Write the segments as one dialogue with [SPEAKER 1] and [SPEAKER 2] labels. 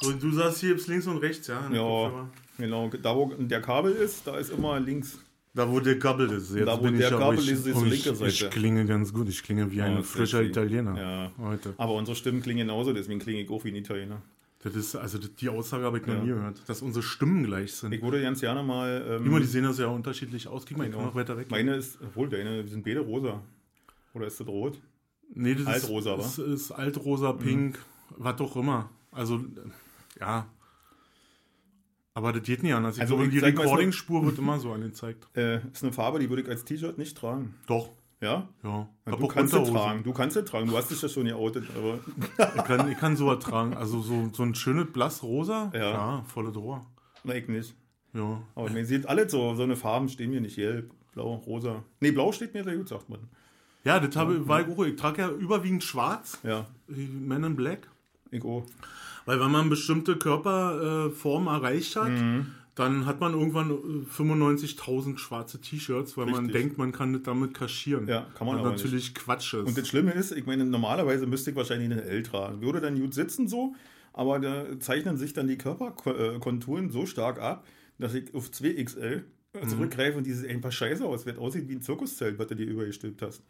[SPEAKER 1] So, du sagst hier links und rechts, ja?
[SPEAKER 2] Ja, genau. Da, wo der Kabel ist, da ist immer links.
[SPEAKER 1] Da, wo der Kabel ist. Jetzt
[SPEAKER 2] Da, wo
[SPEAKER 1] bin
[SPEAKER 2] der
[SPEAKER 1] ich aber
[SPEAKER 2] Kabel
[SPEAKER 1] ich,
[SPEAKER 2] ist, ist
[SPEAKER 1] oh,
[SPEAKER 2] linke Seite.
[SPEAKER 1] Ich klinge ganz gut. Ich klinge wie ein
[SPEAKER 2] Oh,
[SPEAKER 1] frischer. Italiener
[SPEAKER 2] Ja.
[SPEAKER 1] heute.
[SPEAKER 2] Aber unsere Stimmen klingen genauso, deswegen klinge ich auch wie ein Italiener.
[SPEAKER 1] Das ist, also die Aussage habe ich noch
[SPEAKER 2] Ja.
[SPEAKER 1] nie gehört, dass unsere Stimmen gleich sind.
[SPEAKER 2] Ich würde ganz gerne mal. Ähm,
[SPEAKER 1] Immer, die sehen das ja unterschiedlich aus. Guck mal, ich kann noch weiter weg.
[SPEAKER 2] Meine ist, obwohl deine sind beide rosa. Oder ist das rot?
[SPEAKER 1] Nee, das
[SPEAKER 2] Altrosa,
[SPEAKER 1] ist,
[SPEAKER 2] wa?
[SPEAKER 1] ist, ist altrosa, pink, was auch immer. Also, ja. Aber das geht nicht anders. Ich
[SPEAKER 2] Also,
[SPEAKER 1] glaube, die Recording-Spur wird immer so angezeigt.
[SPEAKER 2] Äh, ist eine Farbe, die würde ich als T-Shirt nicht tragen.
[SPEAKER 1] Doch,
[SPEAKER 2] Ja?
[SPEAKER 1] ja.
[SPEAKER 2] Na, du kannst es
[SPEAKER 1] Unterhosen.
[SPEAKER 2] tragen. Du kannst es tragen. Du hast dich ja schon geoutet. Aber
[SPEAKER 1] Ich kann, ich kann sowas tragen. Also so, so ein schönes blass-rosa.
[SPEAKER 2] Ja.
[SPEAKER 1] Ja, volle Drohr.
[SPEAKER 2] na, ich nicht.
[SPEAKER 1] Ja.
[SPEAKER 2] Aber man sieht alle so, so eine Farben stehen mir nicht. Gelb, blau, rosa. Nee, blau steht mir sehr gut, sagt man.
[SPEAKER 1] Ja, das habe, war ich auch. Ich trage ja überwiegend schwarz.
[SPEAKER 2] Ja,
[SPEAKER 1] Men in Black.
[SPEAKER 2] ich auch.
[SPEAKER 1] Weil wenn man bestimmte Körperform erreicht hat,
[SPEAKER 2] Mhm.
[SPEAKER 1] dann hat man irgendwann äh, 95.000 schwarze T-Shirts, weil man
[SPEAKER 2] Richtig.
[SPEAKER 1] denkt, man kann das damit kaschieren.
[SPEAKER 2] Ja, kann man aber
[SPEAKER 1] natürlich Quatsch ist.
[SPEAKER 2] Und das Schlimme ist, ich meine, normalerweise müsste ich wahrscheinlich eine L tragen. Würde dann gut sitzen so, aber da zeichnen sich dann die Körperkonturen so stark ab, dass ich auf 2XL
[SPEAKER 1] Mhm.
[SPEAKER 2] zurückgreife und dieses einfach scheiße aus. Wird aussieht wie ein Zirkuszelt, was du dir übergestülpt hast.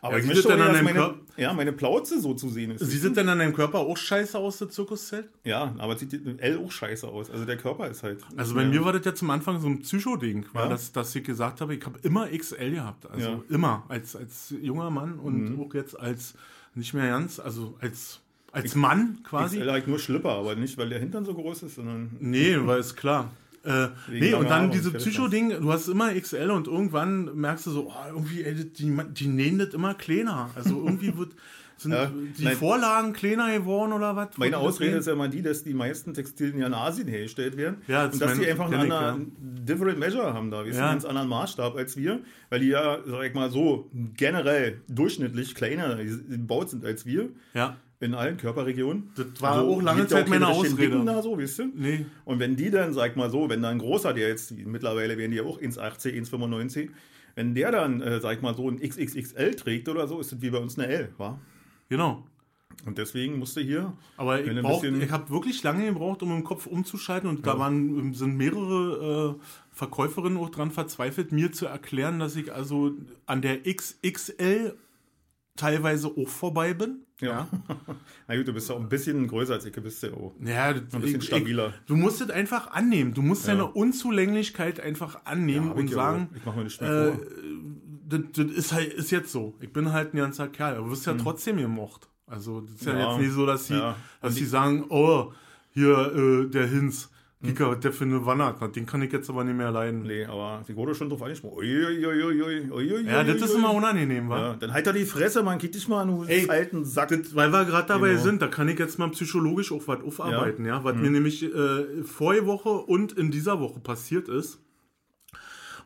[SPEAKER 2] Aber
[SPEAKER 1] Ja,
[SPEAKER 2] ich
[SPEAKER 1] sieht
[SPEAKER 2] möchte auch,
[SPEAKER 1] an
[SPEAKER 2] dass
[SPEAKER 1] deinem
[SPEAKER 2] meine,
[SPEAKER 1] Körper-
[SPEAKER 2] ja, meine Plauze so zu sehen ist.
[SPEAKER 1] Sieht es denn an deinem Körper auch scheiße aus, das Zirkuszelt?
[SPEAKER 2] Ja, aber es sieht L auch scheiße aus. Also der Körper ist halt.
[SPEAKER 1] Also bei mir war das ja zum Anfang so ein Psycho-Ding, weil
[SPEAKER 2] Ja.
[SPEAKER 1] das, dass ich gesagt habe, ich habe immer XL gehabt. Also
[SPEAKER 2] Ja. Mhm.
[SPEAKER 1] immer, als, als junger Mann und auch jetzt als nicht mehr ganz, also als, als Mann quasi.
[SPEAKER 2] XL halt nur Schlipper, aber nicht, weil der Hintern so groß ist, sondern.
[SPEAKER 1] Nee, weil ist klar. Äh, nee, und dann diese Psycho-Ding, du hast immer XL und irgendwann merkst du so, oh, irgendwie, ey, die, die nähen das immer kleiner. Also irgendwie wird, sind
[SPEAKER 2] Ja,
[SPEAKER 1] die
[SPEAKER 2] nein.
[SPEAKER 1] Vorlagen kleiner geworden oder was?
[SPEAKER 2] Meine Ausrede ist ja immer die, dass die meisten Textilien ja in Asien hergestellt werden.
[SPEAKER 1] Ja,
[SPEAKER 2] und dass die einfach einen anderen different measure haben da. Wir sind
[SPEAKER 1] Ja.
[SPEAKER 2] einen ganz anderen Maßstab als wir, weil die ja, sag ich mal so, generell durchschnittlich kleiner gebaut sind als wir
[SPEAKER 1] Ja,
[SPEAKER 2] in allen Körperregionen.
[SPEAKER 1] das war auch lange
[SPEAKER 2] ja
[SPEAKER 1] Zeit meine
[SPEAKER 2] keine richtigen
[SPEAKER 1] Ausrede.
[SPEAKER 2] Da so, weißt du?
[SPEAKER 1] Nee.
[SPEAKER 2] Und wenn die dann, sag mal so, wenn da ein großer, der jetzt, mittlerweile werden die ja auch 1,80, 1,95, wenn der dann, äh, sag ich mal so, ein XXXL trägt oder so, ist das wie bei uns eine L, wa?
[SPEAKER 1] Genau.
[SPEAKER 2] Und deswegen musste hier
[SPEAKER 1] Aber ich, brauch-
[SPEAKER 2] bisschen-
[SPEAKER 1] ich habe wirklich lange gebraucht, um im Kopf umzuschalten und da waren, sind mehrere äh, Verkäuferinnen auch dran verzweifelt, mir zu erklären, dass ich also an der XXL teilweise auch vorbei bin.
[SPEAKER 2] Ja. Na gut, du bist ja auch ein bisschen größer als ich, bist ja auch.
[SPEAKER 1] Ja,
[SPEAKER 2] Ein bisschen stabiler.
[SPEAKER 1] Ich, du musst es einfach annehmen. Du musst deine Unzulänglichkeit einfach annehmen
[SPEAKER 2] hab
[SPEAKER 1] und
[SPEAKER 2] ja
[SPEAKER 1] sagen.
[SPEAKER 2] Ich mach mir nicht mehr
[SPEAKER 1] äh,
[SPEAKER 2] vor.
[SPEAKER 1] das, das ist halt ist jetzt so. Ich bin halt ein ganzer Kerl, aber du wirst ja trotzdem gemocht. Also das ist ja,
[SPEAKER 2] Hm. Ja.
[SPEAKER 1] jetzt nicht so, dass sie,
[SPEAKER 2] Ja.
[SPEAKER 1] dass sie sagen, oh, hier äh, der Hinz, Kika, der für eine Wanne hat, den kann ich jetzt aber nicht mehr leiden.
[SPEAKER 2] Nee, aber die wurde schon drauf angesprochen. Uiuiuiui,
[SPEAKER 1] Ja, das ist immer unangenehm, wa?
[SPEAKER 2] Ja, dann halt doch die Fresse, man, geht dich mal an, du
[SPEAKER 1] Ey,
[SPEAKER 2] alten Sack.
[SPEAKER 1] Das, weil wir gerade dabei
[SPEAKER 2] Genau.
[SPEAKER 1] sind, da kann ich jetzt mal psychologisch auch was aufarbeiten, ja, was mir nämlich äh, vorige Woche und in dieser Woche passiert ist.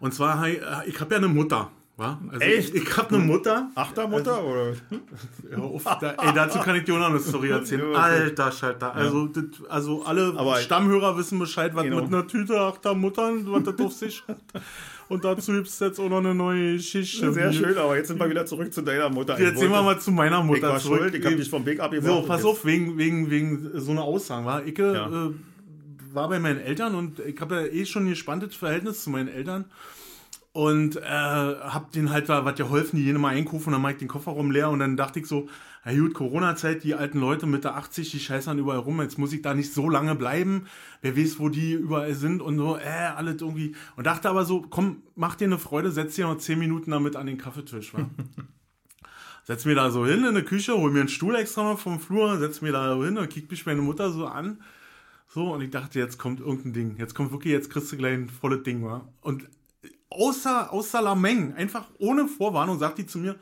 [SPEAKER 1] Und zwar, äh, ich habe ja eine Mutter, wa? Also
[SPEAKER 2] Echt?
[SPEAKER 1] Ich, ich habe eine Mutter.
[SPEAKER 2] Achtermutter, oder?
[SPEAKER 1] Ja, auf, da, ey, dazu kann ich dir auch noch eine Story erzählen.
[SPEAKER 2] Ja.
[SPEAKER 1] Alter Schalter. Also, das, also alle
[SPEAKER 2] Aber-
[SPEAKER 1] Stammhörer wissen Bescheid, was
[SPEAKER 2] Genau.
[SPEAKER 1] mit einer Tüte Achtermuttern, was das auf sich hat. Und dazu gibt es jetzt auch noch eine neue Geschichte.
[SPEAKER 2] Sehr schön, aber jetzt sind wir wieder zurück zu deiner Mutter.
[SPEAKER 1] Jetzt sehen wir mal zu meiner
[SPEAKER 2] Ich
[SPEAKER 1] Mutter
[SPEAKER 2] war
[SPEAKER 1] zurück.
[SPEAKER 2] schuld, ich hab dich vom Weg abgebracht.
[SPEAKER 1] So, pass auf, wegen, wegen, wegen so einer Aussage. War. Ich
[SPEAKER 2] Ja.
[SPEAKER 1] äh, war bei meinen Eltern und ich habe ja eh schon ein gespanntes Verhältnis zu meinen Eltern. Und äh, hab denen halt was geholfen, die jene mal einkaufen, dann mach ich den Kofferraum leer und dann dachte ich so, na gut, Corona-Zeit, die alten Leute mit der 80, die scheißern überall rum, jetzt muss ich da nicht so lange bleiben, wer weiß, wo die überall sind und so, äh, alles irgendwie. Und dachte aber so, komm, mach dir eine Freude, setz dir noch 10 Minuten damit an den Kaffeetisch, wa? Setz mir da so hin in der Küche, hol mir einen Stuhl extra noch vom Flur, setz mir da so hin und kickt mich meine Mutter so an. So, und ich dachte, jetzt kommt irgendein Ding. Jetzt kommt wirklich, jetzt kriegst du gleich ein volles Ding, wa? Und außer, außer Lameng, einfach ohne Vorwarnung, sagt die zu mir,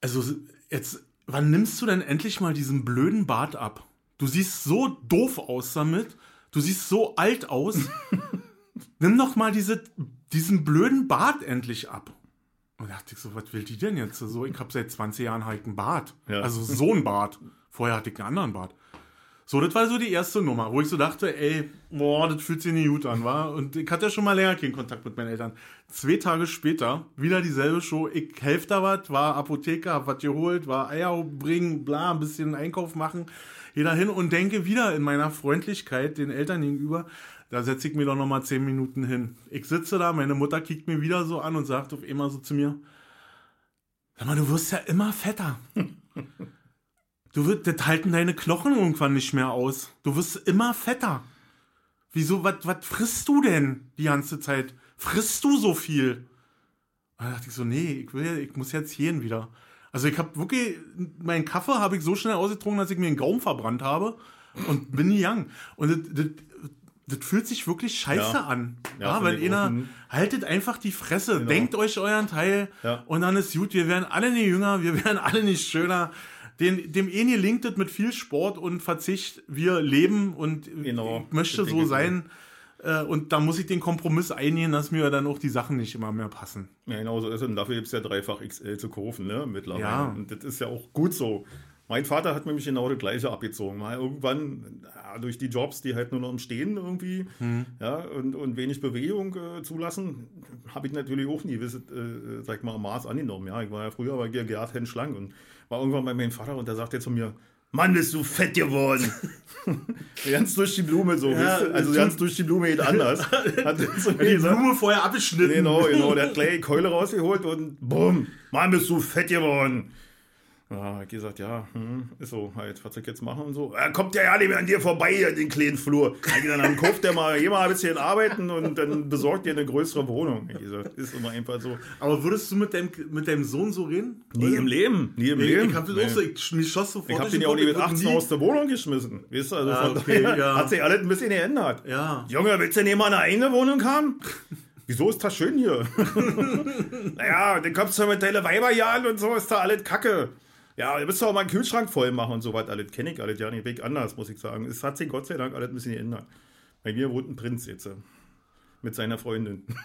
[SPEAKER 1] also jetzt, wann nimmst du denn endlich mal diesen blöden Bart ab? Du siehst so doof aus damit, du siehst so alt aus. Nimm doch mal diese, diesen blöden Bart endlich ab. Und da dachte ich so, was will die denn jetzt? So, ich habe seit 20 Jahren halt einen Bart.
[SPEAKER 2] Ja.
[SPEAKER 1] Also so einen Bart. Vorher hatte ich einen anderen Bart. So, das war so die erste Nummer, wo ich so dachte, ey, boah, das fühlt sich nicht gut an, war. Und ich hatte ja schon mal länger keinen Kontakt mit meinen Eltern. Zwei Tage später, wieder dieselbe Show. Ich helfe da was, war Apotheker, hab was geholt, war Eier bringen, bla, ein bisschen Einkauf machen. gehe da hin und denke wieder in meiner Freundlichkeit den Eltern gegenüber, da setze ich mir doch nochmal zehn Minuten hin. Ich sitze da, meine Mutter kickt mir wieder so an und sagt auf einmal so zu mir, sag mal, du wirst ja immer fetter. Du wirst, das halten deine Knochen irgendwann nicht mehr aus. Du wirst immer fetter. Wieso, was frisst du denn die ganze Zeit? Frisst du so viel? Und da dachte ich so, nee, ich will, ich muss jetzt gehen wieder. Also ich habe wirklich, meinen Kaffee habe ich so schnell ausgetrunken, dass ich mir einen Gaumen verbrannt habe und bin young. Und das, das, das fühlt sich wirklich scheiße
[SPEAKER 2] Ja.
[SPEAKER 1] an.
[SPEAKER 2] Ja,
[SPEAKER 1] Ja, weil einer, haltet einfach die Fresse,
[SPEAKER 2] Genau.
[SPEAKER 1] denkt euch euren Teil
[SPEAKER 2] Ja.
[SPEAKER 1] und dann ist gut. Wir werden alle nicht jünger, wir werden alle nicht schöner. Den, dem Eni gelingt es mit viel Sport und Verzicht. Wir leben und
[SPEAKER 2] Genau.
[SPEAKER 1] möchte so sein. Äh, Und da muss ich den Kompromiss eingehen, dass mir dann auch die Sachen nicht immer mehr passen.
[SPEAKER 2] Ja, genau so ist es. Und dafür gibt es ja dreifach XL zu kaufen, ne, mittlerweile.
[SPEAKER 1] Ja.
[SPEAKER 2] Und das ist ja auch gut so. Mein Vater hat nämlich genau das Gleiche abgezogen. Mal irgendwann ja, durch die Jobs, die halt nur noch im Stehen irgendwie
[SPEAKER 1] Hm.
[SPEAKER 2] ja, und, und wenig Bewegung äh, zulassen, habe ich natürlich auch nie gewisses, äh, sag mal, Maß angenommen. Ja, ich war ja früher bei Gerhard Henn schlank und war irgendwann bei meinem Vater und der sagte zu mir, Mann, bist du fett geworden. ganz durch die Blume so,
[SPEAKER 1] Ja,
[SPEAKER 2] also ganz durch die Blume geht anders. Hat er mir
[SPEAKER 1] Die
[SPEAKER 2] gesagt.
[SPEAKER 1] Blume vorher abgeschnitten.
[SPEAKER 2] Genau, genau. Der hat gleich Keule rausgeholt und bumm, Mann, bist du fett geworden. Ja, hab ich gesagt, ja, hm, ist so halt, was soll ich jetzt machen und so. Er kommt ja ja nicht mehr an dir vorbei, hier, den kleinen Flur. Ich gesagt, dann kauft der mal, mal ein bisschen arbeiten und dann besorgt dir eine größere Wohnung. Hab Ich gesagt, ist immer einfach so.
[SPEAKER 1] Aber würdest du mit deinem, mit deinem Sohn so reden?
[SPEAKER 2] Nie im Leben, nie im
[SPEAKER 1] Ich,
[SPEAKER 2] Leben.
[SPEAKER 1] ich hab das
[SPEAKER 2] Nee.
[SPEAKER 1] auch so, ich, mich schoss sofort.
[SPEAKER 2] Ich hab den ja auch nicht mit
[SPEAKER 1] Kopf, ich
[SPEAKER 2] 18
[SPEAKER 1] würd
[SPEAKER 2] aus der Wohnung geschmissen. Weißt du, also
[SPEAKER 1] Ah,
[SPEAKER 2] von
[SPEAKER 1] okay, ja.
[SPEAKER 2] hat sich alles ein bisschen geändert.
[SPEAKER 1] Ja.
[SPEAKER 2] Junge, willst du nicht mal eine eigene Wohnung haben? Wieso ist das schön hier? naja, dann kommst du mit deinen Weiberjahren und so, ist da alles kacke. Ja, du musst doch auch mal einen Kühlschrank voll machen und so was. Alles kenne ich alles ja nicht weg anders, muss ich sagen. Es hat sich Gott sei Dank alles ein bisschen geändert. Bei mir wohnt ein Prinz jetzt. äh, Mit seiner Freundin.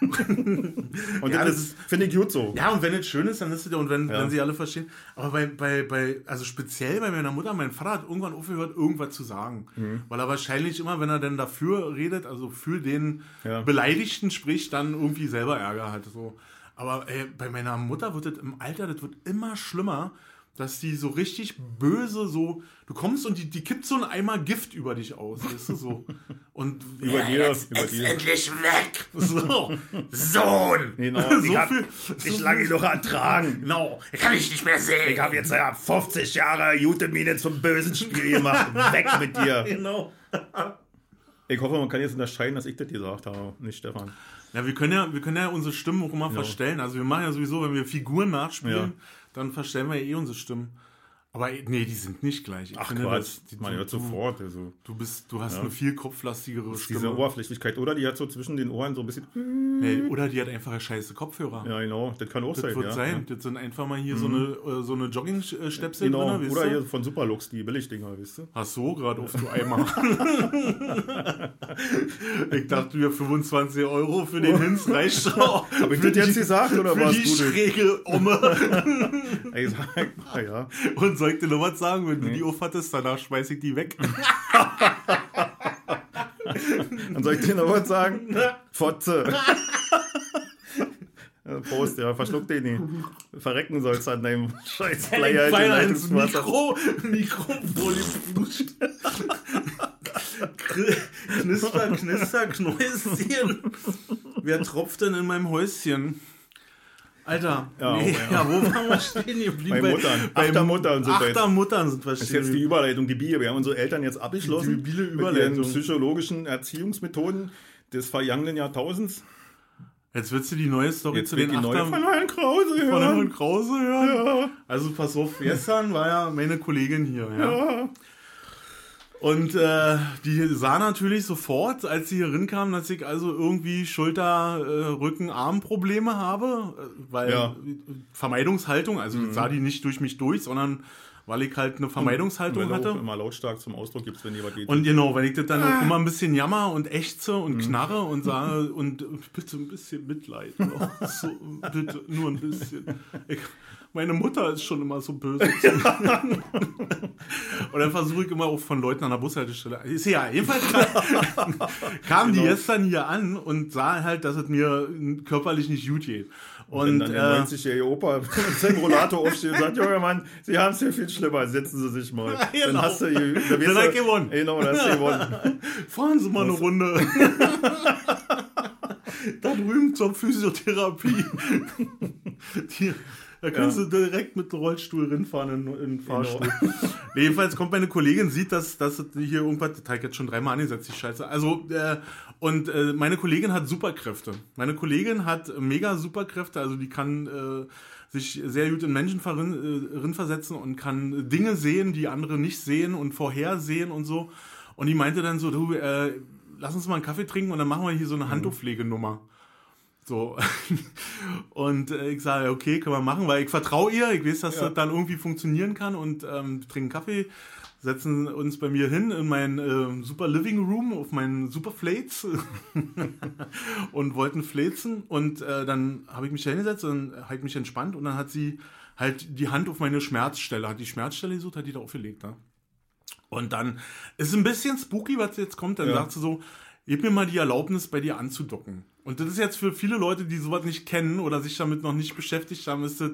[SPEAKER 2] und
[SPEAKER 1] Ja,
[SPEAKER 2] das,
[SPEAKER 1] das
[SPEAKER 2] finde ich gut so.
[SPEAKER 1] Ja, und wenn es schön ist, dann ist es ja, und wenn,
[SPEAKER 2] Ja.
[SPEAKER 1] wenn sie alle verstehen. Aber bei, bei, bei, also speziell bei meiner Mutter, mein Vater hat irgendwann aufgehört, irgendwas zu sagen.
[SPEAKER 2] Mhm.
[SPEAKER 1] Weil er wahrscheinlich immer, wenn er denn dafür redet, also für den
[SPEAKER 2] Ja.
[SPEAKER 1] Beleidigten spricht, dann irgendwie selber Ärger hat. So. Aber ey, bei meiner Mutter wird es im Alter, das wird immer schlimmer, dass die so richtig böse so, du kommst und die, die kippt so einen Eimer Gift über dich aus, weißt du, so. Und
[SPEAKER 2] Über dir, über dir.
[SPEAKER 1] endlich weg! So, Sohn!
[SPEAKER 2] Genau,
[SPEAKER 1] so
[SPEAKER 2] ich hab
[SPEAKER 1] viel,
[SPEAKER 2] dich lange noch ertragen.
[SPEAKER 1] Genau, ich kann dich nicht mehr sehen.
[SPEAKER 2] Ich habe jetzt ja 50 Jahre gute Miene zum bösen Spiel gemacht. Weg mit dir.
[SPEAKER 1] Genau.
[SPEAKER 2] Ich hoffe, man kann jetzt unterscheiden, dass ich das gesagt habe, nicht Stefan.
[SPEAKER 1] Ja, wir können ja, wir können ja unsere Stimmen auch immer verstellen. Also wir machen ja sowieso, wenn wir Figuren nachspielen,
[SPEAKER 2] Ja.
[SPEAKER 1] Dann verstellen wir eh unsere Stimmen. Aber nee, die sind nicht gleich. Ich
[SPEAKER 2] Ach
[SPEAKER 1] finde,
[SPEAKER 2] Quatsch,
[SPEAKER 1] das- die-
[SPEAKER 2] man
[SPEAKER 1] du-
[SPEAKER 2] hört
[SPEAKER 1] du-
[SPEAKER 2] sofort. Also.
[SPEAKER 1] Du bist, du hast eine viel kopflastigere
[SPEAKER 2] Diese
[SPEAKER 1] Stimme.
[SPEAKER 2] Oberflächlichkeit. Oder die hat so zwischen den Ohren so ein bisschen.
[SPEAKER 1] Nee, oder die hat einfach scheiße Kopfhörer.
[SPEAKER 2] Ja, genau, das kann auch
[SPEAKER 1] Das
[SPEAKER 2] sein.
[SPEAKER 1] wird
[SPEAKER 2] ja.
[SPEAKER 1] sein. Das sind einfach mal hier so eine, äh, so eine Jogging-Stöpsel
[SPEAKER 2] Genau,
[SPEAKER 1] drin, weißt
[SPEAKER 2] oder hier von Superlux, die Billigdinger, weißt du?
[SPEAKER 1] Ach so, gerade auf du Eimer. ich dachte, wir 25 Euro für den Hinz reicht schon.
[SPEAKER 2] Hab ich das jetzt gesagt oder
[SPEAKER 1] Für
[SPEAKER 2] warst
[SPEAKER 1] die
[SPEAKER 2] das?
[SPEAKER 1] schräge Omme.
[SPEAKER 2] Ey, sag mal, ja.
[SPEAKER 1] Und soll ich dir noch was sagen? Wenn du die aufhattest, danach schmeiß ich die weg.
[SPEAKER 2] Dann soll ich dir noch was sagen? Fotze. Prost, ja, verschluck den nicht. Verrecken sollst du an deinem scheiß Bleihalter
[SPEAKER 1] Pfeiler ins. Mikro, gefluscht. Knister, knister, Knäuschen. Wer tropft denn in meinem Häuschen? Alter,
[SPEAKER 2] Ja,
[SPEAKER 1] nee,
[SPEAKER 2] ja.
[SPEAKER 1] ja, wo waren wir stehen geblieben?
[SPEAKER 2] Bei Muttern.
[SPEAKER 1] Bei
[SPEAKER 2] Achtermuttern sind wir.
[SPEAKER 1] Achtermuttern sind wir
[SPEAKER 2] Das ist jetzt die Überleitung, die Bier. Wir haben unsere Eltern jetzt abgeschlossen.
[SPEAKER 1] Die
[SPEAKER 2] Mit
[SPEAKER 1] Überleitung.
[SPEAKER 2] ihren psychologischen Erziehungsmethoden des vergangenen Jahrtausends.
[SPEAKER 1] Jetzt willst du die neue Story
[SPEAKER 2] Jetzt
[SPEAKER 1] zu den
[SPEAKER 2] die
[SPEAKER 1] Achter...
[SPEAKER 2] von Herrn Krause
[SPEAKER 1] Von
[SPEAKER 2] hören.
[SPEAKER 1] Herrn Krause hören?
[SPEAKER 2] Ja,
[SPEAKER 1] Also pass auf, gestern war ja meine Kollegin hier. Ja.
[SPEAKER 2] ja.
[SPEAKER 1] Und äh, die sah natürlich sofort, als sie hier rinkam, dass ich also irgendwie Schulter, äh, Rücken, Armprobleme habe, äh, weil
[SPEAKER 2] Ja.
[SPEAKER 1] Vermeidungshaltung, also das sah die nicht durch mich durch, sondern weil ich halt eine Vermeidungshaltung
[SPEAKER 2] Wenn er
[SPEAKER 1] hatte.
[SPEAKER 2] immer lautstark zum Ausdruck gibt, wenn jemand geht.
[SPEAKER 1] Und genau, wenn ich das dann auch immer ein bisschen jammer und ächze und
[SPEAKER 2] Mhm.
[SPEAKER 1] knarre und sage und bitte ein bisschen Mitleid. So, bitte, nur ein bisschen. Ich, meine Mutter ist schon immer so böse. und dann versuche ich immer auch von Leuten an der Bushaltestelle. Ist ja, jedenfalls kam, kam die
[SPEAKER 2] Genau.
[SPEAKER 1] gestern hier an und sah halt, dass es mir körperlich nicht gut geht.
[SPEAKER 2] Wenn
[SPEAKER 1] Und
[SPEAKER 2] dann der
[SPEAKER 1] äh,
[SPEAKER 2] 90-jährige Opa mit seinem Rollator aufsteht und sagt, junger Mann, Sie haben es hier viel schlimmer, setzen Sie sich mal.
[SPEAKER 1] Ja, genau.
[SPEAKER 2] Dann hast du, dann
[SPEAKER 1] Dann
[SPEAKER 2] du-
[SPEAKER 1] gewonnen.
[SPEAKER 2] Genau, dann hast du gewonnen.
[SPEAKER 1] Fahren Sie mal eine Runde. da drüben zur Physiotherapie. Die, da können
[SPEAKER 2] Ja.
[SPEAKER 1] Sie direkt mit dem Rollstuhl rinfahren in, in den Fahrstuhl.
[SPEAKER 2] Genau.
[SPEAKER 1] Nee, jedenfalls kommt meine Kollegin, sieht, dass, dass hier irgendwas, habe ich jetzt schon dreimal angesetzt, die Scheiße. Also, äh, und äh, meine Kollegin hat Superkräfte. Meine Kollegin hat mega Superkräfte, also die kann äh, sich sehr gut in Menschen äh, rinversetzen und kann Dinge sehen, die andere nicht sehen und vorhersehen und so. Und die meinte dann so, du, äh, lass uns mal einen Kaffee trinken und dann machen wir hier so eine Handtuchpflegenummer. So. Und äh, ich sage, okay, können wir machen, weil ich vertraue ihr, ich weiß, dass
[SPEAKER 2] Ja.
[SPEAKER 1] das dann irgendwie funktionieren kann und ähm, trinken Kaffee, setzen uns bei mir hin in mein ähm, super Living Room auf meinen super Flates und wollten fläzen und äh, dann habe ich mich da hingesetzt und ich mich entspannt und dann hat sie halt die Hand auf meine Schmerzstelle, hat die Schmerzstelle gesucht, hat die da aufgelegt. Ne? Und dann ist es ein bisschen spooky, was jetzt kommt. Dann
[SPEAKER 2] Ja.
[SPEAKER 1] sagt sie so, gib mir mal die Erlaubnis, bei dir anzudocken. Und das ist jetzt für viele Leute, die sowas nicht kennen oder sich damit noch nicht beschäftigt haben, ist das,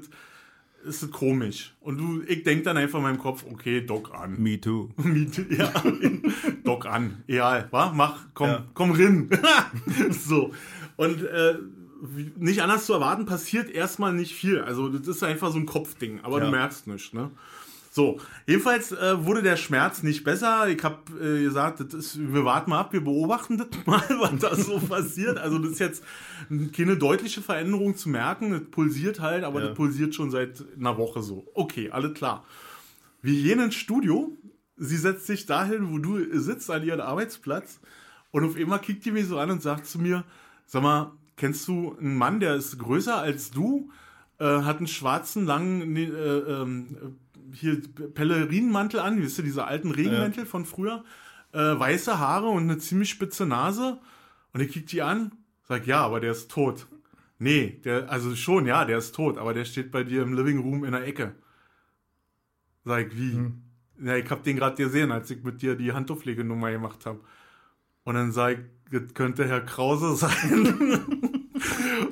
[SPEAKER 1] ist das komisch. Und du, ich denke dann einfach in meinem Kopf, okay, dock an.
[SPEAKER 2] Me too.
[SPEAKER 1] Miete, ja, dock an. Egal, wa? Mach, komm,
[SPEAKER 2] Ja.
[SPEAKER 1] komm rin. so. Und äh, nicht anders zu erwarten, passiert erstmal nicht viel. Also, das ist einfach so ein Kopfding, aber
[SPEAKER 2] Ja.
[SPEAKER 1] du merkst nichts, ne? So, jedenfalls äh, wurde der Schmerz nicht besser. Ich habe äh, gesagt, das ist, wir warten mal ab, wir beobachten das mal, was da so passiert. Also das ist jetzt keine deutliche Veränderung zu merken. Das pulsiert halt, aber
[SPEAKER 2] Ja.
[SPEAKER 1] das pulsiert schon seit einer Woche so. Okay, alles klar. Wir gehen ins Studio. Sie setzt sich dahin, wo du sitzt, an ihren Arbeitsplatz. Und auf einmal kickt die mich so an und sagt zu mir, sag mal, kennst du einen Mann, der ist größer als du, äh, hat einen schwarzen, langen, nee, äh, ähm, hier Pellerinenmantel an, wisst ihr, diese alten Regenmäntel von früher, äh, weiße Haare und eine ziemlich spitze Nase. Und ich kick die an, sag, ja, aber der ist tot. Nee, der, also schon, ja, der ist tot, aber der steht bei dir im Living Room in der Ecke. Sag ich, wie? Ja, ich hab den gerade gesehen, als ich mit dir die Handtuchpflegenummer gemacht habe. Und dann sag ich, das könnte Herr Krause sein.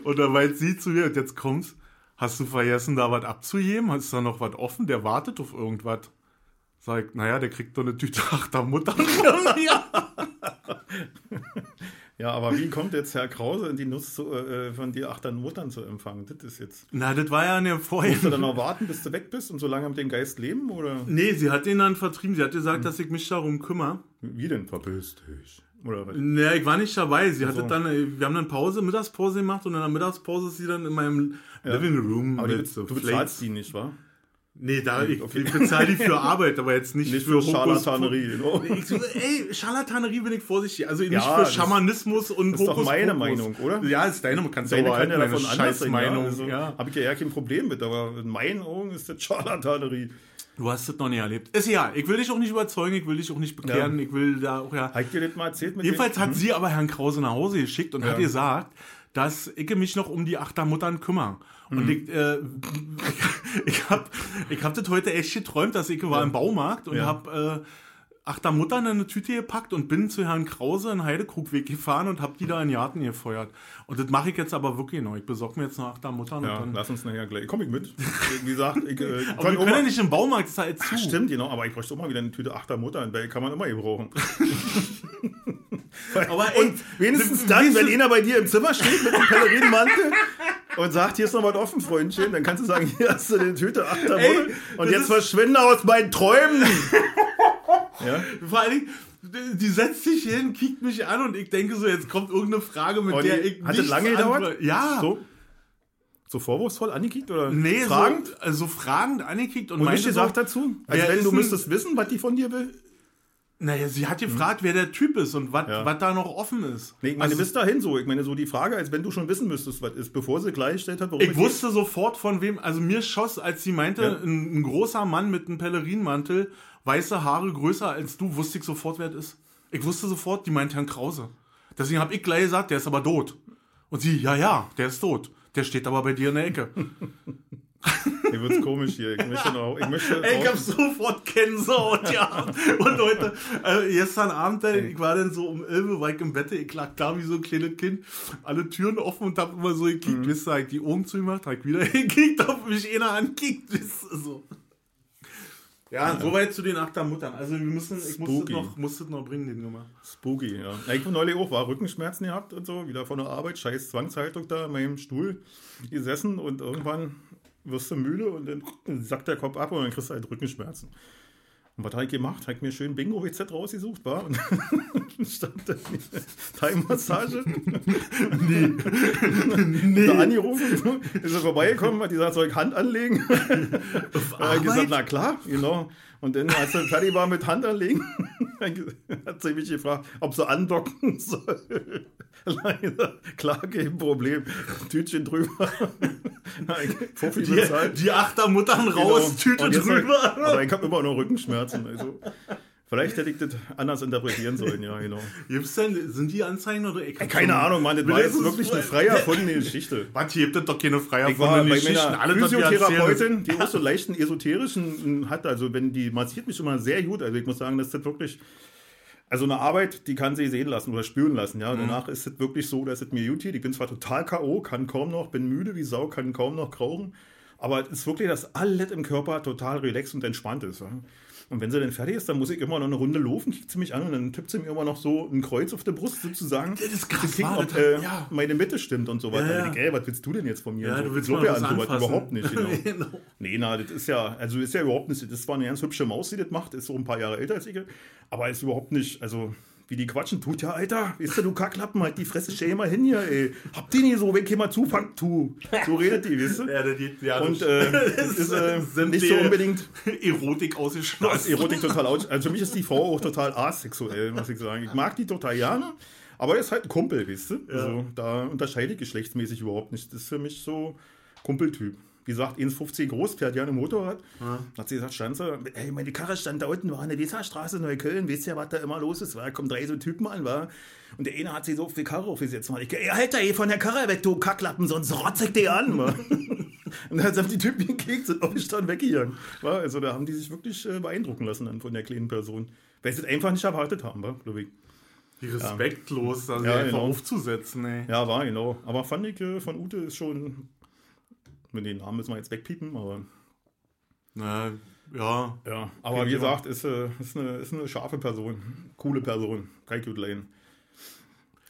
[SPEAKER 1] und dann meint sie zu mir, und jetzt kommt's, hast du vergessen, da was abzuheben? Ist da noch was offen? Der wartet auf irgendwas. Sag ich, naja, der kriegt doch eine Tüte achter Mutter. ja.
[SPEAKER 2] Ja, aber wie kommt jetzt Herr Krause in die Nuss zu, äh, von dir acht Muttern zu empfangen? Das ist jetzt.
[SPEAKER 1] Na, das war ja eine vorher.
[SPEAKER 2] Musst du dann noch warten, bis du weg bist und so lange mit dem Geist leben? Oder
[SPEAKER 1] Nee, sie hat den dann vertrieben. Sie hat gesagt, dass ich mich darum kümmere.
[SPEAKER 2] wie denn verpisst dich? Oder was?
[SPEAKER 1] Naja, ich war nicht dabei. Sie hatte
[SPEAKER 2] so.
[SPEAKER 1] dann, äh, wir haben dann Pause, Mittagspause gemacht und in der Mittagspause ist sie dann in meinem Living Room
[SPEAKER 2] Aber die,
[SPEAKER 1] mit so
[SPEAKER 2] du
[SPEAKER 1] Plates.
[SPEAKER 2] bezahlst die nicht, wa?
[SPEAKER 1] Nee, da, ich,
[SPEAKER 2] okay.
[SPEAKER 1] ich bezahle die für Arbeit, aber jetzt nicht,
[SPEAKER 2] Nicht
[SPEAKER 1] für,
[SPEAKER 2] für Scharlatanerie. genau.
[SPEAKER 1] Ich ey, Scharlatanerie bin ich vorsichtig. Also nicht
[SPEAKER 2] Ja,
[SPEAKER 1] für
[SPEAKER 2] das-
[SPEAKER 1] Schamanismus und
[SPEAKER 2] das ist doch
[SPEAKER 1] Hokus
[SPEAKER 2] meine
[SPEAKER 1] Pokus.
[SPEAKER 2] Meinung, oder?
[SPEAKER 1] Ja, ist deine, kannst du
[SPEAKER 2] Deine
[SPEAKER 1] aber
[SPEAKER 2] kann ja davon anders sein. Ja? Also,
[SPEAKER 1] ja.
[SPEAKER 2] Habe ich ja eher kein Problem mit, aber in meinen Augen ist das Scharlatanerie.
[SPEAKER 1] Du hast das noch nie erlebt. Ist ja, ich will dich auch nicht überzeugen, ich will dich auch nicht bekehren,
[SPEAKER 2] Ja.
[SPEAKER 1] ich will da auch ja.
[SPEAKER 2] Ich dir das mal erzählt mit
[SPEAKER 1] Jedenfalls
[SPEAKER 2] dem?
[SPEAKER 1] hat sie aber Herrn Krause nach Hause geschickt und hat
[SPEAKER 2] Ja.
[SPEAKER 1] gesagt, dass ich mich noch um die Achtermuttern kümmere.
[SPEAKER 2] Mhm.
[SPEAKER 1] Und ich, äh, ich, habe ich hab das heute echt geträumt, dass ich war im Baumarkt und
[SPEAKER 2] Ja.
[SPEAKER 1] habe äh, Achtermuttern in eine Tüte gepackt und bin zu Herrn Krause in Heidekrugweg gefahren und habe die da in den Garten gefeuert. Und das mache ich jetzt aber wirklich noch. Ich besorge mir jetzt noch Achtermuttern.
[SPEAKER 2] Ja, lass uns nachher gleich. Komm ich mit. Wie gesagt, ich, äh,
[SPEAKER 1] aber wir können ja nicht im Baumarkt, das ist halt zu.
[SPEAKER 2] Stimmt, genau, aber ich bräuchte auch mal wieder eine Tüte achter Mutter, weil kann man immer gebrauchen.
[SPEAKER 1] Aber ey,
[SPEAKER 2] und wenigstens dann, wenn einer bei dir im Zimmer steht mit dem Pellerinenmantel und sagt, hier ist noch was offen, Freundchen, dann kannst du sagen, hier hast du eine Tüte achter
[SPEAKER 1] Ey,
[SPEAKER 2] und jetzt verschwinde aus meinen Träumen. ja?
[SPEAKER 1] Vor allen Dingen, die setzt sich hin, kickt mich an und ich denke so, jetzt kommt irgendeine Frage, mit
[SPEAKER 2] Und
[SPEAKER 1] der ich
[SPEAKER 2] hat das lange gedauert?
[SPEAKER 1] Ja.
[SPEAKER 2] So, so vorwurfsvoll angekickt oder
[SPEAKER 1] Nee,
[SPEAKER 2] fragend?
[SPEAKER 1] So, also fragend angekickt und,
[SPEAKER 2] und
[SPEAKER 1] meinte
[SPEAKER 2] gesagt
[SPEAKER 1] so,
[SPEAKER 2] dazu? Also wenn du müsstest wissen, was die von dir will?
[SPEAKER 1] Naja, sie hat gefragt, wer der Typ ist und was
[SPEAKER 2] Ja.
[SPEAKER 1] da noch offen ist.
[SPEAKER 2] Nee, ich meine,
[SPEAKER 1] Also,
[SPEAKER 2] bis dahin so. Ich meine, so die Frage, als wenn du schon wissen müsstest, was ist, bevor sie gleichgestellt hat, warum
[SPEAKER 1] ich wusste sofort von wem, also mir schoss, als sie meinte,
[SPEAKER 2] Ja.
[SPEAKER 1] ein, ein großer Mann mit einem Pellerinmantel, weiße Haare, größer als du, wusste ich sofort, wer das ist. Ich wusste sofort, die meint Herrn Krause. Deswegen habe ich gleich gesagt, der ist aber tot. Und sie, ja, ja, der ist tot. Der steht aber bei dir in der Ecke.
[SPEAKER 2] Mir wird's komisch hier. Ich möchte noch. Ich möchte
[SPEAKER 1] Ey, ich hab sofort Gänsehaut, ja. Und heute, äh, gestern Abend, dann, ich war dann so um 11 Uhr, war ich im Bett, ich lag da wie so ein kleines Kind, alle Türen offen und hab immer so gekickt,
[SPEAKER 2] Mhm.
[SPEAKER 1] wisst ihr, ich die Augen zugemacht, hab ich wieder gekickt, auf mich einer ankickt, wisst ihr, so. Ja, soweit zu den Achtermuttern. Also wir müssen, ich muss das, noch, muss das noch bringen, den Nummer.
[SPEAKER 2] Spooky, ja. ja ich habe neulich auch, war Rückenschmerzen gehabt und so, wieder von der Arbeit, scheiß Zwangshaltung da in meinem Stuhl gesessen und irgendwann wirst du müde und dann sackt der Kopf ab und dann kriegst du halt Rückenschmerzen. Und was habe ich gemacht? Habe ich mir schön Bingo-WZ rausgesucht, war und stand da Thai-Massage.
[SPEAKER 1] Nee.
[SPEAKER 2] Da angerufen, ist er vorbeigekommen, hat gesagt, soll ich Hand anlegen? Habe ich gesagt, na klar, genau. Und dann, als er fertig war mit Hand anlegen, hat sie mich gefragt, ob sie andocken soll. Leider, klar, kein Problem. Tütchen drüber. Fuffi
[SPEAKER 1] Die, die Achtermuttern raus,
[SPEAKER 2] Genau.
[SPEAKER 1] Tüte drüber.
[SPEAKER 2] Aber ich habe immer noch Rückenschmerzen. Also, vielleicht hätte ich das anders interpretieren sollen, ja, genau.
[SPEAKER 1] Gibt's denn, sind die Anzeigen oder? Ich
[SPEAKER 2] Keine Ahnung, Mann, das war jetzt wirklich eine
[SPEAKER 1] frei-
[SPEAKER 2] frei erfundene Geschichte.
[SPEAKER 1] Was, hier gibt es doch keine
[SPEAKER 2] war bei
[SPEAKER 1] Geschichten. erzählen,
[SPEAKER 2] Physiotherapeutin, die auch so leichten esoterischen hat. Also, wenn die massiert mich immer sehr gut. Also, ich muss sagen, das ist wirklich. Also, eine Arbeit, die kann sie sehen lassen oder spüren lassen. Ja, danach ist es wirklich so, dass es mir gut geht. Ich bin zwar total K.O., kann kaum noch, bin müde wie Sau, kann kaum noch krauchen. Aber es ist wirklich, dass alles im Körper total relaxed und entspannt ist. Ja. Und wenn sie dann fertig ist, dann muss ich immer noch eine Runde laufen, kickt sie mich an und dann tippt sie mir immer noch so ein Kreuz auf der Brust sozusagen.
[SPEAKER 1] Das ist krass,
[SPEAKER 2] kicken,
[SPEAKER 1] war
[SPEAKER 2] ob äh,
[SPEAKER 1] ja.
[SPEAKER 2] meine Mitte stimmt und so weiter.
[SPEAKER 1] Ja, ja.
[SPEAKER 2] Ich Ey, was willst du denn jetzt von mir?
[SPEAKER 1] Ja,
[SPEAKER 2] so.
[SPEAKER 1] du willst mal
[SPEAKER 2] ja an sowas überhaupt nicht. Genau.
[SPEAKER 1] Genau.
[SPEAKER 2] Nee, na, das ist ja, also ist ja überhaupt nicht, das zwar eine ganz hübsche Maus, die das macht, ist so ein paar Jahre älter als ich, aber ist überhaupt nicht, also wie die quatschen, tut ja, Alter, weißt du, du Kacklappen, halt die Fresse, stell mal hin hier, ey. Habt ihr nie so, wenn mal zufangt, tu. So redet die, weißt du?
[SPEAKER 1] Ja, geht, ja,
[SPEAKER 2] Und äh, das ist äh,
[SPEAKER 1] Sind
[SPEAKER 2] nicht so
[SPEAKER 1] die-
[SPEAKER 2] unbedingt,
[SPEAKER 1] Erotik
[SPEAKER 2] da ist
[SPEAKER 1] ausgeschlossen.
[SPEAKER 2] Erotik total aus. Also für mich ist die Frau auch total asexuell, muss ich sagen. Ich mag die total gerne, aber er ist halt ein Kumpel, weißt du? Also da unterscheide ich geschlechtsmäßig überhaupt nicht. Das ist für mich so Kumpeltyp. Wie gesagt, 1,50 groß, fährt gerne Motorrad. Hat sie gesagt, stand sie, ey, meine Karre stand da unten, war an der Weserstraße, Neukölln, wisst ihr, was da immer los ist? Da kommen drei so Typen an, war. Und der eine hat sie so auf die Karre aufgesetzt. Mal. Ich, ey, Alter, ey, von der Karre weg, du Kacklappen, sonst rotze ich dir an, wa? Und dann haben die Typen gekickt, sind aufgestanden, weggegangen. Wa? Also da haben die sich wirklich äh, beeindrucken lassen dann von der kleinen Person. Weil sie es einfach nicht erwartet haben, wa, glaube ich.
[SPEAKER 1] Wie respektlos, da
[SPEAKER 2] Ja,
[SPEAKER 1] einfach
[SPEAKER 2] genau.
[SPEAKER 1] aufzusetzen, ey.
[SPEAKER 2] Ja, war, genau. Aber fand ich äh, von Ute ist schon. Mit den Namen müssen wir jetzt wegpiepen, aber.
[SPEAKER 1] Na, ja.
[SPEAKER 2] Ja, aber wie gesagt, ist, äh, ist, eine, ist eine scharfe Person. Coole Person. Cute Lane.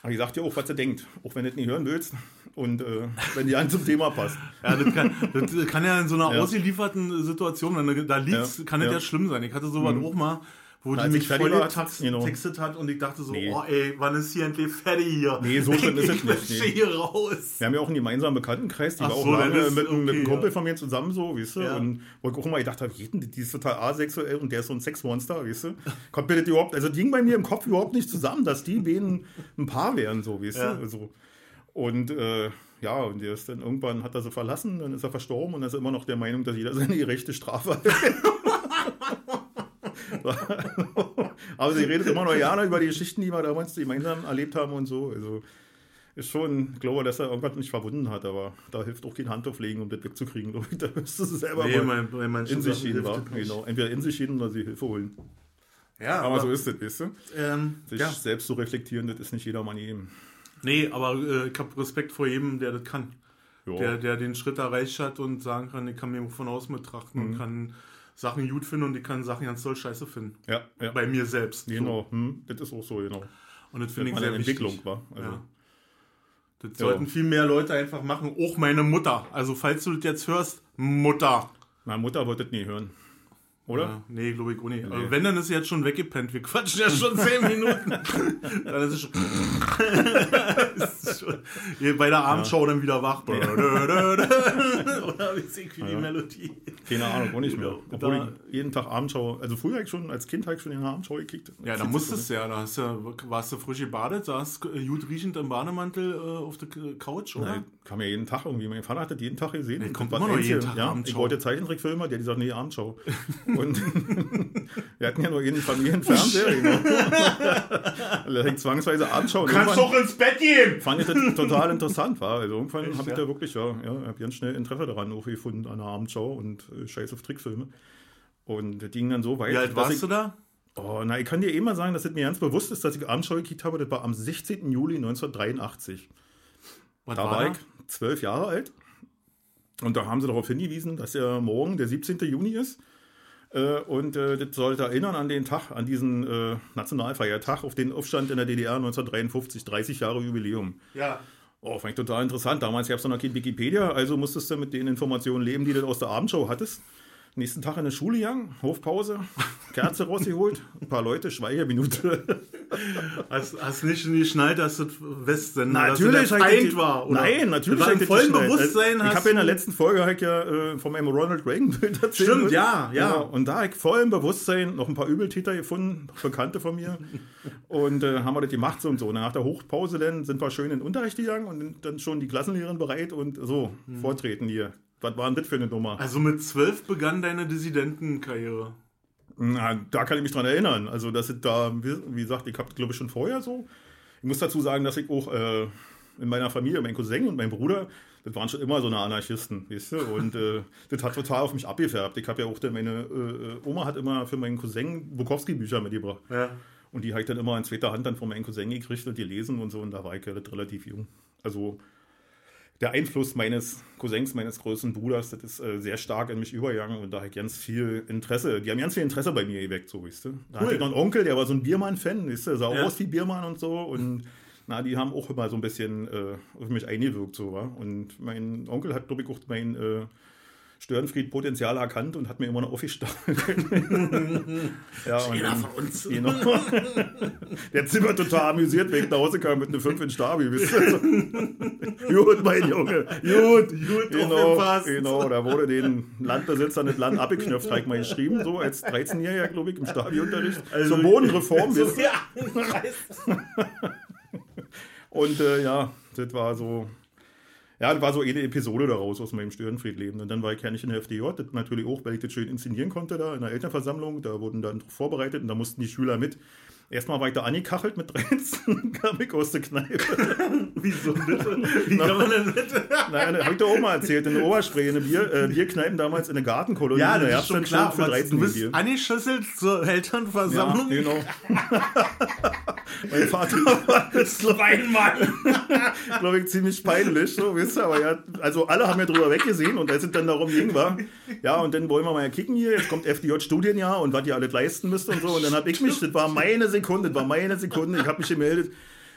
[SPEAKER 2] Aber die sagt dir auch, was sie denkt. Auch wenn du es nicht hören willst. Und äh, wenn die an zum Thema passt.
[SPEAKER 1] Ja, das kann, das kann ja in so einer
[SPEAKER 2] Ja.
[SPEAKER 1] ausgelieferten Situation, wenn du da liegst,
[SPEAKER 2] Ja,
[SPEAKER 1] kann das ja.
[SPEAKER 2] ja.
[SPEAKER 1] schlimm sein. Ich hatte sowas auch mal, wo die
[SPEAKER 2] ich
[SPEAKER 1] mich voll getextet
[SPEAKER 2] genau.
[SPEAKER 1] textet hat und ich dachte so,
[SPEAKER 2] Nee.
[SPEAKER 1] oh ey, wann ist hier endlich fertig hier?
[SPEAKER 2] Nee, so schlimm ist es
[SPEAKER 1] ich
[SPEAKER 2] nicht, nee.
[SPEAKER 1] hier raus.
[SPEAKER 2] Wir haben ja auch einen gemeinsamen Bekanntenkreis, die
[SPEAKER 1] Ach
[SPEAKER 2] war auch
[SPEAKER 1] so,
[SPEAKER 2] lange
[SPEAKER 1] dann ist-
[SPEAKER 2] mit, einem- mit einem
[SPEAKER 1] okay,
[SPEAKER 2] Kumpel
[SPEAKER 1] ja.
[SPEAKER 2] von mir zusammen so, weißt du?
[SPEAKER 1] Ja.
[SPEAKER 2] Und wo ich auch immer gedacht habe, jeden, die ist total asexuell und der ist so ein Sexmonster, weißt du? Kommt mir das überhaupt, also ging bei mir im Kopf überhaupt nicht zusammen, dass die beiden ein Paar wären, so, weißt
[SPEAKER 1] Ja.
[SPEAKER 2] du? Also, und äh, ja, und der ist dann irgendwann hat er sie verlassen, dann ist er verstorben und er ist immer noch der Meinung, dass jeder seine gerechte Strafe hat. Aber sie redet immer noch gerne über die Geschichten, die wir damals gemeinsam erlebt haben und so. Also ist schon, ich glaube, dass er irgendwas nicht verbunden hat, aber da hilft auch kein Handauflegen, um das wegzukriegen. ich. Da müsste sie selber
[SPEAKER 1] Nee,
[SPEAKER 2] mal
[SPEAKER 1] bei
[SPEAKER 2] in sich
[SPEAKER 1] nicht.
[SPEAKER 2] Genau. Entweder in sich gehen oder sie Hilfe holen.
[SPEAKER 1] Ja,
[SPEAKER 2] Aber
[SPEAKER 1] aber,
[SPEAKER 2] so ist das, weißt du?
[SPEAKER 1] ähm,
[SPEAKER 2] Sich
[SPEAKER 1] ja.
[SPEAKER 2] selbst zu reflektieren, das ist nicht jedermann jedem.
[SPEAKER 1] Nee, aber äh, ich habe Respekt vor jedem, der das kann. Der, der den Schritt erreicht hat und sagen kann, ich kann mir von außen betrachten
[SPEAKER 2] Mhm.
[SPEAKER 1] und kann Sachen gut finden und ich kann Sachen ganz doll scheiße finden.
[SPEAKER 2] ja, ja.
[SPEAKER 1] Bei mir selbst.
[SPEAKER 2] Genau, hm, das ist auch so, genau.
[SPEAKER 1] So. Und das finde ich sehr
[SPEAKER 2] eine
[SPEAKER 1] wichtig.
[SPEAKER 2] Entwicklung war. Also,
[SPEAKER 1] Ja. Das sollten viel mehr Leute einfach machen. Auch meine Mutter. Also falls du das jetzt hörst, Mutter.
[SPEAKER 2] Meine Mutter wollte das nie hören. Oder?
[SPEAKER 1] Ja, nee, glaube ich auch nicht. Aber wenn, dann ist sie jetzt schon weggepennt. Wir quatschen ja schon zehn Minuten. dann ist es schon, ist schon bei der Abendschau dann wieder wach. Oder wie singt wie die Melodie.
[SPEAKER 2] Keine Ahnung, auch nicht mehr.
[SPEAKER 1] Ja,
[SPEAKER 2] Obwohl
[SPEAKER 1] da-
[SPEAKER 2] ich jeden Tag Abendschau, also früher ich schon, als Kind habe ich schon in der Abendschau gekickt.
[SPEAKER 1] Ja, da musstest du ja. Da hast du, warst du frisch gebadet, saßt äh, gut riechend im Bademantel äh, auf der Couch, oder?
[SPEAKER 2] Nein, kam ja jeden Tag irgendwie. Mein Vater hat das jeden Tag gesehen.
[SPEAKER 1] Nee, kommt immer noch jeden. Tag
[SPEAKER 2] ja,
[SPEAKER 1] Abendschau.
[SPEAKER 2] Ich wollte Zeichentrickfilme, der hat gesagt, nee, Abendschau. Und wir hatten ja nur jeden Familienfernseher. genau. da hängt zwangsweise Abendschau. Und
[SPEAKER 1] Kannst doch ins Bett gehen!
[SPEAKER 2] fand ich das total interessant. War. Also irgendwann habe ich da wirklich, ja, ja habe ganz schnell Interesse daran aufgefunden an der Abendschau und äh, Scheiß auf Trickfilme. Und das ging dann so weit,
[SPEAKER 1] Wie alt warst
[SPEAKER 2] ich,
[SPEAKER 1] du da?
[SPEAKER 2] Oh, na, ich kann dir eh mal sagen, dass es mir ganz bewusst ist, dass ich Abendschau gekickt habe. Das war am 16. Juli 1983.
[SPEAKER 1] Was
[SPEAKER 2] Da war ich zwölf Jahre alt. Und da haben sie darauf hingewiesen, dass ja morgen der 17. Juni ist. Äh, und äh, das sollte erinnern an den Tag, an diesen äh, Nationalfeiertag, auf den Aufstand in der DDR 1953, 30 Jahre Jubiläum.
[SPEAKER 1] Ja.
[SPEAKER 2] Oh, fand ich total interessant. Damals gab es noch kein Wikipedia, also musstest du mit den Informationen leben, die du aus der Abendshow hattest. Nächsten Tag in der Schule gegangen, Hofpause, Kerze rausgeholt, ein paar Leute, Schweigeminute.
[SPEAKER 1] Hast, hast nicht geschnallt, dass das Westsender
[SPEAKER 2] Natürlich,
[SPEAKER 1] dass
[SPEAKER 2] die-
[SPEAKER 1] war, oder?
[SPEAKER 2] Nein, natürlich.
[SPEAKER 1] Das war im vollen
[SPEAKER 2] das.
[SPEAKER 1] Bewusstsein
[SPEAKER 2] Ich habe in der
[SPEAKER 1] du-
[SPEAKER 2] letzten Folge halt ja äh, von einem Ronald Reagan Bild erzählt.
[SPEAKER 1] Stimmt, ja, ja.
[SPEAKER 2] Genau. Und da habe ich voll im Bewusstsein noch ein paar Übeltäter gefunden, Bekannte von mir. und äh, haben wir das gemacht so und so. Und nach der Hochpause dann sind wir schön in den Unterricht gegangen und dann schon die Klassenlehrerin bereit und so, vortreten hier. Was war denn das für eine Nummer?
[SPEAKER 1] Also mit zwölf begann deine Dissidentenkarriere.
[SPEAKER 2] Na, da kann ich mich dran erinnern. Also, dass ich da, wie gesagt, ich habe glaube ich schon vorher so. Ich muss dazu sagen, dass ich auch äh, in meiner Familie, mein Cousin und mein Bruder, das waren schon immer so eine Anarchisten, weißt du? Und äh, das hat total auf mich abgefärbt. Ich habe ja auch, dann meine äh, Oma hat immer für meinen Cousin Bukowski-Bücher mitgebracht.
[SPEAKER 1] Ja.
[SPEAKER 2] Und die habe ich dann immer in zweiter Hand dann von meinem Cousin gekriegt und gelesen und so. Und da war ich ja relativ jung. Also der Einfluss meines Cousins, meines großen Bruders, das ist äh, sehr stark in mich übergegangen und da habe ich ganz viel Interesse, die haben ganz viel Interesse bei mir geweckt, so, weißt du. Da hatte ich noch einen Onkel, der war so ein Biermann-Fan, weißt du, sah
[SPEAKER 1] Ja.
[SPEAKER 2] aus wie Biermann und so und na, die haben auch immer so ein bisschen äh, auf mich eingewirkt, so, wa? Und mein Onkel hat, glaube ich, auch mein äh, Störenfried-Potenzial erkannt und hat mir immer noch aufgestanden. ja, dann-
[SPEAKER 1] von uns.
[SPEAKER 2] Genau. Der Zimmer total amüsiert, ich nach Hause kam mit einer 5 in Stabi. Wisst ihr? Gut, mein Junge. Gut.
[SPEAKER 1] Gut
[SPEAKER 2] Genau, genau, da wurde den Landbesitzern das Land abgeknöpft, habe ich mal geschrieben, so als 13-Jähriger, glaube ich, im Stabi-Unterricht.
[SPEAKER 1] Also-
[SPEAKER 2] Zur Bodenreform.
[SPEAKER 1] So, ja.
[SPEAKER 2] Und äh, ja, das war so. Ja, das war so eine Episode daraus aus meinem Störenfriedleben. Und dann war ich ja in der FDJ, das natürlich auch, weil ich das schön inszenieren konnte da in der Elternversammlung. Da wurden dann vorbereitet und da mussten die Schüler mit. Erstmal war ich da angekachelt mit 13, kam ich aus der Kneipe.
[SPEAKER 1] Wieso bitte? Wie kann man denn bitte?
[SPEAKER 2] Nein, habe ich doch auch mal erzählt, in der Oberspree, in der Bier, äh, Bierkneipen damals in der Gartenkolonie.
[SPEAKER 1] Ja,
[SPEAKER 2] da
[SPEAKER 1] das ist schon klar.
[SPEAKER 2] für
[SPEAKER 1] aber
[SPEAKER 2] 13
[SPEAKER 1] du bist
[SPEAKER 2] Bier.
[SPEAKER 1] angeschüsselt zur Elternversammlung.
[SPEAKER 2] Ja, genau. mein Vater war das,
[SPEAKER 1] Zweimal.
[SPEAKER 2] glaube ich, ziemlich peinlich, so, wisst ihr, aber ja, also alle haben ja drüber weggesehen und als es dann darum ging, war, ja, und dann wollen wir mal kicken hier, jetzt kommt FDJ-Studienjahr und was ihr alles leisten müsst und so, und dann habe ich mich, das war meine Sekunde, das war meine Sekunde, ich habe mich gemeldet,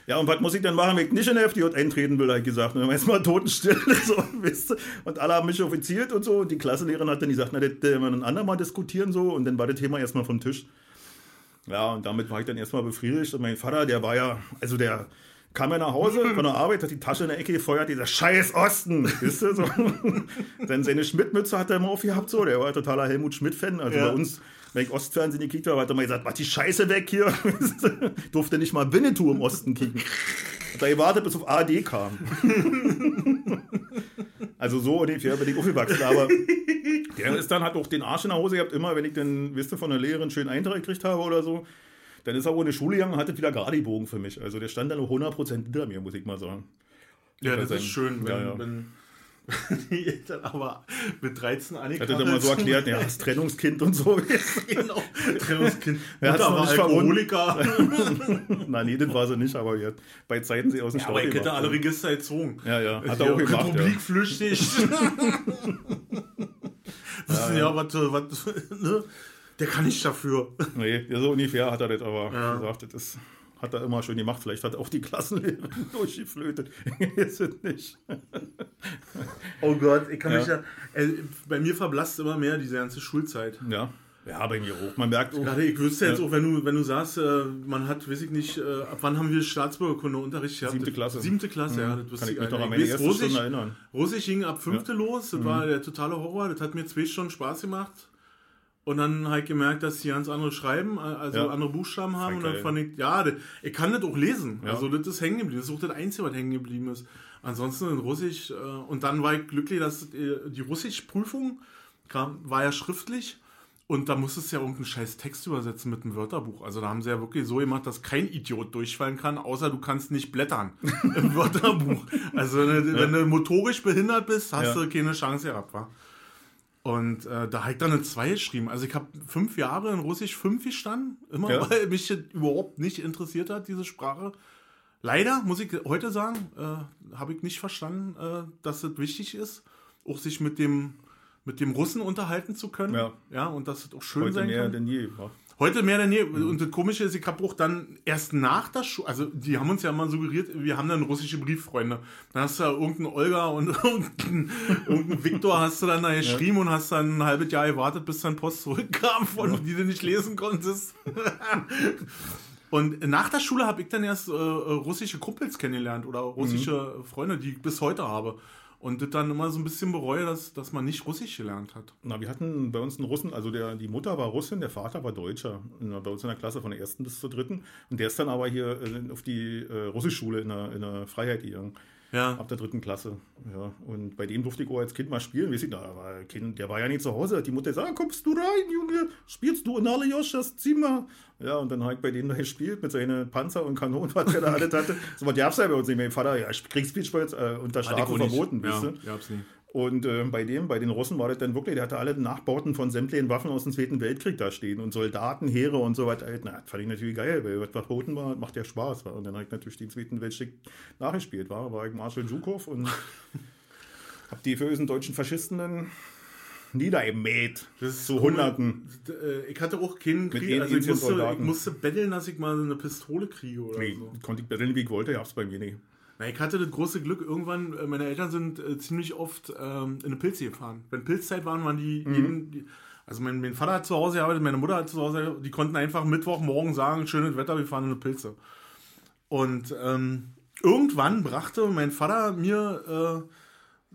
[SPEAKER 2] ja, und was muss ich dann machen, wenn ich nicht in der FDJ eintreten will, habe ich gesagt. Und dann war erstmal Totenstille, so, ihr? Und alle haben mich offiziert und so. Und die Klassenlehrerin hat dann gesagt, na, das werden wir ein andermal diskutieren, so. Und dann war das Thema erstmal vom Tisch. Ja, und damit war ich dann erstmal befriedigt. Und mein Vater, der war ja, also der kam ja nach Hause von der Arbeit, hat die Tasche in der Ecke gefeuert, dieser scheiß Osten, wisst ihr, so. Dann seine Schmidt-Mütze hat er immer aufgehabt, so, der war totaler Helmut Schmidt-Fan, also
[SPEAKER 1] Ja.
[SPEAKER 2] bei uns, wenn ich Ostfernsehen gekickt habe, hat er mal gesagt, mach die Scheiße weg hier, durfte nicht mal Winnetou im Osten kicken. Hat er gewartet, bis auf ARD kam. Also so ungefähr bin ich aufgewachsen, aber der ist dann hat auch den Arsch in der Hose gehabt, immer wenn ich dann, wisst ihr, von der Lehrerin schön Eintrag gekriegt habe oder so, dann ist er wohl in die Schule gegangen und hatte wieder gerade Bogen für mich. Also der stand dann noch 100% hinter mir, muss ich mal sagen.
[SPEAKER 1] Ja, das ist schön, wenn,
[SPEAKER 2] Ja, ja.
[SPEAKER 1] wenn die Eltern aber mit 13
[SPEAKER 2] Hat
[SPEAKER 1] angekachelt
[SPEAKER 2] er dann mal so erklärt, ja, das Trennungskind und so.
[SPEAKER 1] Genau. Trennungskind.
[SPEAKER 2] Er noch
[SPEAKER 1] war
[SPEAKER 2] nicht.
[SPEAKER 1] Alkoholiker.
[SPEAKER 2] Na, nee, das war sie nicht, aber ja, bei Zeiten sie aus dem
[SPEAKER 1] Ja,
[SPEAKER 2] Staub
[SPEAKER 1] aber ich hätte alle Register gezogen.
[SPEAKER 2] Ja, ja, hat er auch gemacht. Ja.
[SPEAKER 1] Republikflüchtig. Wissen ja, was, was, ne? Der kann nicht dafür.
[SPEAKER 2] Nee, so ungefähr hat er das aber gesagt, das hat er immer schön gemacht. Vielleicht hat er auch die Klassenlehrerin durchgeflötet. Ist es nicht.
[SPEAKER 1] Oh Gott, ich kann
[SPEAKER 2] Ja.
[SPEAKER 1] mich ja. Äh, bei mir verblasst immer mehr diese ganze Schulzeit.
[SPEAKER 2] Ja. Ja, bei mir auch. Man merkt auch.
[SPEAKER 1] Gerade ich wüsste jetzt
[SPEAKER 2] Ja.
[SPEAKER 1] auch, wenn du, wenn du sagst, äh, man hat, weiß ich nicht, äh, ab wann haben wir Staatsbürgerkunde-Unterricht gehabt?
[SPEAKER 2] Siebte Klasse.
[SPEAKER 1] Siebte Klasse, ja. Das
[SPEAKER 2] Kann ich mich noch an meine erste Stunde
[SPEAKER 1] Russisch,
[SPEAKER 2] erinnern.
[SPEAKER 1] Russisch ging ab fünfte los, das
[SPEAKER 2] Mhm.
[SPEAKER 1] war der totale Horror, das hat mir zwei Stunden Spaß gemacht. Und dann habe ich gemerkt, dass die ganz andere schreiben, also
[SPEAKER 2] Ja.
[SPEAKER 1] andere Buchstaben haben. Und dann fand ich, ja, ich kann das auch lesen.
[SPEAKER 2] Ja.
[SPEAKER 1] Also das ist hängen geblieben. Das ist auch das Einzige, was hängen geblieben ist. Ansonsten in Russisch. Äh, und dann war ich glücklich, dass äh, die Russischprüfung kam, war ja schriftlich. Und da musstest du ja irgendeinen scheiß Text übersetzen mit einem Wörterbuch. Also da haben sie ja wirklich so gemacht, dass kein Idiot durchfallen kann, außer du kannst nicht blättern im Wörterbuch. Also wenn, du- wenn du motorisch behindert bist, hast
[SPEAKER 2] Ja.
[SPEAKER 1] du keine Chance gehabt, wa? Und äh, da habe ich dann eine 2 geschrieben. Also ich habe fünf Jahre in Russisch 5 gestanden, immer
[SPEAKER 2] Ja.
[SPEAKER 1] weil mich überhaupt nicht interessiert hat, diese Sprache. Leider, muss ich heute sagen, äh, habe ich nicht verstanden, äh, dass das wichtig ist, auch sich mit dem mit dem Russen unterhalten zu können.
[SPEAKER 2] Ja.
[SPEAKER 1] ja und dass es auch schön
[SPEAKER 2] Heute
[SPEAKER 1] sein
[SPEAKER 2] mehr
[SPEAKER 1] kann.
[SPEAKER 2] denn je. Ja.
[SPEAKER 1] Heute mehr denn je. Und das Komische ist, ich habe auch dann erst nach der Schule, also die haben uns ja mal suggeriert, wir haben dann russische Brieffreunde. Dann hast du ja irgendeinen Olga und irgendeinen, irgendeinen Viktor hast du dann da geschrieben und hast dann ein halbes Jahr gewartet, bis dann Post zurückkam, von die du nicht lesen konntest. Und nach der Schule habe ich dann erst äh, russische Kumpels kennengelernt oder russische Freunde, die ich bis heute habe. Und das dann immer so ein bisschen bereue, dass, dass man nicht Russisch gelernt hat.
[SPEAKER 2] Na, wir hatten bei uns einen Russen, also der, die Mutter war Russin, der Vater war Deutscher. Bei uns in der Klasse von der ersten bis zur dritten. Und der ist dann aber hier äh, auf die äh, Russischschule in der, in der Freiheit gegangen.
[SPEAKER 1] Ja.
[SPEAKER 2] Ab der dritten Klasse. Ja. Und bei dem durfte ich auch als Kind mal spielen. Weiß ich, da war kind, der war ja nicht zu Hause. Die Mutter sagt, ah, kommst du rein, Junge, spielst du in Alioschas Zimmer? Ja, und dann habe ich bei dem da gespielt mit seinen Panzer und Kanonen, was er da alles hatte. So was gab's ja bei uns nicht. Mein Vater, ja, Kriegsspielsport äh, unter Strafe verboten,
[SPEAKER 1] ja,
[SPEAKER 2] weißt du?
[SPEAKER 1] Hab's nie.
[SPEAKER 2] Und äh, bei dem, bei den Russen war das dann wirklich, der hatte alle Nachbauten von sämtlichen Waffen aus dem Zweiten Weltkrieg da stehen und Soldaten, Heere und so weiter. Na, das fand ich natürlich geil, weil was verboten war, macht ja Spaß. War. Und dann habe ich natürlich den Zweiten Weltkrieg nachgespielt. War, war ich Marshal Zhukov und habe die bösen deutschen Faschisten dann niedergemäht.
[SPEAKER 1] Das ist
[SPEAKER 2] zu
[SPEAKER 1] cool.
[SPEAKER 2] Hunderten.
[SPEAKER 1] Äh, Ich hatte auch keinen Krieg, also ich musste, ich musste betteln, dass ich mal eine Pistole kriege oder
[SPEAKER 2] Nee,
[SPEAKER 1] so.
[SPEAKER 2] konnte ich betteln, wie ich wollte, gab's bei mir nicht.
[SPEAKER 1] Na, ich hatte das große Glück, irgendwann, äh, meine Eltern sind äh, ziemlich oft ähm, in eine Pilze gefahren. Wenn Pilzzeit waren, waren die, jeden, die also mein, mein Vater hat zu Hause gearbeitet, meine Mutter hat zu Hause, gearbeitet, die konnten einfach Mittwochmorgen sagen, schönes Wetter, wir fahren in eine Pilze. Und ähm, irgendwann brachte mein Vater mir äh,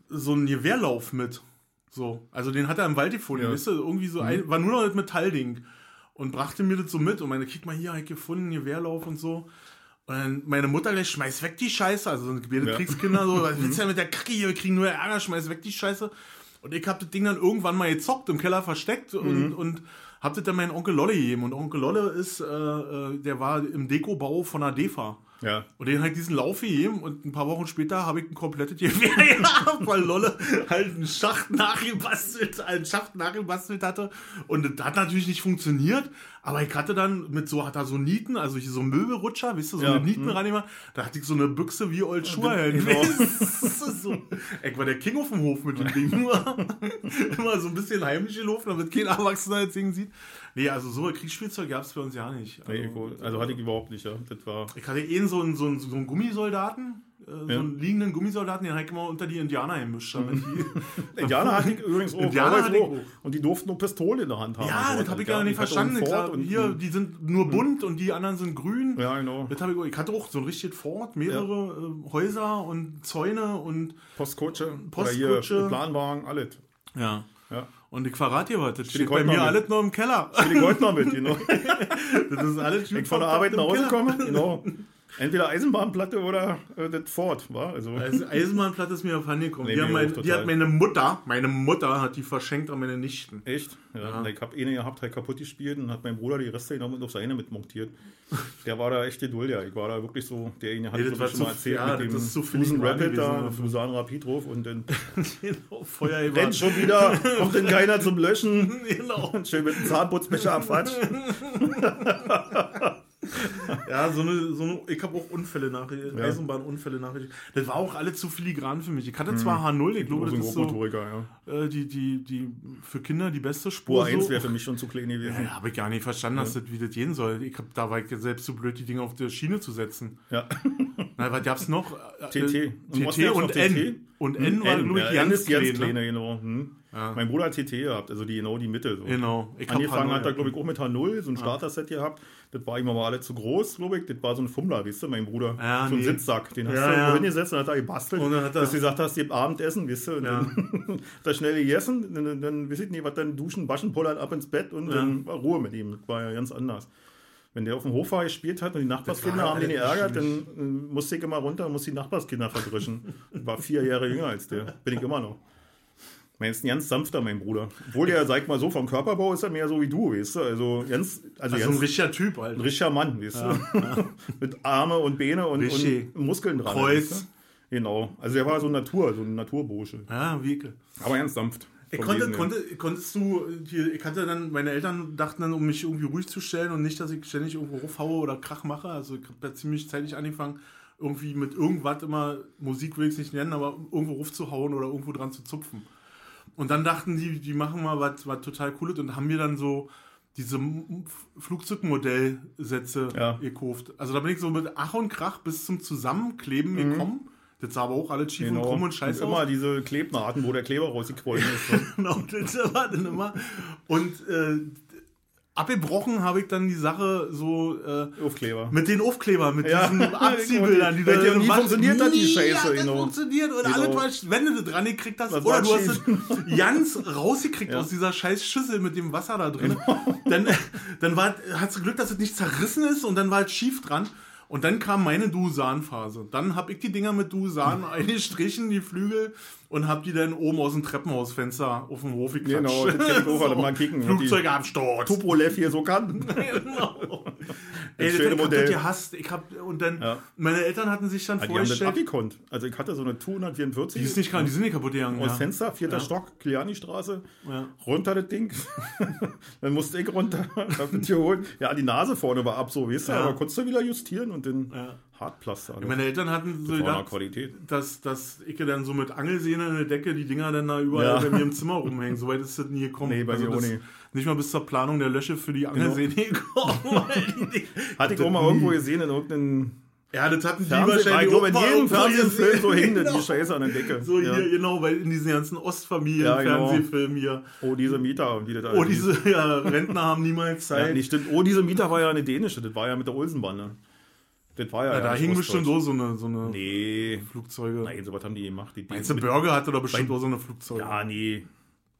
[SPEAKER 1] so einen Gewehrlauf mit. So, also den hat er im Wald gefunden,
[SPEAKER 2] Ja.
[SPEAKER 1] weißt du, irgendwie so ein, war nur noch das Metallding. Und brachte mir das so mit und meine, krieg mal hier, hab ich gefunden, Gewehrlauf und so. Und dann meine Mutter gleich, schmeiß weg die Scheiße. Also so gebildet
[SPEAKER 2] Ja.
[SPEAKER 1] Kriegskinder so, was willst du denn mit der Kacke hier? Wir kriegen nur Ärger, schmeiß weg die Scheiße. Und ich hab das Ding dann irgendwann mal gezockt, im Keller versteckt und, und hab das dann meinen Onkel Lolle gegeben. Und Onkel Lolle ist, äh, äh, der war im Dekobau von der DEFA.
[SPEAKER 2] Ja.
[SPEAKER 1] Und den halt diesen Lauf gegeben und ein paar Wochen später habe ich ein komplettes Gewehr gehabt, weil Lolle halt einen Schacht nachgebastelt, einen Schacht nachgebastelt hatte. Und das hat natürlich nicht funktioniert, aber ich hatte dann mit so, hat er so Nieten, also hier so Möbelrutscher, weißt du, so
[SPEAKER 2] Ja,
[SPEAKER 1] eine Nieten reingemacht, da hatte ich so eine Büchse wie Old Schuhe.
[SPEAKER 2] genau.
[SPEAKER 1] so. Ich war der King auf dem Hof mit dem Ding. Immer, so ein bisschen heimlich gelaufen, damit kein Erwachsener das Ding sieht. Nee, also so ein Kriegsspielzeug gab es bei uns ja nicht.
[SPEAKER 2] Nee, ich, also hatte ich überhaupt nicht, ja. Das war.
[SPEAKER 1] Ich hatte eh so einen, so einen, so einen Gummisoldaten, äh, so
[SPEAKER 2] Ja.
[SPEAKER 1] einen liegenden Gummisoldaten, den habe ich immer unter die Indianer gemischt. Die,
[SPEAKER 2] Indianer hatte ich übrigens auch.
[SPEAKER 1] Indianer hatte ich
[SPEAKER 2] auch. Und die durften nur Pistole in der Hand haben.
[SPEAKER 1] ja,
[SPEAKER 2] so.
[SPEAKER 1] das habe ich
[SPEAKER 2] Ja,
[SPEAKER 1] ja nicht
[SPEAKER 2] hatte
[SPEAKER 1] verstanden. Klar,
[SPEAKER 2] und-
[SPEAKER 1] hier, die sind nur bunt und die anderen sind grün.
[SPEAKER 2] Ja, genau.
[SPEAKER 1] Das ich, ich hatte auch so ein richtiges Fort, mehrere äh, Häuser und Zäune und
[SPEAKER 2] Postkutsche.
[SPEAKER 1] Postkutsche.
[SPEAKER 2] Planwagen, alles.
[SPEAKER 1] ja.
[SPEAKER 2] Ja.
[SPEAKER 1] Und ich verrate dir was, das steht bei mir alles noch im Keller.
[SPEAKER 2] Ich heute noch mit, genau.
[SPEAKER 1] Das ist alles
[SPEAKER 2] ich von der Arbeit nach Hause komme, genau. Entweder Eisenbahnplatte oder äh, das Ford, war also.
[SPEAKER 1] Also Eisenbahnplatte ist mir auf Hand gekommen.
[SPEAKER 2] Nee,
[SPEAKER 1] die, mein, die hat meine Mutter, meine Mutter hat die verschenkt an meine Nichten.
[SPEAKER 2] Echt? Ja. Ich habe eine gehabt, halt kaputt gespielt und hat mein Bruder die Reste genommen und auf seine mitmontiert. Der war da echt geduldig. Ja. Ich war da wirklich so, derjenige hat
[SPEAKER 1] Nee, das
[SPEAKER 2] schon mal erzählt
[SPEAKER 1] ja,
[SPEAKER 2] mit dem
[SPEAKER 1] das ist zu
[SPEAKER 2] Fusen Rapid da. Fusan Rapid drauf und dann
[SPEAKER 1] Genau, Feuer
[SPEAKER 2] rennt schon wieder, kommt denn keiner zum Löschen.
[SPEAKER 1] Genau.
[SPEAKER 2] Und schön mit dem Zahnputzbecher abquatscht.
[SPEAKER 1] Ja, so eine, so eine ich habe auch Unfälle nach,
[SPEAKER 2] Ja.
[SPEAKER 1] Eisenbahnunfälle nach. Das war auch alles zu filigran für mich. Ich hatte zwar H0, ich glaube,
[SPEAKER 2] So
[SPEAKER 1] das ist so
[SPEAKER 2] ja.
[SPEAKER 1] äh, die, die, die für Kinder die beste Spur.
[SPEAKER 2] Spur 1
[SPEAKER 1] so.
[SPEAKER 2] wäre für mich schon zu klein gewesen.
[SPEAKER 1] ja, habe ich gar nicht verstanden, dass das, wie das gehen soll. Ich hab, da war ich selbst zu blöd, die Dinge auf der Schiene zu setzen.
[SPEAKER 2] Ja.
[SPEAKER 1] Na, was gab's noch? Äh,
[SPEAKER 2] TT. Und
[SPEAKER 1] TT
[SPEAKER 2] gab's
[SPEAKER 1] und? N. Und N war, glaube ich,
[SPEAKER 2] ja,
[SPEAKER 1] ganz
[SPEAKER 2] ganz
[SPEAKER 1] klein.
[SPEAKER 2] kleiner,
[SPEAKER 1] Ne?
[SPEAKER 2] genau. Hm.
[SPEAKER 1] Ja.
[SPEAKER 2] Mein Bruder hat TT gehabt, also die genau die Mitte. So.
[SPEAKER 1] Genau. Ich
[SPEAKER 2] Angefangen
[SPEAKER 1] H0,
[SPEAKER 2] hat er,
[SPEAKER 1] ja.
[SPEAKER 2] glaube ich, auch mit H0, so ein Starter-Set gehabt. Das war ihm aber alle zu groß, glaube ich. Das war so ein Fummler, weißt du, mein Bruder.
[SPEAKER 1] Ja,
[SPEAKER 2] so ein
[SPEAKER 1] nee.
[SPEAKER 2] Sitzsack. Den hast
[SPEAKER 1] Ja,
[SPEAKER 2] du
[SPEAKER 1] ja.
[SPEAKER 2] hingesetzt und hat er gebastelt.
[SPEAKER 1] Und dann hat er-
[SPEAKER 2] dass du gesagt hast, ihr Abendessen, weißt du. Und
[SPEAKER 1] Ja.
[SPEAKER 2] dann hat er schnell gegessen. Dann, dann, dann weiß ich nicht, was dann duschen, waschen, pullern, ab ins Bett und dann war Ruhe mit ihm. Das war ja ganz anders. Wenn der auf dem Hof war gespielt hat und die Nachbarskinder haben den geärgert, dann musste ich immer runter und musste die Nachbarskinder verdrischen. Ich war vier Jahre jünger als der. Bin ich immer noch. Mein ist ein ganz sanfter, mein Bruder. Obwohl der, sag mal so, vom Körperbau ist er mehr so wie du, weißt du. Also ganz, also,
[SPEAKER 1] Also
[SPEAKER 2] ganz
[SPEAKER 1] ein richtiger Typ halt.
[SPEAKER 2] ein richtiger Mann, weißt du. Mit Arme und Beine und, und Muskeln dran.
[SPEAKER 1] Kreuz.
[SPEAKER 2] weißt du? Genau. Also der war so ein Natur, so ein Naturbursche.
[SPEAKER 1] Ja, Wieke.
[SPEAKER 2] Aber ganz sanft.
[SPEAKER 1] Konnte, konnte, konntest du, hier, ich hatte dann, meine Eltern dachten dann, um mich irgendwie ruhig zu stellen und nicht, dass ich ständig irgendwo raufhaue oder Krach mache. Also ich habe da ziemlich zeitig angefangen, irgendwie mit irgendwas immer, Musik will ich es nicht nennen, aber irgendwo raufzuhauen oder irgendwo dran zu zupfen. Und dann dachten die, die machen mal was, was total cooles und haben mir dann so diese Flugzeugmodellsätze
[SPEAKER 2] Ja.
[SPEAKER 1] gekauft. Also da bin ich so mit Ach und Krach bis zum Zusammenkleben gekommen. Das sah aber auch alles schief und krumm und scheiße
[SPEAKER 2] immer
[SPEAKER 1] aus.
[SPEAKER 2] diese Klebnaten, wo der Kleber rausgequollen ist. ne?
[SPEAKER 1] genau, das war dann immer. Und äh, abgebrochen habe ich dann die Sache so äh,
[SPEAKER 2] Aufkleber.
[SPEAKER 1] mit den Aufkleber, mit
[SPEAKER 2] Ja.
[SPEAKER 1] diesen Abziehbildern, die
[SPEAKER 2] die
[SPEAKER 1] da
[SPEAKER 2] nie
[SPEAKER 1] was-
[SPEAKER 2] funktioniert hat, die
[SPEAKER 1] nie
[SPEAKER 2] Scheiße,
[SPEAKER 1] hat das
[SPEAKER 2] genau.
[SPEAKER 1] funktioniert und
[SPEAKER 2] Genau.
[SPEAKER 1] alle was, wenn du dran gekriegt hast,
[SPEAKER 2] Das
[SPEAKER 1] oder du hast es ganz rausgekriegt
[SPEAKER 2] Ja.
[SPEAKER 1] aus dieser scheiß Schüssel mit dem Wasser da drin.
[SPEAKER 2] Genau.
[SPEAKER 1] Dann, dann war, hast du Glück, dass es nicht zerrissen ist und dann war es schief dran. Und dann kam meine Dusan-Phase. Dann habe ich die Dinger mit Dusan eingestrichen, die Flügel, und habe die dann oben aus dem Treppenhausfenster auf dem Hof geklatscht.
[SPEAKER 2] Genau, das kenn ich auch, alle mal kicken.
[SPEAKER 1] Flugzeugabsturz.
[SPEAKER 2] Tupolev hier so kann.
[SPEAKER 1] genau. Ey, das,
[SPEAKER 2] schöne
[SPEAKER 1] ich hab
[SPEAKER 2] Modell.
[SPEAKER 1] das gehasst. Ich hab, und dann,
[SPEAKER 2] Ja.
[SPEAKER 1] meine Eltern hatten sich dann
[SPEAKER 2] Ja, die haben das
[SPEAKER 1] vorgestellt,
[SPEAKER 2] abgekonnt. Also ich hatte so eine 244
[SPEAKER 1] die ist nicht, die sind nicht kaputt gegangen.
[SPEAKER 2] aus
[SPEAKER 1] Ja.
[SPEAKER 2] Fenster, vierter
[SPEAKER 1] Ja.
[SPEAKER 2] Stock, Kiliani-Straße,
[SPEAKER 1] Ja.
[SPEAKER 2] runter das Ding. dann musste ich runter, hab das geholt. Ja, die Nase vorne war ab, so, weißt du, aber konntest du wieder justieren und den
[SPEAKER 1] Ja. Meine Eltern hatten so gedacht,
[SPEAKER 2] Qualität.
[SPEAKER 1] dass, dass ich dann so mit Angelsehne in der Decke die Dinger dann da überall
[SPEAKER 2] Ja.
[SPEAKER 1] bei mir im Zimmer rumhängen. Soweit ist das nie gekommen.
[SPEAKER 2] Nee, bei mir auch
[SPEAKER 1] das,
[SPEAKER 2] nicht.
[SPEAKER 1] Nicht mal bis zur Planung der Lösche für die Angelsehne gekommen. weil die-
[SPEAKER 2] Hatte ich auch mal irgendwo gesehen in irgendeinem
[SPEAKER 1] ja, das hatten die.
[SPEAKER 2] Ich
[SPEAKER 1] wahrscheinlich
[SPEAKER 2] glaube,
[SPEAKER 1] auch
[SPEAKER 2] in jedem Fernsehfilm so hing das die
[SPEAKER 1] Genau.
[SPEAKER 2] Scheiße an der Decke.
[SPEAKER 1] So
[SPEAKER 2] ja.
[SPEAKER 1] hier, genau, weil in diesen ganzen Ostfamilien,
[SPEAKER 2] Ja, genau.
[SPEAKER 1] Hier.
[SPEAKER 2] Oh, diese Mieter und wie das
[SPEAKER 1] Oh, diese ja, Rentner haben niemals
[SPEAKER 2] Ja,
[SPEAKER 1] Zeit.
[SPEAKER 2] nee, stimmt. Oh, diese Mieter war ja eine dänische. Das war ja mit der Olsenbande. Das war ja.
[SPEAKER 1] Ja, da hingen
[SPEAKER 2] Ostdeutsch.
[SPEAKER 1] bestimmt so eine, so eine
[SPEAKER 2] Nee.
[SPEAKER 1] Flugzeuge.
[SPEAKER 2] Nein, sowas haben die gemacht. Die
[SPEAKER 1] Meinst du, Burger hatte doch bestimmt auch so eine Flugzeuge.
[SPEAKER 2] Ja, nee.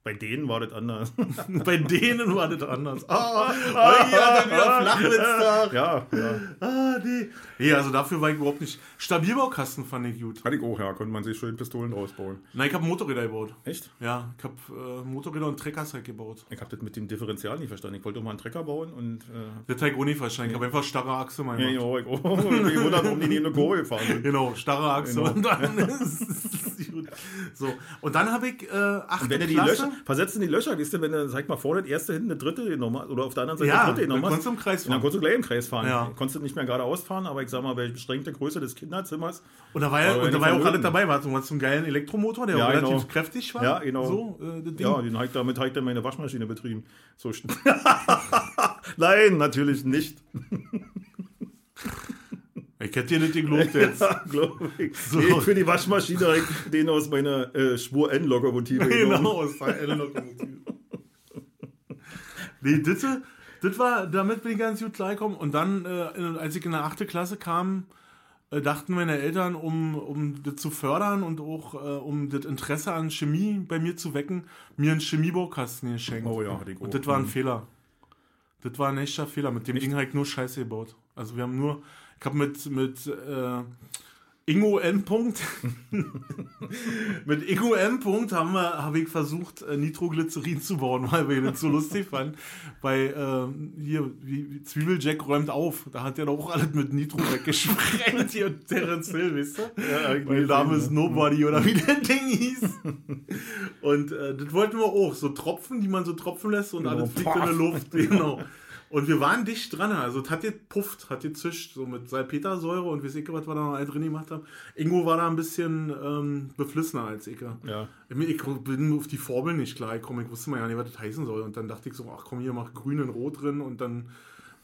[SPEAKER 2] Bei denen war das anders.
[SPEAKER 1] Bei denen war das anders. Ah, oh, hier hat er wieder Flachwitztag.
[SPEAKER 2] ja, ja.
[SPEAKER 1] Ah, nee. Nee, also dafür war ich überhaupt nicht. Stabilbaukasten fand ich gut.
[SPEAKER 2] Hatte ich auch, ja. Konnte man sich schön Pistolen rausbauen.
[SPEAKER 1] Nein, ich habe Motorräder gebaut.
[SPEAKER 2] Echt?
[SPEAKER 1] Ja, ich habe äh, Motorräder und Treckers halt gebaut.
[SPEAKER 2] Ich habe das mit dem Differential nicht verstanden. Ich wollte doch mal einen Trecker bauen und. Äh,
[SPEAKER 1] Das habe ich auch nicht verstanden. Ich habe einfach starre Achse mal
[SPEAKER 2] ja, ja, ich auch. Ich wundert, warum die nie in eine Kurve gefahren sind.
[SPEAKER 1] Genau, starre Achse.
[SPEAKER 2] Genau.
[SPEAKER 1] Und dann ist. So, und dann habe ich äh, achte
[SPEAKER 2] Wenn du die
[SPEAKER 1] Klasse.
[SPEAKER 2] Löcher, versetzt in die Löcher, gehst du, wenn du, sag mal, vorne erste, hinten eine dritte hast, oder auf der anderen Seite
[SPEAKER 1] Ja,
[SPEAKER 2] eine dritte
[SPEAKER 1] dann konntest du im Kreis
[SPEAKER 2] dann
[SPEAKER 1] fahren.
[SPEAKER 2] konntest du gleich im Kreis fahren.
[SPEAKER 1] Ja.
[SPEAKER 2] Konntest du nicht mehr geradeaus fahren, aber ich sag mal, bei beschränkter Größe des Kinderzimmers.
[SPEAKER 1] Und da war ja, und da war ja auch alles dabei. War so was, so ein geilen Elektromotor, der
[SPEAKER 2] Ja,
[SPEAKER 1] auch relativ
[SPEAKER 2] genau.
[SPEAKER 1] kräftig war.
[SPEAKER 2] Ja, genau.
[SPEAKER 1] So, äh.
[SPEAKER 2] Ja, den ich, damit habe ich dann meine Waschmaschine betrieben. So Nein, natürlich nicht.
[SPEAKER 1] Ich hätte dir nicht gelobt jetzt.
[SPEAKER 2] Ja, glaube ich. Nee, für die Waschmaschine habe ich den aus meiner äh, Spur N-Lokomotive genommen.
[SPEAKER 1] genau, aus der L-Lokomotive. nee, das, das war, damit bin ich ganz gut klargekommen. Und dann, äh, als ich in der 8. Klasse kam, äh, dachten meine Eltern, um, um das zu fördern und auch äh, um das Interesse an Chemie bei mir zu wecken, mir einen Chemiebaukasten geschenkt.
[SPEAKER 2] Oh ja, hatte ich
[SPEAKER 1] Und das war ein Fehler. Das war ein echter Fehler. Mit dem Ding habe ich nur Scheiße gebaut. Also wir haben nur, ich habe mit, mit äh, Ingo M. Punkt, mit Ingo M. Punkt haben wir, habe ich versucht, äh, Nitroglycerin zu bauen, weil wir das so lustig fanden. Bei äh, hier, wie, wie Zwiebeljack räumt auf. Da hat er doch auch alles mit Nitro weggesprengt. Hier Terence Hill, weißt du?
[SPEAKER 2] Ja, hab ich
[SPEAKER 1] Mein Name ist. Nobody oder wie der Ding hieß. Und äh, das wollten wir auch. So Tropfen, die man so tropfen lässt und
[SPEAKER 2] Genau.
[SPEAKER 1] alles fliegt in der Luft. Genau. Und wir waren dicht dran. Also es hat gepufft, hat gezischt, so mit Salpetersäure und weiß ich, was wir da noch drin gemacht haben. Ingo war da ein bisschen ähm, beflissener als ich.
[SPEAKER 2] Ja.
[SPEAKER 1] Ich bin auf die Formel nicht klar gekommen. Ich wusste mal ja nicht, was das heißen soll. Und dann dachte ich so, ach komm, hier mach grün und rot drin und dann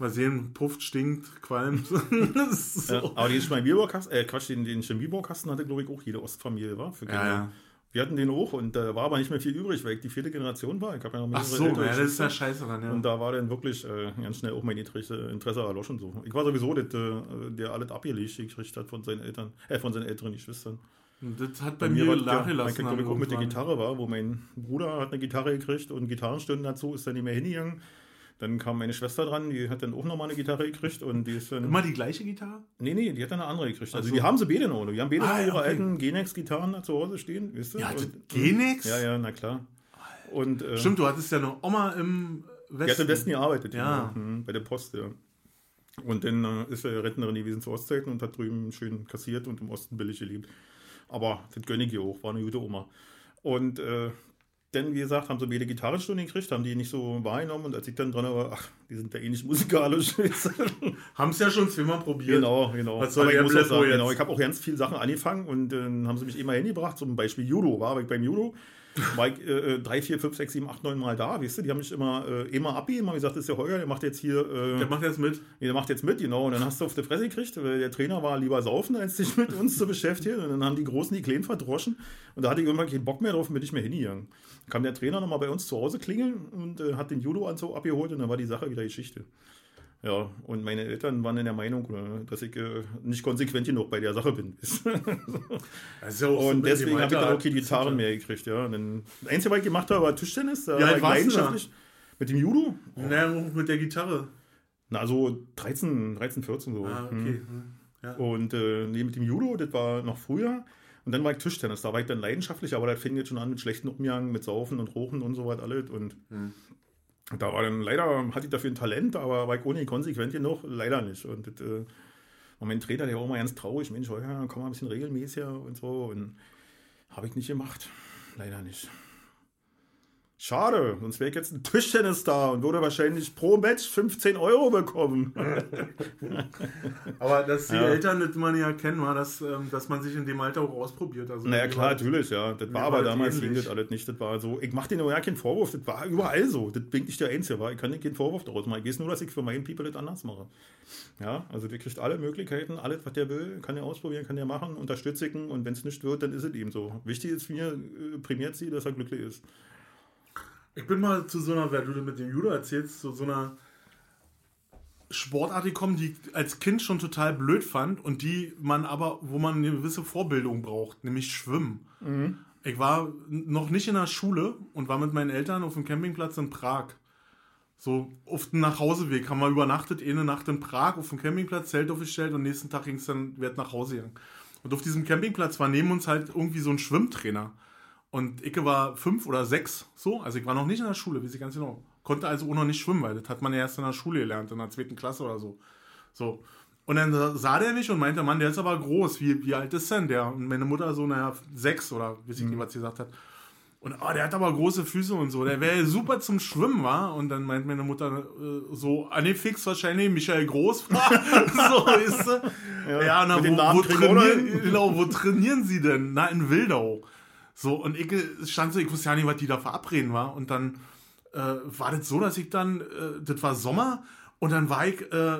[SPEAKER 1] mal sehen, pufft, stinkt, qualmt. Ist
[SPEAKER 2] Ja,
[SPEAKER 1] so.
[SPEAKER 2] aber den Chemiebaukasten, äh, Quatsch, den, den Chemiebaukasten hatte, glaube ich, auch jede Ostfamilie, war? Für Kinder.
[SPEAKER 1] Ja, ja.
[SPEAKER 2] Wir hatten den auch und da war aber nicht mehr viel übrig, weil ich die vierte Generation war. Ich habe ja noch
[SPEAKER 1] Ach so, ja, das ist ja scheiße dann, ja.
[SPEAKER 2] Und da war dann wirklich äh, ganz schnell auch mein Interesse, erloschen. So. Ich war sowieso das, äh, der alles abgelegt gekriegt hat von seinen Eltern, äh, von seinen älteren Geschwistern.
[SPEAKER 1] Und Das hat bei,
[SPEAKER 2] Bei
[SPEAKER 1] mir
[SPEAKER 2] mir
[SPEAKER 1] nachgelassen.
[SPEAKER 2] mein, ich, auch mit der. Gitarre war, wo mein Bruder hat eine Gitarre gekriegt und Gitarrenstunden dazu ist dann nicht mehr hingegangen. Dann kam meine Schwester dran, die hat dann auch nochmal eine Gitarre gekriegt und die ist dann.
[SPEAKER 1] Immer die gleiche Gitarre?
[SPEAKER 2] Nee, nee, die hat dann eine andere gekriegt. Also
[SPEAKER 1] Ach so.
[SPEAKER 2] die haben sie beide noch. Die haben beide
[SPEAKER 1] Ah,
[SPEAKER 2] noch ihre
[SPEAKER 1] okay.
[SPEAKER 2] alten Genex-Gitarren zu Hause stehen, weißt du?
[SPEAKER 1] Ja,
[SPEAKER 2] Und-
[SPEAKER 1] Genex?
[SPEAKER 2] Ja, ja, na klar. Und, äh,
[SPEAKER 1] Stimmt, du hattest ja eine Oma im Westen.
[SPEAKER 2] Die hat im Westen gearbeitet,
[SPEAKER 1] Ja.
[SPEAKER 2] ja. Mhm, bei der Post, ja. Und dann äh, ist er Rentnerin gewesen zu Ostzeiten und hat drüben schön kassiert und im Osten billig gelebt. Aber das gönne ich ihr auch, war eine gute Oma. Und äh, dann, wie gesagt, haben sie beide Gitarrenstunden gekriegt, haben die nicht so wahrgenommen und als ich dann dran war, ach, die sind ja eh nicht musikalisch.
[SPEAKER 1] Haben es ja schon zweimal probiert.
[SPEAKER 2] genau, genau.
[SPEAKER 1] Was soll
[SPEAKER 2] Aber ich muss auch sagen, genau, ich habe auch ganz viele Sachen angefangen und dann haben sie mich immer hingebracht, zum Beispiel Judo, war ich beim Judo. War ich äh, 3, 4, 5, 6, 7, 8, 9 Mal da, weißt du, die haben mich immer, äh, immer abgegeben, haben gesagt, das ist der Heuer, der macht jetzt hier... Äh,
[SPEAKER 1] Der macht jetzt mit.
[SPEAKER 2] Nee, der macht jetzt mit, genau. Und dann hast du auf die Fresse gekriegt, weil der Trainer war lieber saufen, als sich mit uns zu beschäftigen. Und dann haben die Großen die Kleinen verdroschen. Und da hatte ich irgendwann keinen Bock mehr drauf und bin ich mehr hingegangen. Dann kam der Trainer nochmal bei uns zu Hause klingeln und äh, hat den Judo-Anzug abgeholt und dann war die Sache wieder Geschichte. Ja, und meine Eltern waren in der Meinung, äh, dass ich äh, nicht konsequent genug bei der Sache bin.
[SPEAKER 1] Also
[SPEAKER 2] und deswegen habe ich dann auch
[SPEAKER 1] halt-
[SPEAKER 2] keine Gitarren mehr gekriegt. Ja. Und dann, das Einzige, was ich gemacht habe, war Tischtennis. Da
[SPEAKER 1] Wie
[SPEAKER 2] war ich leidenschaftlich. Mit dem Judo?
[SPEAKER 1] Naja, mit der Gitarre.
[SPEAKER 2] Na, so 13, 13 14 so.
[SPEAKER 1] Ah, okay. Hm. Ja.
[SPEAKER 2] Und äh, nee, mit dem Judo, das war noch früher. Und dann war ich Tischtennis. Da war ich dann leidenschaftlich, aber das fing jetzt schon an mit schlechten Umgang, mit Saufen und Rochen und so was alles. Und
[SPEAKER 1] Hm.
[SPEAKER 2] Da war dann leider, hatte ich dafür ein Talent, aber war ich ohne konsequent genug, leider nicht. Und das, äh, mein Trainer, der war immer ganz traurig. Mensch, ja, komm mal ein bisschen regelmäßiger und so. Und habe ich nicht gemacht. Leider nicht. Schade, sonst wäre ich jetzt ein Tischtennis-Star und würde wahrscheinlich pro Match 15 Euro bekommen.
[SPEAKER 1] Aber dass die
[SPEAKER 2] Ja.
[SPEAKER 1] Eltern das man ja kennen, war, dass, ähm, dass man sich in dem Alter auch ausprobiert. Also
[SPEAKER 2] Naja, klar, natürlich, ja. Das war aber damals ging das alles nicht. Das war so, ich mache dir nur ja keinen Vorwurf, das war überall so. Das bin nicht der Einzige, war. Ich kann dir keinen Vorwurf daraus machen. Ich weiß nur, dass ich für meinen People das anders mache. Ja, also der kriegt alle Möglichkeiten, alles, was der will, kann er ausprobieren, kann er machen, unterstütze ich ihn und wenn es nicht wird, dann ist es eben so. Wichtig ist mir, äh, prämiert sie, dass er glücklich ist.
[SPEAKER 1] Ich bin mal zu so einer, wer du mit dem Judo erzählst, zu so einer Sportart gekommen, die ich als Kind schon total blöd fand und die man aber, wo man eine gewisse Vorbildung braucht, nämlich Schwimmen. Ich war noch nicht in der Schule und war mit meinen Eltern auf dem Campingplatz in Prag. So auf dem Nachhauseweg haben wir übernachtet, eine Nacht in Prag auf dem Campingplatz, Zelt aufgestellt und nächsten Tag ging es dann, wird nach Hause gegangen. Und auf diesem Campingplatz war neben uns halt irgendwie so ein Schwimmtrainer. Und Icke war fünf oder sechs, so. Also ich war noch nicht in der Schule, weiß ich ganz genau. Konnte also auch noch nicht schwimmen, weil das hat man ja erst in der Schule gelernt, in der zweiten Klasse oder so. So. Und dann sah der mich und meinte, Mann, der ist aber groß. Wie, wie alt ist denn der? Und meine Mutter so, naja, sechs oder weiß ich nicht, was sie gesagt hat. Und oh, der hat aber große Füße und so. Der wäre super zum Schwimmen, war. Und dann meint meine Mutter äh, so, ah nee, fix wahrscheinlich Michael Groß war. so ist sie. Ja, na,
[SPEAKER 2] mit
[SPEAKER 1] wo, wo, trainieren, genau, wo trainieren sie denn? Na, in Wildau. So, und ich stand so, ich wusste ja nicht, was die da verabreden war. Und dann äh, war das so, dass ich dann, äh, das war Sommer, und dann war ich, äh,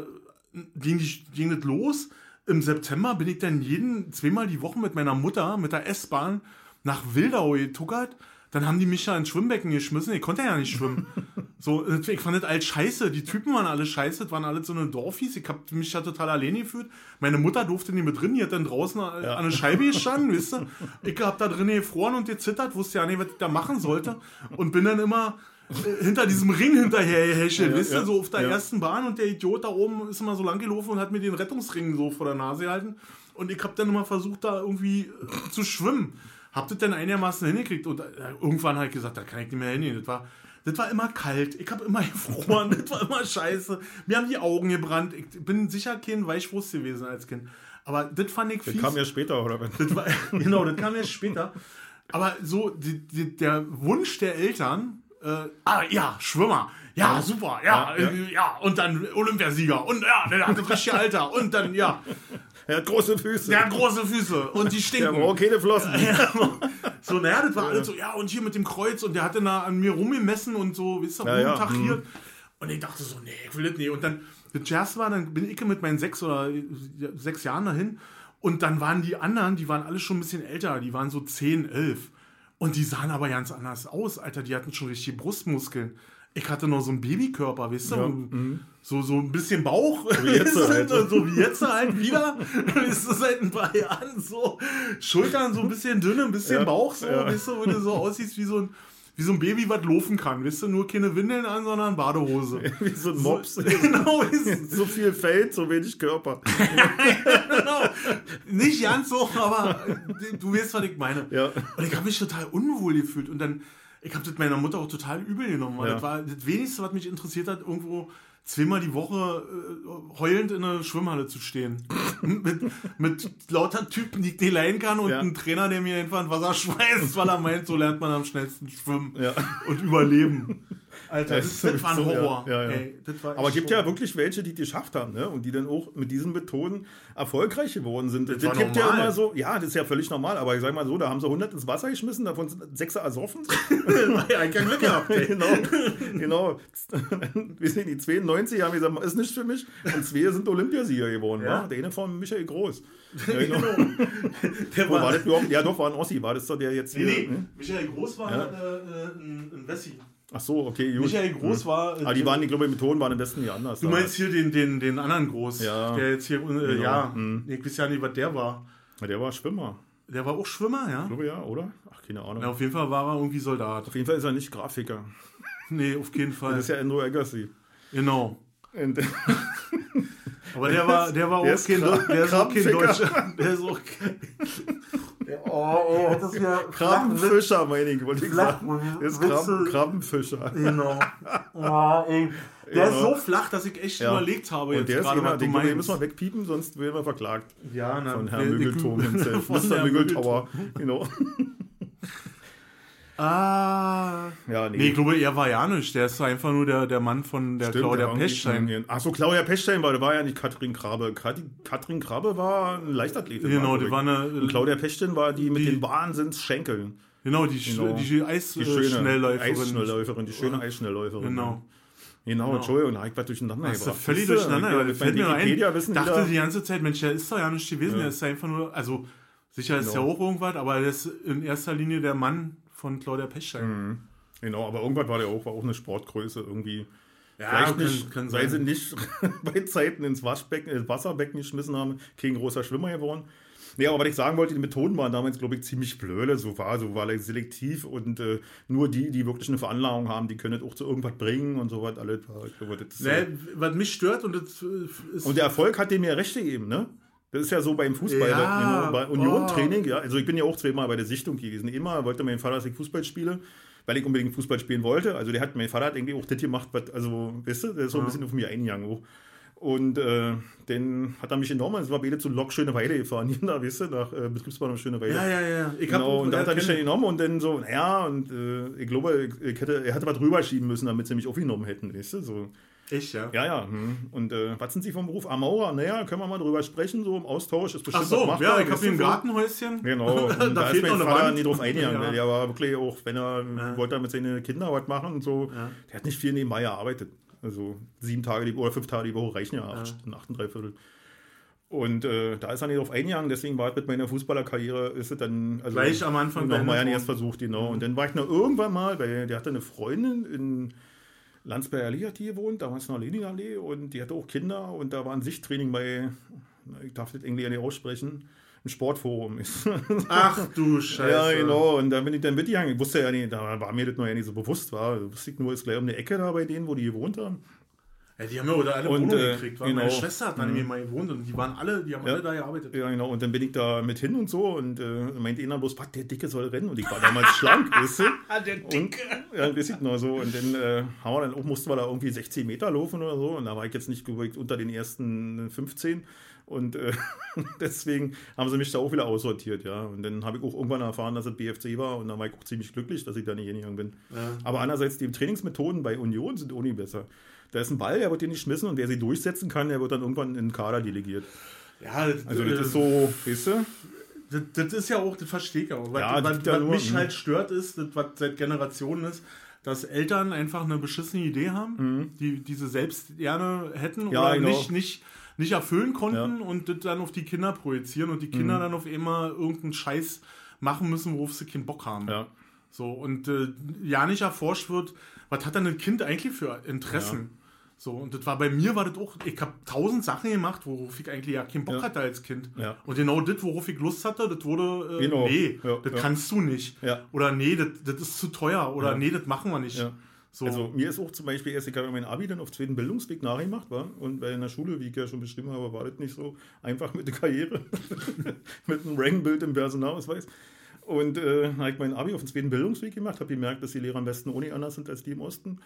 [SPEAKER 1] ging, ging das los. Im September bin ich dann jeden, zweimal die Woche mit meiner Mutter, mit der S-Bahn, nach Wildau getuckert. Dann haben die mich da ins Schwimmbecken geschmissen. Ich konnte ja nicht schwimmen. So, ich fand das alles scheiße. Die Typen waren alle scheiße. Das waren alle so eine Dorfies. Ich habe mich da total alleine gefühlt. Meine Mutter durfte nicht mit drin. Die hat dann draußen an eine Scheibe gestanden, wisst ihr. Ich hab da drin gefroren und gezittert. Wusste ja nicht, was ich da machen sollte. Und bin dann immer äh, hinter diesem Ring hinterher gehäschelt, wisst ihr,
[SPEAKER 2] ja,
[SPEAKER 1] so auf der
[SPEAKER 2] ja.
[SPEAKER 1] ersten Bahn. Und der Idiot da oben ist immer so lang gelaufen und hat mir den Rettungsring so vor der Nase gehalten. Und ich habe dann immer versucht, da irgendwie äh, zu schwimmen. Hab das dann einigermaßen hingekriegt und äh, irgendwann habe ich gesagt, da kann ich nicht mehr hingehen. Das war, das war immer kalt, ich habe immer gefroren, das war immer scheiße. Mir haben die Augen gebrannt. Ich bin sicher kein Weichwurst gewesen als Kind. Aber das fand ich
[SPEAKER 2] Das
[SPEAKER 1] fies.
[SPEAKER 2] kam ja später, oder?
[SPEAKER 1] Das war, genau, das kam erst später. Aber so die, die, der Wunsch der Eltern, äh, ah ja, Schwimmer, ja, super, ja,
[SPEAKER 2] Ja, ja.
[SPEAKER 1] äh, ja, und dann Olympiasieger und ja, der hat das richtige Alter und dann, ja,
[SPEAKER 2] Er hat große Füße.
[SPEAKER 1] der hat große Füße und die
[SPEAKER 2] Der
[SPEAKER 1] stinken.
[SPEAKER 2] braucht keine Flossen.
[SPEAKER 1] Ja, so, naja, das war alles so, ja, und hier mit dem Kreuz und der hatte da an mir rumgemessen und so, wisst ihr,
[SPEAKER 2] Ja, ja,
[SPEAKER 1] rumtachiert. Und ich dachte so, nee, ich will das nicht. Und dann, das Jazz war, dann bin ich mit meinen sechs oder sechs Jahren dahin. Und dann waren die anderen, die waren alle schon ein bisschen älter, die waren so zehn, elf. Und die sahen aber ganz anders aus, Alter. Die hatten schon richtige Brustmuskeln. Ich hatte noch so einen Babykörper, weißt du?
[SPEAKER 2] Ja,
[SPEAKER 1] Und So, so ein bisschen Bauch.
[SPEAKER 2] wie jetzt halt.
[SPEAKER 1] So wie jetzt halt wieder. Ist das seit ein paar Jahren so. Schultern so ein bisschen dünne, ein bisschen
[SPEAKER 2] Ja,
[SPEAKER 1] Bauch so,
[SPEAKER 2] ja.
[SPEAKER 1] weißt du, wo du so aussiehst wie so ein, wie so ein Baby, was laufen kann. Weißt du, nur keine Windeln an, sondern Badehose.
[SPEAKER 2] Wie so ein Mops.
[SPEAKER 1] So, genau,
[SPEAKER 2] So viel Feld, so wenig Körper.
[SPEAKER 1] genau. Nicht ganz so, aber du weißt, was ich meine.
[SPEAKER 2] Ja.
[SPEAKER 1] Und ich habe mich total unwohl gefühlt. Und dann, ich habe das meiner Mutter auch total übel genommen. Weil
[SPEAKER 2] Ja.
[SPEAKER 1] das war das Wenigste, was mich interessiert hat, irgendwo zweimal die Woche äh, heulend in der Schwimmhalle zu stehen. mit, mit lauter Typen, die ich nicht leiden kann und
[SPEAKER 2] Ja.
[SPEAKER 1] einem Trainer, der mir einfach ins Wasser schmeißt, weil er meint, so lernt man am schnellsten schwimmen
[SPEAKER 2] Ja.
[SPEAKER 1] und überleben. Alter,
[SPEAKER 2] Das
[SPEAKER 1] das, das war ein
[SPEAKER 2] so, ja.
[SPEAKER 1] Horror.
[SPEAKER 2] Ja, ja.
[SPEAKER 1] Ey, das
[SPEAKER 2] Aber es gibt ja
[SPEAKER 1] Horror.
[SPEAKER 2] wirklich welche, die es geschafft haben, ne? Und die dann auch mit diesen Methoden erfolgreich geworden sind. Das,
[SPEAKER 1] war
[SPEAKER 2] gibt ja
[SPEAKER 1] normal.
[SPEAKER 2] immer so, ja, das ist ja völlig normal, aber ich sag mal so, da haben sie 100 ins Wasser geschmissen, davon sind sechs ersoffen.
[SPEAKER 1] ja, kein Glück gehabt.
[SPEAKER 2] genau, genau. Wir sind die 92 haben gesagt, ist nicht für mich. Und zwei sind Olympiasieger geworden,
[SPEAKER 1] Ja.
[SPEAKER 2] Der eine von Michael Groß. Ja, genau.
[SPEAKER 1] Der
[SPEAKER 2] war
[SPEAKER 1] war,
[SPEAKER 2] das überhaupt? Ja, doch, war ein Ossi. War das doch der jetzt
[SPEAKER 1] nee,
[SPEAKER 2] hier?
[SPEAKER 1] nee,
[SPEAKER 2] hm?
[SPEAKER 1] Michael Groß war
[SPEAKER 2] Ja.
[SPEAKER 1] äh, äh, ein, ein Wessi.
[SPEAKER 2] Ach so, okay, gut.
[SPEAKER 1] Michael Groß
[SPEAKER 2] Hm.
[SPEAKER 1] war. äh,
[SPEAKER 2] Aber die waren, ich glaube, die Methoden waren im Westen nie anders.
[SPEAKER 1] Du meinst hier den, den, den anderen Groß,
[SPEAKER 2] Ja.
[SPEAKER 1] der jetzt hier, äh,
[SPEAKER 2] Genau.
[SPEAKER 1] ja,
[SPEAKER 2] Mhm.
[SPEAKER 1] ich weiß ja nicht, was der war.
[SPEAKER 2] Ja, Der war Schwimmer.
[SPEAKER 1] Der war auch Schwimmer, ja?
[SPEAKER 2] Ich glaube ja, oder? Ach, keine Ahnung.
[SPEAKER 1] ja auf jeden Fall war er irgendwie Soldat.
[SPEAKER 2] Auf jeden Fall ist er nicht Grafiker.
[SPEAKER 1] Nee, auf jeden Fall.
[SPEAKER 2] Das ist ja Andrew Agassi.
[SPEAKER 1] genau. Aber der war, der war
[SPEAKER 2] Der
[SPEAKER 1] auch
[SPEAKER 2] ist
[SPEAKER 1] kein, der ist auch. Deutscher. Der ist auch kein. Oh, ey, das ist ja
[SPEAKER 2] Krabbenfischer, meine ich, wollte ich
[SPEAKER 1] Flach-
[SPEAKER 2] sagen. Der ist Krabben, Krabbenfischer.
[SPEAKER 1] Genau. Oh, ey. Der ist
[SPEAKER 2] Genau.
[SPEAKER 1] so flach, dass ich echt
[SPEAKER 2] Ja.
[SPEAKER 1] überlegt habe
[SPEAKER 2] Und
[SPEAKER 1] jetzt
[SPEAKER 2] der ist
[SPEAKER 1] gerade,
[SPEAKER 2] immer, den, müssen wir wegpiepen, sonst werden wir verklagt.
[SPEAKER 1] Ja, na,
[SPEAKER 2] Von Herrn Müggelturm himself.
[SPEAKER 1] Von
[SPEAKER 2] Mr.
[SPEAKER 1] Herrn
[SPEAKER 2] Müggeltower. Genau.
[SPEAKER 1] Ah.
[SPEAKER 2] Ja,
[SPEAKER 1] Nee, ich glaube, er war ja nicht. Der ist einfach nur der, der Mann von der
[SPEAKER 2] Stimmt,
[SPEAKER 1] Claudia
[SPEAKER 2] der
[SPEAKER 1] Pechstein.
[SPEAKER 2] schon- Ach so, Claudia Pechstein war, der war ja nicht Katrin Krabbe. Katrin, Krabbe war eine Leichtathletin.
[SPEAKER 1] Genau, die war
[SPEAKER 2] ich.
[SPEAKER 1] eine.
[SPEAKER 2] Und Claudia Pechstein war die mit
[SPEAKER 1] Die-
[SPEAKER 2] den Wahnsinnsschenkeln.
[SPEAKER 1] Genau, die,
[SPEAKER 2] Genau.
[SPEAKER 1] die
[SPEAKER 2] Die schöne
[SPEAKER 1] Eisschnellläuferin.
[SPEAKER 2] Eisschnellläuferin, die schöne Eisschnellläuferin.
[SPEAKER 1] Genau.
[SPEAKER 2] Genau, Entschuldigung, da ich was durcheinander
[SPEAKER 1] Das ist
[SPEAKER 2] gebracht.
[SPEAKER 1] völlig durcheinander. Fällt mir ein,
[SPEAKER 2] wissen
[SPEAKER 1] dachte
[SPEAKER 2] wieder,
[SPEAKER 1] die ganze Zeit, Mensch, der ist doch ja nicht gewesen.
[SPEAKER 2] Ja.
[SPEAKER 1] Der ist einfach nur, also sicher ist
[SPEAKER 2] Genau.
[SPEAKER 1] ja auch irgendwas, aber der ist in erster Linie der Mann von Claudia Pechstein.
[SPEAKER 2] Genau, aber irgendwas war der auch, war auch eine Sportgröße irgendwie.
[SPEAKER 1] Ja,
[SPEAKER 2] Vielleicht
[SPEAKER 1] kann-
[SPEAKER 2] nicht,
[SPEAKER 1] kann
[SPEAKER 2] weil
[SPEAKER 1] sein.
[SPEAKER 2] sie nicht bei Zeiten ins Waschbecken, ins Wasserbecken geschmissen haben, kein großer Schwimmer geworden. Nee, aber was ich sagen wollte, die Methoden waren damals, glaube ich, ziemlich blöde. So war, so war selektiv und äh, nur die, die wirklich eine Veranlagung haben, die können das auch zu irgendwas bringen und so was alles. Glaube, ist so.
[SPEAKER 1] Was mich stört und das äh, ist.
[SPEAKER 2] Und der Erfolg hat dem ja Rechte gegeben, ne? Das ist ja so beim Fußball,
[SPEAKER 1] Ja,
[SPEAKER 2] bei Union-Training, ja. Also ich bin ja auch zweimal bei der Sichtung gewesen. Immer wollte mein Vater, dass ich Fußball spiele, weil ich unbedingt Fußball spielen wollte. Also der hat, mein Vater hat irgendwie auch das gemacht, was, also, weißt du, der ist so ein bisschen auf mich eingegangen auch. Und äh, dann hat er mich enorm, es war beide zu Lok Schöneweide gefahren, hier da, weißt du, nach äh, Betriebsbahnhof Schöneweide.
[SPEAKER 1] ja, ja, ja. Ich
[SPEAKER 2] Genau, und da hat er mich dann genommen und dann so, ja, und äh, ich glaube, ich, ich hätte, er hätte was drüber schieben müssen, damit sie mich aufgenommen hätten, weißt du, so.
[SPEAKER 1] Ich, ja.
[SPEAKER 2] Ja, ja. Hm. Und äh, was sind Sie vom Beruf? Amauer? Naja, können wir mal drüber sprechen, so im Austausch. Ist bestimmt
[SPEAKER 1] Ach so,
[SPEAKER 2] machbar,
[SPEAKER 1] ja, ich habe hier ein. Gartenhäuschen.
[SPEAKER 2] Genau,
[SPEAKER 1] Da
[SPEAKER 2] da,
[SPEAKER 1] fehlt
[SPEAKER 2] ist mein Vater nie drauf eingegangen.
[SPEAKER 1] Ja.
[SPEAKER 2] Der war wirklich auch, wenn er wollte mit seinen Kindern was machen und so,
[SPEAKER 1] Ja.
[SPEAKER 2] der hat nicht viel nebenbei gearbeitet. Also sieben Tage die, oder fünf Tage die Woche reichen ja, acht Stunden, acht und drei Viertel. Und äh, da ist er nicht drauf eingegangen, deswegen war es mit meiner Fußballerkarriere, ist es dann also
[SPEAKER 1] Gleich am Anfang
[SPEAKER 2] nochmal ja erst versucht, genau. Und dann war ich noch irgendwann mal, weil der hatte eine Freundin in Landsberger Allee hat die gewohnt, damals noch Leninallee und die hatte auch Kinder und da war ein Sichttraining bei, ich darf das irgendwie ja nicht aussprechen, ein Sportforum ist.
[SPEAKER 1] Ach du Scheiße.
[SPEAKER 2] Ja, genau. Und da bin ich dann mitgegangen. Ich wusste ja nicht, da war mir das noch ja nicht so bewusst. War. Wusste ich nur, ist gleich um die Ecke da bei denen, wo die gewohnt haben.
[SPEAKER 1] Ja, die haben ja oder alle
[SPEAKER 2] Und,
[SPEAKER 1] Wohnungen
[SPEAKER 2] äh,
[SPEAKER 1] gekriegt. Weil
[SPEAKER 2] genau.
[SPEAKER 1] Meine Schwester hat da nämlich mal gewohnt und die waren alle, die haben
[SPEAKER 2] Ja.
[SPEAKER 1] alle da gearbeitet.
[SPEAKER 2] Ja, genau. Und dann bin ich da mit hin und so und äh, meinte einer bloß, was, der Dicke soll rennen. Und ich war damals schlank, weißt du?
[SPEAKER 1] Ah, der
[SPEAKER 2] Und, ja, das sieht noch so. Und dann äh, haben wir dann auch, mussten wir da irgendwie 16 Meter laufen oder so. Und da war ich jetzt nicht gewögt unter den ersten 15. Und äh, deswegen haben sie mich da auch wieder aussortiert, ja. Und dann habe ich auch irgendwann erfahren, dass es BFC war. Und dann war ich auch ziemlich glücklich, dass ich da nicht hingegangen bin.
[SPEAKER 1] Ja.
[SPEAKER 2] Aber andererseits, die Trainingsmethoden bei Union sind auch nicht besser. Da ist ein Ball, der wird dir nicht geschmissen und wer sie durchsetzen kann, der wird dann irgendwann in den Kader delegiert.
[SPEAKER 1] Ja, das,
[SPEAKER 2] Also das
[SPEAKER 1] äh,
[SPEAKER 2] ist so, weißt du?
[SPEAKER 1] Das, das ist ja auch, das verstehe ich auch. Was,
[SPEAKER 2] Ja,
[SPEAKER 1] was,
[SPEAKER 2] ja
[SPEAKER 1] was
[SPEAKER 2] nur-
[SPEAKER 1] mich
[SPEAKER 2] mhm.
[SPEAKER 1] halt stört, ist, das, was seit Generationen ist, dass Eltern einfach eine beschissene Idee haben, die diese selbst gerne hätten
[SPEAKER 2] Mhm. Ja,
[SPEAKER 1] oder
[SPEAKER 2] genau.
[SPEAKER 1] nicht, nicht, nicht erfüllen konnten und das dann auf die Kinder projizieren und die
[SPEAKER 2] Mhm.
[SPEAKER 1] Kinder dann auf einmal irgendeinen Scheiß machen müssen, worauf sie keinen Bock haben.
[SPEAKER 2] Ja.
[SPEAKER 1] So, und äh, ja nicht erforscht wird, was hat denn ein Kind eigentlich für Interessen? So, und das war bei mir, war das auch, ich habe tausend Sachen gemacht, worauf ich eigentlich ja keinen Bock
[SPEAKER 2] Ja.
[SPEAKER 1] hatte als Kind.
[SPEAKER 2] Ja.
[SPEAKER 1] Und genau das, worauf ich Lust hatte, das wurde, äh,
[SPEAKER 2] Genau.
[SPEAKER 1] nee,
[SPEAKER 2] Ja,
[SPEAKER 1] das
[SPEAKER 2] ja.
[SPEAKER 1] kannst du nicht.
[SPEAKER 2] Ja.
[SPEAKER 1] Oder nee, das, das ist zu teuer. Oder
[SPEAKER 2] Ja.
[SPEAKER 1] nee, das machen wir nicht.
[SPEAKER 2] Ja.
[SPEAKER 1] So.
[SPEAKER 2] Also mir ist auch zum Beispiel erst, ich habe mein Abi dann auf zweiten Bildungsweg nachgemacht, war und bei einer Schule, wie ich ja schon beschrieben habe, war das nicht so einfach mit der Karriere, mit einem Rangenbild im Personalausweis. Und äh, habe ich mein Abi auf den zweiten Bildungsweg gemacht, habe gemerkt, dass die Lehrer am besten ohne anders sind als die im Osten.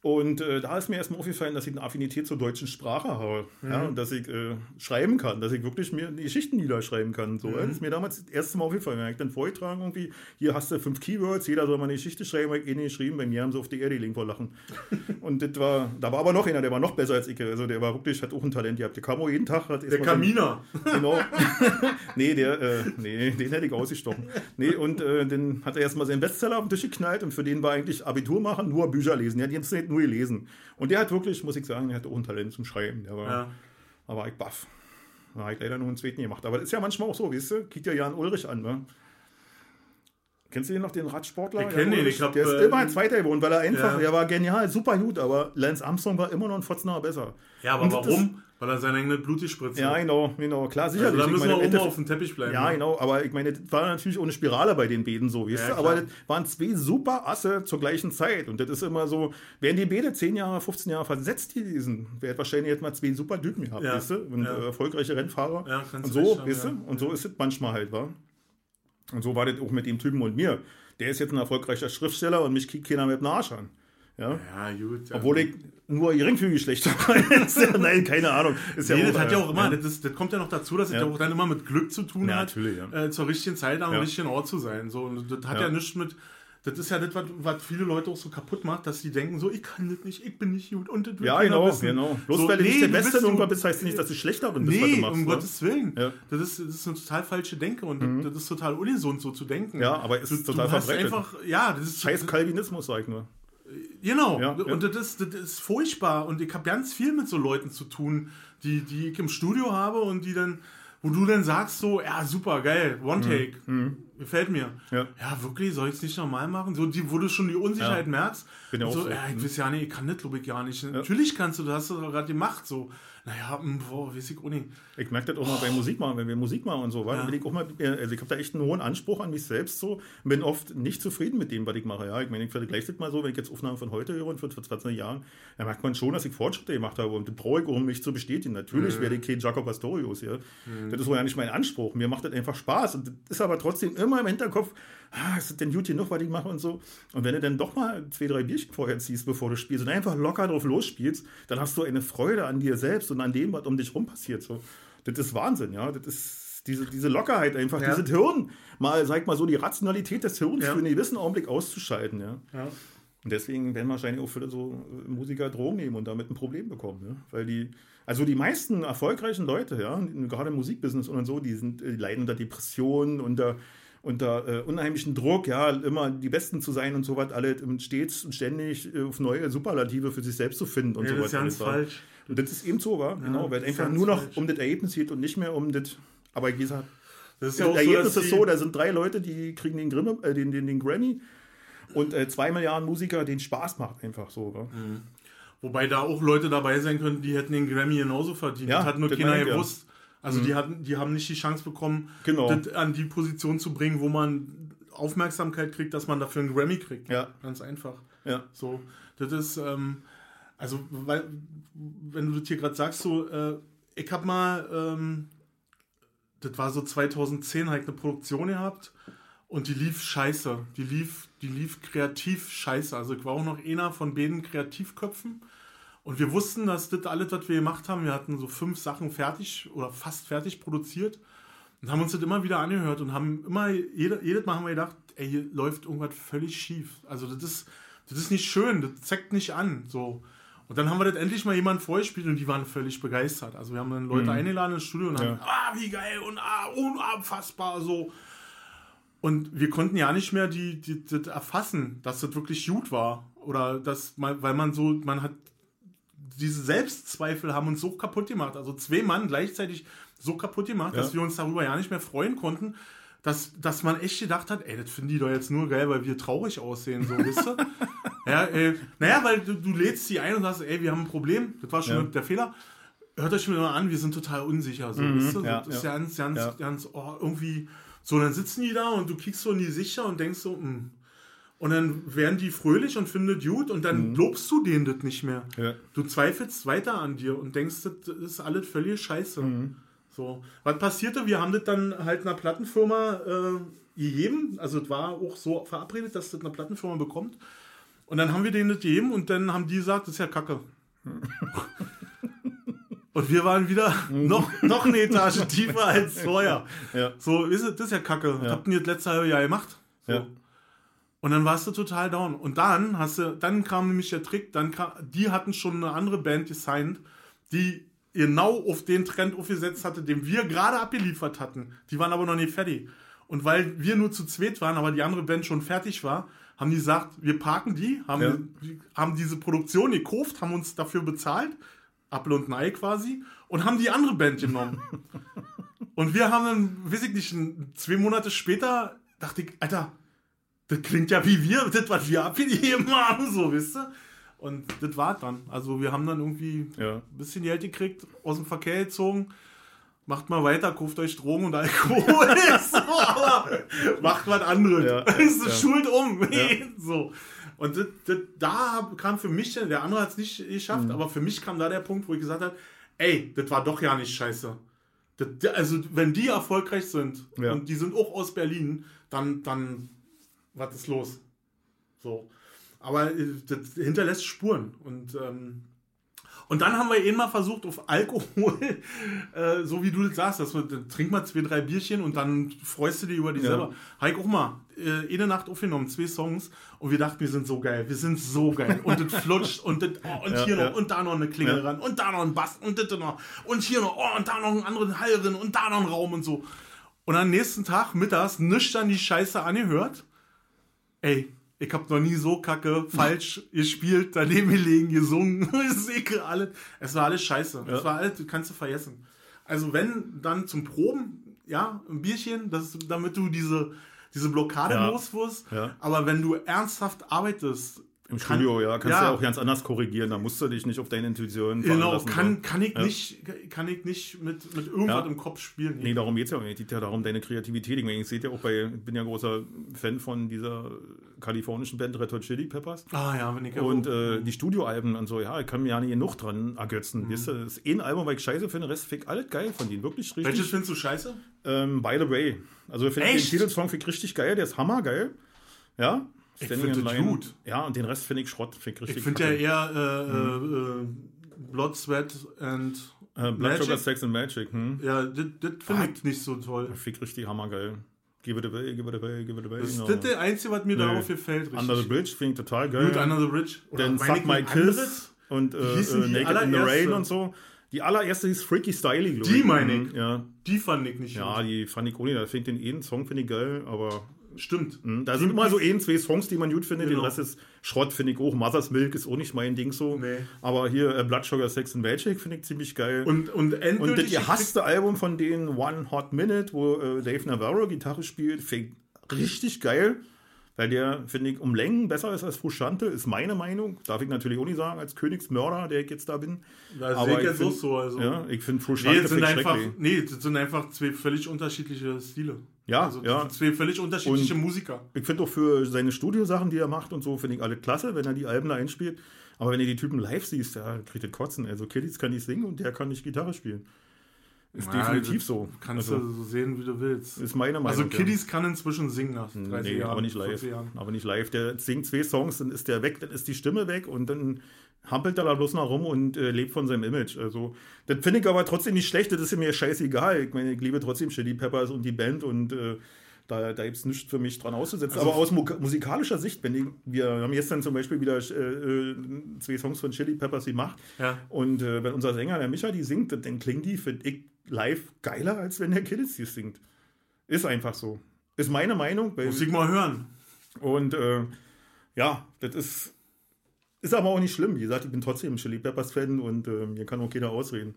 [SPEAKER 2] Und äh, da ist mir erstmal aufgefallen, dass ich eine Affinität zur deutschen Sprache habe. Mhm. Ja, und dass ich äh, schreiben kann, dass ich wirklich mir Geschichten niederschreiben kann. So. Mhm. Das ist mir damals das erste Mal aufgefallen. Wenn ich dann vorgetragen irgendwie, hier hast du fünf Keywords, jeder soll mal eine Geschichte schreiben, habe ich eh nicht geschrieben, bei mir haben sie auf die Erde liegen vor Lachen. und das war, da war aber noch einer, der war noch besser als ich. Also der war wirklich, hat auch ein Talent gehabt. Der kam auch jeden Tag. Hat
[SPEAKER 1] der Kaminer.
[SPEAKER 2] genau. nee, der, äh, nee, den hätte ich ausgestochen. Nee, und äh, dann hat er erstmal seinen Bestseller auf den Tisch geknallt und für den war eigentlich Abitur machen, nur Bücher lesen. Hat jetzt nicht nur gelesen. Und der hat wirklich, muss ich sagen, der hat auch ein Talent zum Schreiben. Der war, ja. da war ich baff. Da habe ich leider nur einen zweiten gemacht. Aber das ist ja manchmal auch so, weißt du? Kick dir Jan Ulrich an, ne? Kennst du den noch, den Radsportler?
[SPEAKER 1] Ich kenne den,
[SPEAKER 2] ich hab, Der ist äh, immer ein Zweiter geworden, weil er einfach, ja. er war genial, super gut, aber Lance Armstrong war immer noch ein Fotzener besser.
[SPEAKER 1] Ja, aber Und warum? Weil er seine eigene Blut gespritzt
[SPEAKER 2] Ja, genau, genau, klar, sicherlich.
[SPEAKER 1] Also da müssen meine, wir auch auf dem Teppich bleiben.
[SPEAKER 2] Ja, ne? genau, aber ich meine, das war natürlich ohne Spirale bei den Bäden so, weißt ja, du? Aber das waren zwei super Asse zur gleichen Zeit. Und das ist immer so, wären die Bäde 10 Jahre, 15 Jahre versetzt gewesen, wäre wahrscheinlich jetzt mal zwei super Typen gehabt, ja. weißt du? Und ja. äh, erfolgreiche Rennfahrer. Ja, und so, weißt du? Und so ist es manchmal halt, wa? Und so war das auch mit dem Typen und mir der ist jetzt ein erfolgreicher Schriftsteller und mich kriegt keiner mit dem Arsch an. Ja,
[SPEAKER 1] ja gut.
[SPEAKER 2] Obwohl ich nur geringfügig schlechter war. Nein, keine Ahnung.
[SPEAKER 1] Ist nee, ja das hat ja auch immer, das, das, kommt ja noch dazu, dass es ja. auch dann immer mit Glück zu tun
[SPEAKER 2] ja,
[SPEAKER 1] hat,
[SPEAKER 2] ja.
[SPEAKER 1] äh, zur richtigen Zeit am richtigen Ort zu sein. So, und das hat ja, nichts mit, das ist ja das, was, was, viele Leute auch so kaputt macht, dass sie denken, so, ich kann das nicht, ich bin nicht gut und das
[SPEAKER 2] Ja, genau, wissen. genau. Bloß so, weil du nee, nicht der Beste irgendwann bist, heißt nicht, dass du schlechter bist,
[SPEAKER 1] nee, was du machst. um ne? Gottes Willen. Ja. Das, ist, das ist eine total falsche Denke und mhm. das ist total ungesund, so zu denken.
[SPEAKER 2] Ja, aber es ist du, total du.
[SPEAKER 1] Einfach, ja, das ist...
[SPEAKER 2] Scheiß Calvinismus, sag ich nur.
[SPEAKER 1] Genau, ja, und ja. Das, das ist furchtbar und ich habe ganz viel mit so Leuten zu tun, die, die ich im Studio habe und die dann wo du dann sagst so, ja, super, geil, One mhm. Take, mhm. gefällt mir. Ja. ja, wirklich, soll ich es nicht normal machen? So, die, wo du schon die Unsicherheit merkst.
[SPEAKER 2] Bin ja auch
[SPEAKER 1] so, ja, ich weiß ja nicht, ich kann das, glaube ich, gar nicht. Natürlich kannst du, du hast du gerade gemacht, so naja, hm, boah, weiß ich auch nicht.
[SPEAKER 2] Ich merke das auch mal bei Musik machen, wenn wir Musik machen und so, weil ja. ich auch mal, also ich habe da echt einen hohen Anspruch an mich selbst so, bin oft nicht zufrieden mit dem, was ich mache. Ja, ich meine, ich vergleiche das mal so, wenn ich jetzt Aufnahmen von heute höre und von vor 20 Jahren, dann merkt man schon, dass ich Fortschritte gemacht habe und das brauche ich, um mich zu bestätigen. Natürlich mhm. werde ich kein Jacob Pastorius, ja. Mhm. Das ist wohl ja nicht mein Anspruch. Mir macht das einfach Spaß und das ist aber trotzdem immer im Hinterkopf, ah, ist das denn gut genug, was ich mache und so. Und wenn du dann doch mal zwei, drei Bierchen vorher ziehst, bevor du spielst und einfach locker drauf losspielst, dann hast du eine Freude an dir selbst und an dem, was um dich rum passiert. So. Das ist Wahnsinn, ja. Das ist diese, diese Lockerheit einfach, ja. dieses Hirn, mal, sag mal so, die Rationalität des Hirns ja. für einen gewissen Augenblick auszuschalten, ja. ja. Und deswegen werden wahrscheinlich auch viele so Musiker Drogen nehmen und damit ein Problem bekommen, ja. Weil die, also die meisten erfolgreichen Leute, ja, gerade im Musikbusiness und so, die sind, die leiden unter Depressionen, unter unter äh, unheimlichen Druck, ja, immer die Besten zu sein und so was, alle stets und ständig äh, auf neue Superlative für sich selbst zu finden und
[SPEAKER 1] ja,
[SPEAKER 2] so
[SPEAKER 1] was. Das ist ganz falsch.
[SPEAKER 2] Und das ist eben so, war, ja, genau, weil es einfach nur noch falsch. um das Ergebnis geht und nicht mehr um das, aber wie gesagt, das ist ja auch das Ergebnis so, ist so, da sind drei Leute, die kriegen den, Grimme, äh, den, den, den Grammy und äh, zwei Milliarden Musiker, denen Spaß macht einfach so. Mhm.
[SPEAKER 1] Wobei da auch Leute dabei sein könnten, die hätten den Grammy genauso verdient. Ja, das hat nur keiner gewusst. Also mhm. die, hatten, die haben nicht die Chance bekommen,
[SPEAKER 2] genau.
[SPEAKER 1] das an die Position zu bringen, wo man Aufmerksamkeit kriegt, dass man dafür einen Grammy kriegt.
[SPEAKER 2] Ja.
[SPEAKER 1] Ganz einfach.
[SPEAKER 2] Ja.
[SPEAKER 1] So, das ist, ähm, also, weil, wenn du das hier gerade sagst, so, äh, ich hab mal, ähm, das war so 2010, halt eine Produktion gehabt und die lief scheiße. Die lief, die lief kreativ scheiße. Also ich war auch noch einer von beiden Kreativköpfen. Und wir wussten, dass das alles, was wir gemacht haben, wir hatten so fünf Sachen fertig oder fast fertig produziert und haben uns das immer wieder angehört und haben immer, jede, jedes Mal haben wir gedacht, ey, hier läuft irgendwas völlig schief. Also das ist, das ist nicht schön, das zeigt nicht an. So. Und dann haben wir das endlich mal jemand vorgespielt und die waren völlig begeistert. Also wir haben dann Leute mhm. eingeladen ins Studio und ja. haben, ah, wie geil und ah, unabfassbar so. Und wir konnten ja nicht mehr die, die, das erfassen, dass das wirklich gut war. Oder dass man, weil man so, man hat diese Selbstzweifel haben uns so kaputt gemacht. Also zwei Mann gleichzeitig so kaputt gemacht, ja. dass wir uns darüber ja nicht mehr freuen konnten, dass, dass man echt gedacht hat, ey, das finden die doch jetzt nur geil, weil wir traurig aussehen, so, wisst ihr? ja, äh, naja, weil du, du lädst sie ein und sagst, ey, wir haben ein Problem, das war schon ja. der Fehler. Hört euch mal an, wir sind total unsicher, so, mhm, wisst ihr? Ja, das ist ja ganz, ganz, ganz, oh, irgendwie, so, dann sitzen die da und du kriegst so in die Sicher und denkst so, mh, hm, und dann werden die fröhlich und finden gut und dann mhm. lobst du denen das nicht mehr.
[SPEAKER 2] Ja.
[SPEAKER 1] Du zweifelst weiter an dir und denkst, das ist alles völlig scheiße. Mhm. So. Was passierte? Wir haben das dann halt einer Plattenfirma äh, gegeben. Also es war auch so verabredet, dass das eine Plattenfirma bekommt. Und dann haben wir denen das gegeben und dann haben die gesagt, das ist ja Kacke. und wir waren wieder noch, noch eine Etage tiefer als vorher.
[SPEAKER 2] Ja.
[SPEAKER 1] So, ist das ist ja Kacke. Was habt ihr das letzte halbe Jahr gemacht? So.
[SPEAKER 2] Ja.
[SPEAKER 1] Und dann warst du total down. Und dann hast du, dann kam nämlich der Trick, dann kam, die hatten schon eine andere Band designt, die genau auf den Trend aufgesetzt hatte, den wir gerade abgeliefert hatten. Die waren aber noch nicht fertig. Und weil wir nur zu zweit waren, aber die andere Band schon fertig war, haben die gesagt, wir parken die, haben,
[SPEAKER 2] Ja.
[SPEAKER 1] haben diese Produktion gekauft, haben uns dafür bezahlt, Apfel und ein Ei quasi, und haben die andere Band genommen. und wir haben dann, weiß ich nicht, zwei Monate später dachte ich, Alter, das klingt ja wie wir, das, was wir abgegeben haben, so, wisst ihr? Und das war dann. Also wir haben dann irgendwie
[SPEAKER 2] Ja.
[SPEAKER 1] ein bisschen Geld gekriegt, aus dem Verkehr gezogen. Macht mal weiter, kauft euch Drogen und Alkohol. so, macht was anderes.
[SPEAKER 2] Ja, ja.
[SPEAKER 1] Schuld um. so. Und das, das, da kam für mich, der andere hat es nicht geschafft,
[SPEAKER 2] Mhm.
[SPEAKER 1] aber für mich kam da der Punkt, wo ich gesagt habe, ey, das war doch ja nicht scheiße. Das, also wenn die erfolgreich sind und die sind auch aus Berlin, dann, dann was ist los? So. Aber äh, das hinterlässt Spuren. Und, ähm, und dann haben wir eh mal versucht, auf Alkohol, äh, so wie du das sagst, dass wir, dann trink mal zwei, drei Bierchen und dann freust du dich über dich
[SPEAKER 2] Ja.
[SPEAKER 1] selber. Heik auch mal, äh, eine Nacht aufgenommen, zwei Songs und wir dachten, wir sind so geil, wir sind so geil. Und das flutscht und, das, oh, und
[SPEAKER 2] Ja,
[SPEAKER 1] hier
[SPEAKER 2] ja.
[SPEAKER 1] noch und da noch eine Klingel ran und da noch ein Bass und das noch und hier noch, oh, und da noch einen anderen Hall drin und da noch ein Raum und so. Und am nächsten Tag mittags nüchtern die Scheiße angehört. Ey, ich hab noch nie so kacke falsch gespielt, daneben gelegen, gesungen, Musik, alles. Es war alles scheiße. Es war alles, du kannst du vergessen. Also wenn, dann zum Proben, ja, ein Bierchen, das, damit du diese, diese Blockade
[SPEAKER 2] Ja.
[SPEAKER 1] los wirst.
[SPEAKER 2] Ja.
[SPEAKER 1] Aber wenn du ernsthaft arbeitest,
[SPEAKER 2] Im
[SPEAKER 1] kann-
[SPEAKER 2] Studio, ja, kannst du
[SPEAKER 1] ja.
[SPEAKER 2] ja auch ganz anders korrigieren. Da musst du dich nicht auf deine Intuition
[SPEAKER 1] genau, kann, kann ich
[SPEAKER 2] Ja.
[SPEAKER 1] nicht, kann ich nicht mit, mit irgendwas
[SPEAKER 2] Ja.
[SPEAKER 1] im Kopf spielen.
[SPEAKER 2] Nee, darum geht es ja auch nicht. Es geht ja darum, deine Kreativität. Ich, ich sehe ja auch bei, ich bin ja großer Fan von dieser kalifornischen Band Red Hot Chili Peppers.
[SPEAKER 1] Ah ja, wenn ich ja
[SPEAKER 2] Und äh, die Studioalben und so, ja, ich kann mir ja nicht genug dran ergötzen.
[SPEAKER 1] Mhm.
[SPEAKER 2] Weißt du, das ist ein Album, weil ich scheiße finde, Rest fick alles geil von denen. Wirklich richtig.
[SPEAKER 1] Welches findest du scheiße?
[SPEAKER 2] Ähm, By the way. Also ich finde den
[SPEAKER 1] Echt?
[SPEAKER 2] Titelsong find ich richtig geil, der ist hammergeil. Ja.
[SPEAKER 1] Ich
[SPEAKER 2] Standing
[SPEAKER 1] find
[SPEAKER 2] in Line.
[SPEAKER 1] gut.
[SPEAKER 2] Ja, und den Rest finde ich Schrott. Find ich
[SPEAKER 1] Ich finde ja eher äh, äh, äh, Blood, Sweat and
[SPEAKER 2] äh, Blood
[SPEAKER 1] Magic.
[SPEAKER 2] Sugar Sex and Magic. Hm?
[SPEAKER 1] Ja, das finde ich nicht so toll.
[SPEAKER 2] Ich richtig hammergeil. Give it away, give it away, give it away.
[SPEAKER 1] Das ist das der Einzige, was mir
[SPEAKER 2] Nö.
[SPEAKER 1] darauf gefällt. Richtig.
[SPEAKER 2] Under the Bridge finde ich total geil.
[SPEAKER 1] Gut, Under the Bridge. Oder
[SPEAKER 2] Dann Suck
[SPEAKER 1] ich
[SPEAKER 2] My Kiss und äh, äh, Naked in the? Rain und so. Die allererste ist Freaky glaube
[SPEAKER 1] Die
[SPEAKER 2] ich.
[SPEAKER 1] meine
[SPEAKER 2] Mhm,
[SPEAKER 1] ich.
[SPEAKER 2] Ja.
[SPEAKER 1] Die fand ich nicht
[SPEAKER 2] ja, die fand ich nicht. Da finde ich den einen Song finde ich geil, aber
[SPEAKER 1] gut. Stimmt.
[SPEAKER 2] hm, da sind immer so ein, zwei Songs, die man gut findet.
[SPEAKER 1] Genau.
[SPEAKER 2] Den Rest ist Schrott, finde ich auch. Mother's Milk ist auch nicht mein Ding so.
[SPEAKER 1] Nee.
[SPEAKER 2] Aber hier äh, Blood Sugar Sex and Magic finde ich ziemlich geil.
[SPEAKER 1] Und, und
[SPEAKER 2] Und das gehasste Album von denen, One Hot Minute, wo äh, Dave Navarro Gitarre spielt, finde ich richtig geil. Weil der, finde ich, um Längen besser ist als Frusciante, ist meine Meinung. Darf ich natürlich auch nicht sagen, als Königsmörder, der ich jetzt da bin.
[SPEAKER 1] Da sehe
[SPEAKER 2] Aber
[SPEAKER 1] ich
[SPEAKER 2] ich
[SPEAKER 1] jetzt auch so. Also.
[SPEAKER 2] Ja, ich finde
[SPEAKER 1] Nee,
[SPEAKER 2] Frusciante
[SPEAKER 1] das sind einfach, nee, das sind einfach zwei völlig unterschiedliche Stile.
[SPEAKER 2] Ja,
[SPEAKER 1] also,
[SPEAKER 2] ja.
[SPEAKER 1] zwei völlig unterschiedliche
[SPEAKER 2] Und-
[SPEAKER 1] Musiker.
[SPEAKER 2] Ich finde auch für seine Studiosachen, die er macht und so, finde ich alle klasse, wenn er die Alben da einspielt. Aber wenn du die Typen live siehst, da kriegt das Kotzen. Also Kiddies kann nicht singen und der kann nicht Gitarre spielen. Ist
[SPEAKER 1] Ja,
[SPEAKER 2] definitiv so.
[SPEAKER 1] Kannst
[SPEAKER 2] also,
[SPEAKER 1] du so sehen, wie du willst.
[SPEAKER 2] ist meine Meinung.
[SPEAKER 1] Also
[SPEAKER 2] ja.
[SPEAKER 1] Kiddies kann inzwischen singen nach 30
[SPEAKER 2] Nee,
[SPEAKER 1] Jahren.
[SPEAKER 2] aber nicht live.
[SPEAKER 1] 40 Jahren.
[SPEAKER 2] Aber nicht live. Der singt zwei Songs, dann ist der weg, dann ist die Stimme weg und dann hampelt er da bloß noch rum und äh, lebt von seinem Image. Also, das finde ich aber trotzdem nicht schlecht, das ist mir scheißegal. Ich meine, ich liebe trotzdem Chili Peppers und die Band und äh, da, da gibt es nichts für mich dran auszusetzen.
[SPEAKER 1] Also-
[SPEAKER 2] aber aus mu musikalischer Sicht, wenn ich, wir haben gestern zum Beispiel wieder äh, äh, zwei Songs von Chili Peppers gemacht
[SPEAKER 1] Ja.
[SPEAKER 2] und äh, wenn unser Sänger, der Micha, die singt, dann klingen die, finde ich, live geiler, als wenn der Kiddies die singt. Ist einfach so. Ist meine Meinung.
[SPEAKER 1] Muss ich mal hören.
[SPEAKER 2] und äh, ja, das ist, ist aber auch nicht schlimm. Wie gesagt, ich bin trotzdem Chili Peppers Fan und äh, mir kann auch jeder ausreden.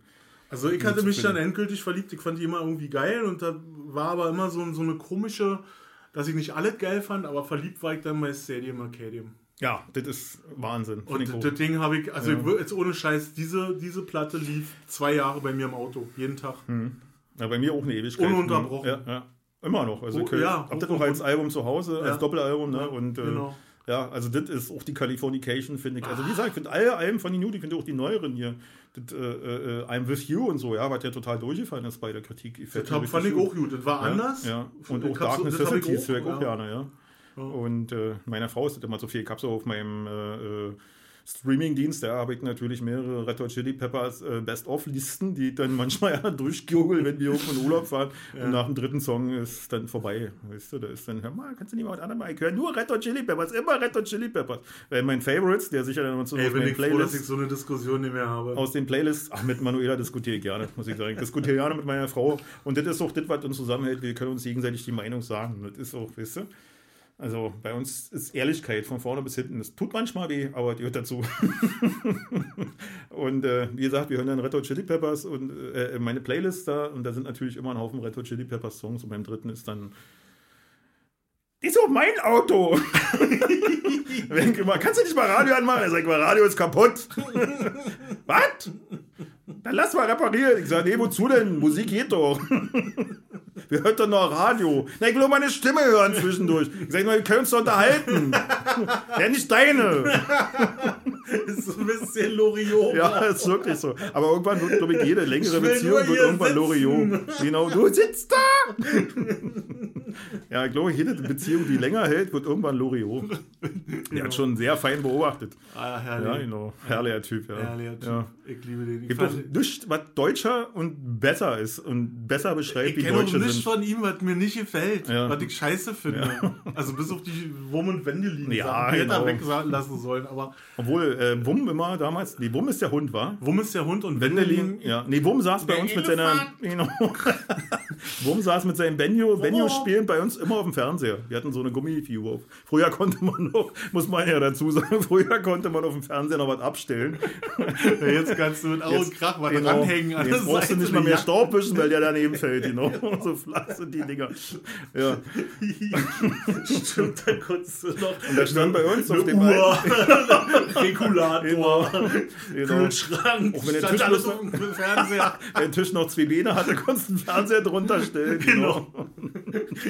[SPEAKER 1] Also ich hatte mich dann endgültig verliebt. Ich fand die immer irgendwie geil und da war aber immer so, so eine komische, dass ich nicht alles geil fand, aber verliebt war ich dann bei Stadium Arcadium.
[SPEAKER 2] Ja, das ist Wahnsinn. Ich
[SPEAKER 1] Und das Ding habe ich, also
[SPEAKER 2] Ja.
[SPEAKER 1] ich jetzt ohne Scheiß, diese, diese Platte lief zwei Jahre bei mir im Auto, jeden Tag.
[SPEAKER 2] ja, bei mir auch eine Ewigkeit.
[SPEAKER 1] Ununterbrochen.
[SPEAKER 2] Ja, ja. Immer noch. Also
[SPEAKER 1] Oh,
[SPEAKER 2] okay.
[SPEAKER 1] ja,
[SPEAKER 2] hab das noch als Album zu Hause, als Doppelalbum. Ne? Und äh,
[SPEAKER 1] genau.
[SPEAKER 2] Ja, also das ist auch die Californication, finde ich. Also wie gesagt, ich finde alle Alben von den New, ich finde auch die neueren hier. Das, äh, äh, I'm With You und so, ja, was ja total durchgefallen ist bei der Kritik.
[SPEAKER 1] Das hab, fand ich auch gut. Das war
[SPEAKER 2] Ja,
[SPEAKER 1] anders.
[SPEAKER 2] Ja. Und
[SPEAKER 1] Ich
[SPEAKER 2] auch Dark
[SPEAKER 1] ich
[SPEAKER 2] Necessities höre ich auch
[SPEAKER 1] ja.
[SPEAKER 2] gerne, ja. Und äh, meiner Frau ist das immer so viel. Ich habe so auf meinem äh, äh, Streaming-Dienst, da habe ich natürlich mehrere Red Hot Chili Peppers äh, Best-of-Listen, die ich dann manchmal ja durchgoogle, wenn wir irgendwo in Urlaub fahren. Und nach dem dritten Song ist dann vorbei. Weißt du, da ist dann, hör mal, kannst du nicht mal was anderes? Ich höre nur Red Hot Chili Peppers, immer Red Hot Chili Peppers. Weil mein Favorites, der sicher dann so
[SPEAKER 1] Ey, bin ich froh, dass ich so eine Diskussion nicht mehr habe.
[SPEAKER 2] aus den Playlists, ach, mit Manuela diskutiere ich gerne, muss ich sagen. Ich diskutiere gerne mit meiner Frau. Und das ist auch das, was uns zusammenhält. Wir können uns gegenseitig die Meinung sagen. Das ist auch, weißt du? Also bei uns ist Ehrlichkeit von vorne bis hinten. Das tut manchmal weh, aber die gehört dazu. und äh, wie gesagt, wir hören dann Red Hot Chili Peppers und äh, meine Playlist da. Und da sind natürlich immer ein Haufen Red Hot Chili Peppers Songs. Und beim dritten ist dann die ist auch mein Auto. Ich immer, kannst du nicht mal Radio anmachen? Er sagt, mal Radio ist kaputt. Was? Dann lass mal reparieren. Ich sage, nee, wozu denn? Musik geht doch. Wir hören doch noch Radio. Na, ich will nur meine Stimme hören zwischendurch. Ich sage, wir können uns doch unterhalten. Ja, nicht deine.
[SPEAKER 1] ist so ein bisschen Loriot.
[SPEAKER 2] Ja, ist wirklich so. Aber irgendwann wird, glaube ich, jede längere Beziehung
[SPEAKER 1] nur
[SPEAKER 2] wird irgendwann. Loriot. Genau, du sitzt da! ja, ich glaube, jede Beziehung, die länger hält, wird irgendwann Loriot. Der hat schon sehr fein beobachtet.
[SPEAKER 1] Ah,
[SPEAKER 2] Ja,
[SPEAKER 1] herrlich.
[SPEAKER 2] genau. Herrlicher Typ, ja.
[SPEAKER 1] Herrlicher Typ.
[SPEAKER 2] Ja.
[SPEAKER 1] Ich liebe den. Ich,
[SPEAKER 2] Gibt doch
[SPEAKER 1] fand-
[SPEAKER 2] nichts, was deutscher und besser ist und besser beschreibt,
[SPEAKER 1] ich
[SPEAKER 2] wie
[SPEAKER 1] kenne auch
[SPEAKER 2] Deutsche
[SPEAKER 1] nichts
[SPEAKER 2] sind.
[SPEAKER 1] von ihm, was mir nicht gefällt,
[SPEAKER 2] Ja.
[SPEAKER 1] was ich scheiße finde. Also bis auf die Wurm- und Wendelin.
[SPEAKER 2] Ja,
[SPEAKER 1] er
[SPEAKER 2] genau.
[SPEAKER 1] weglassen sollen. Aber
[SPEAKER 2] Obwohl, äh, Wum immer damals, nee, Wum ist der Hund, war?
[SPEAKER 1] Wurm ist der Hund und
[SPEAKER 2] Wendelin,
[SPEAKER 1] Wendelin.
[SPEAKER 2] ja. Nee, Wum saß bei uns mit seiner.
[SPEAKER 1] Elefant.
[SPEAKER 2] Genau. Wum saß mit seinem Benjo, Benjo Spielen bei uns immer auf dem Fernseher. Wir hatten so eine Gummifigur. Früher konnte man noch, muss man ja dazu sagen, früher konnte man auf dem Fernseher noch was abstellen.
[SPEAKER 1] Ja, jetzt kannst du mit Au und Krach was
[SPEAKER 2] Genau.
[SPEAKER 1] dranhängen. an
[SPEAKER 2] Jetzt brauchst du nicht mal mehr
[SPEAKER 1] Ja.
[SPEAKER 2] Staub wischen, weil der daneben fällt, genau. So flach sind die Dinger. Ja.
[SPEAKER 1] Stimmt, da konntest du noch.
[SPEAKER 2] Und da stand bei uns auf dem
[SPEAKER 1] Uhr, Regulator,
[SPEAKER 2] Genau.
[SPEAKER 1] Kühlschrank,
[SPEAKER 2] Auch wenn der Tisch
[SPEAKER 1] alles dem Fernseher.
[SPEAKER 2] der Tisch noch zwei Beine hatte, konntest du einen Fernseher drunter stellen. Genau.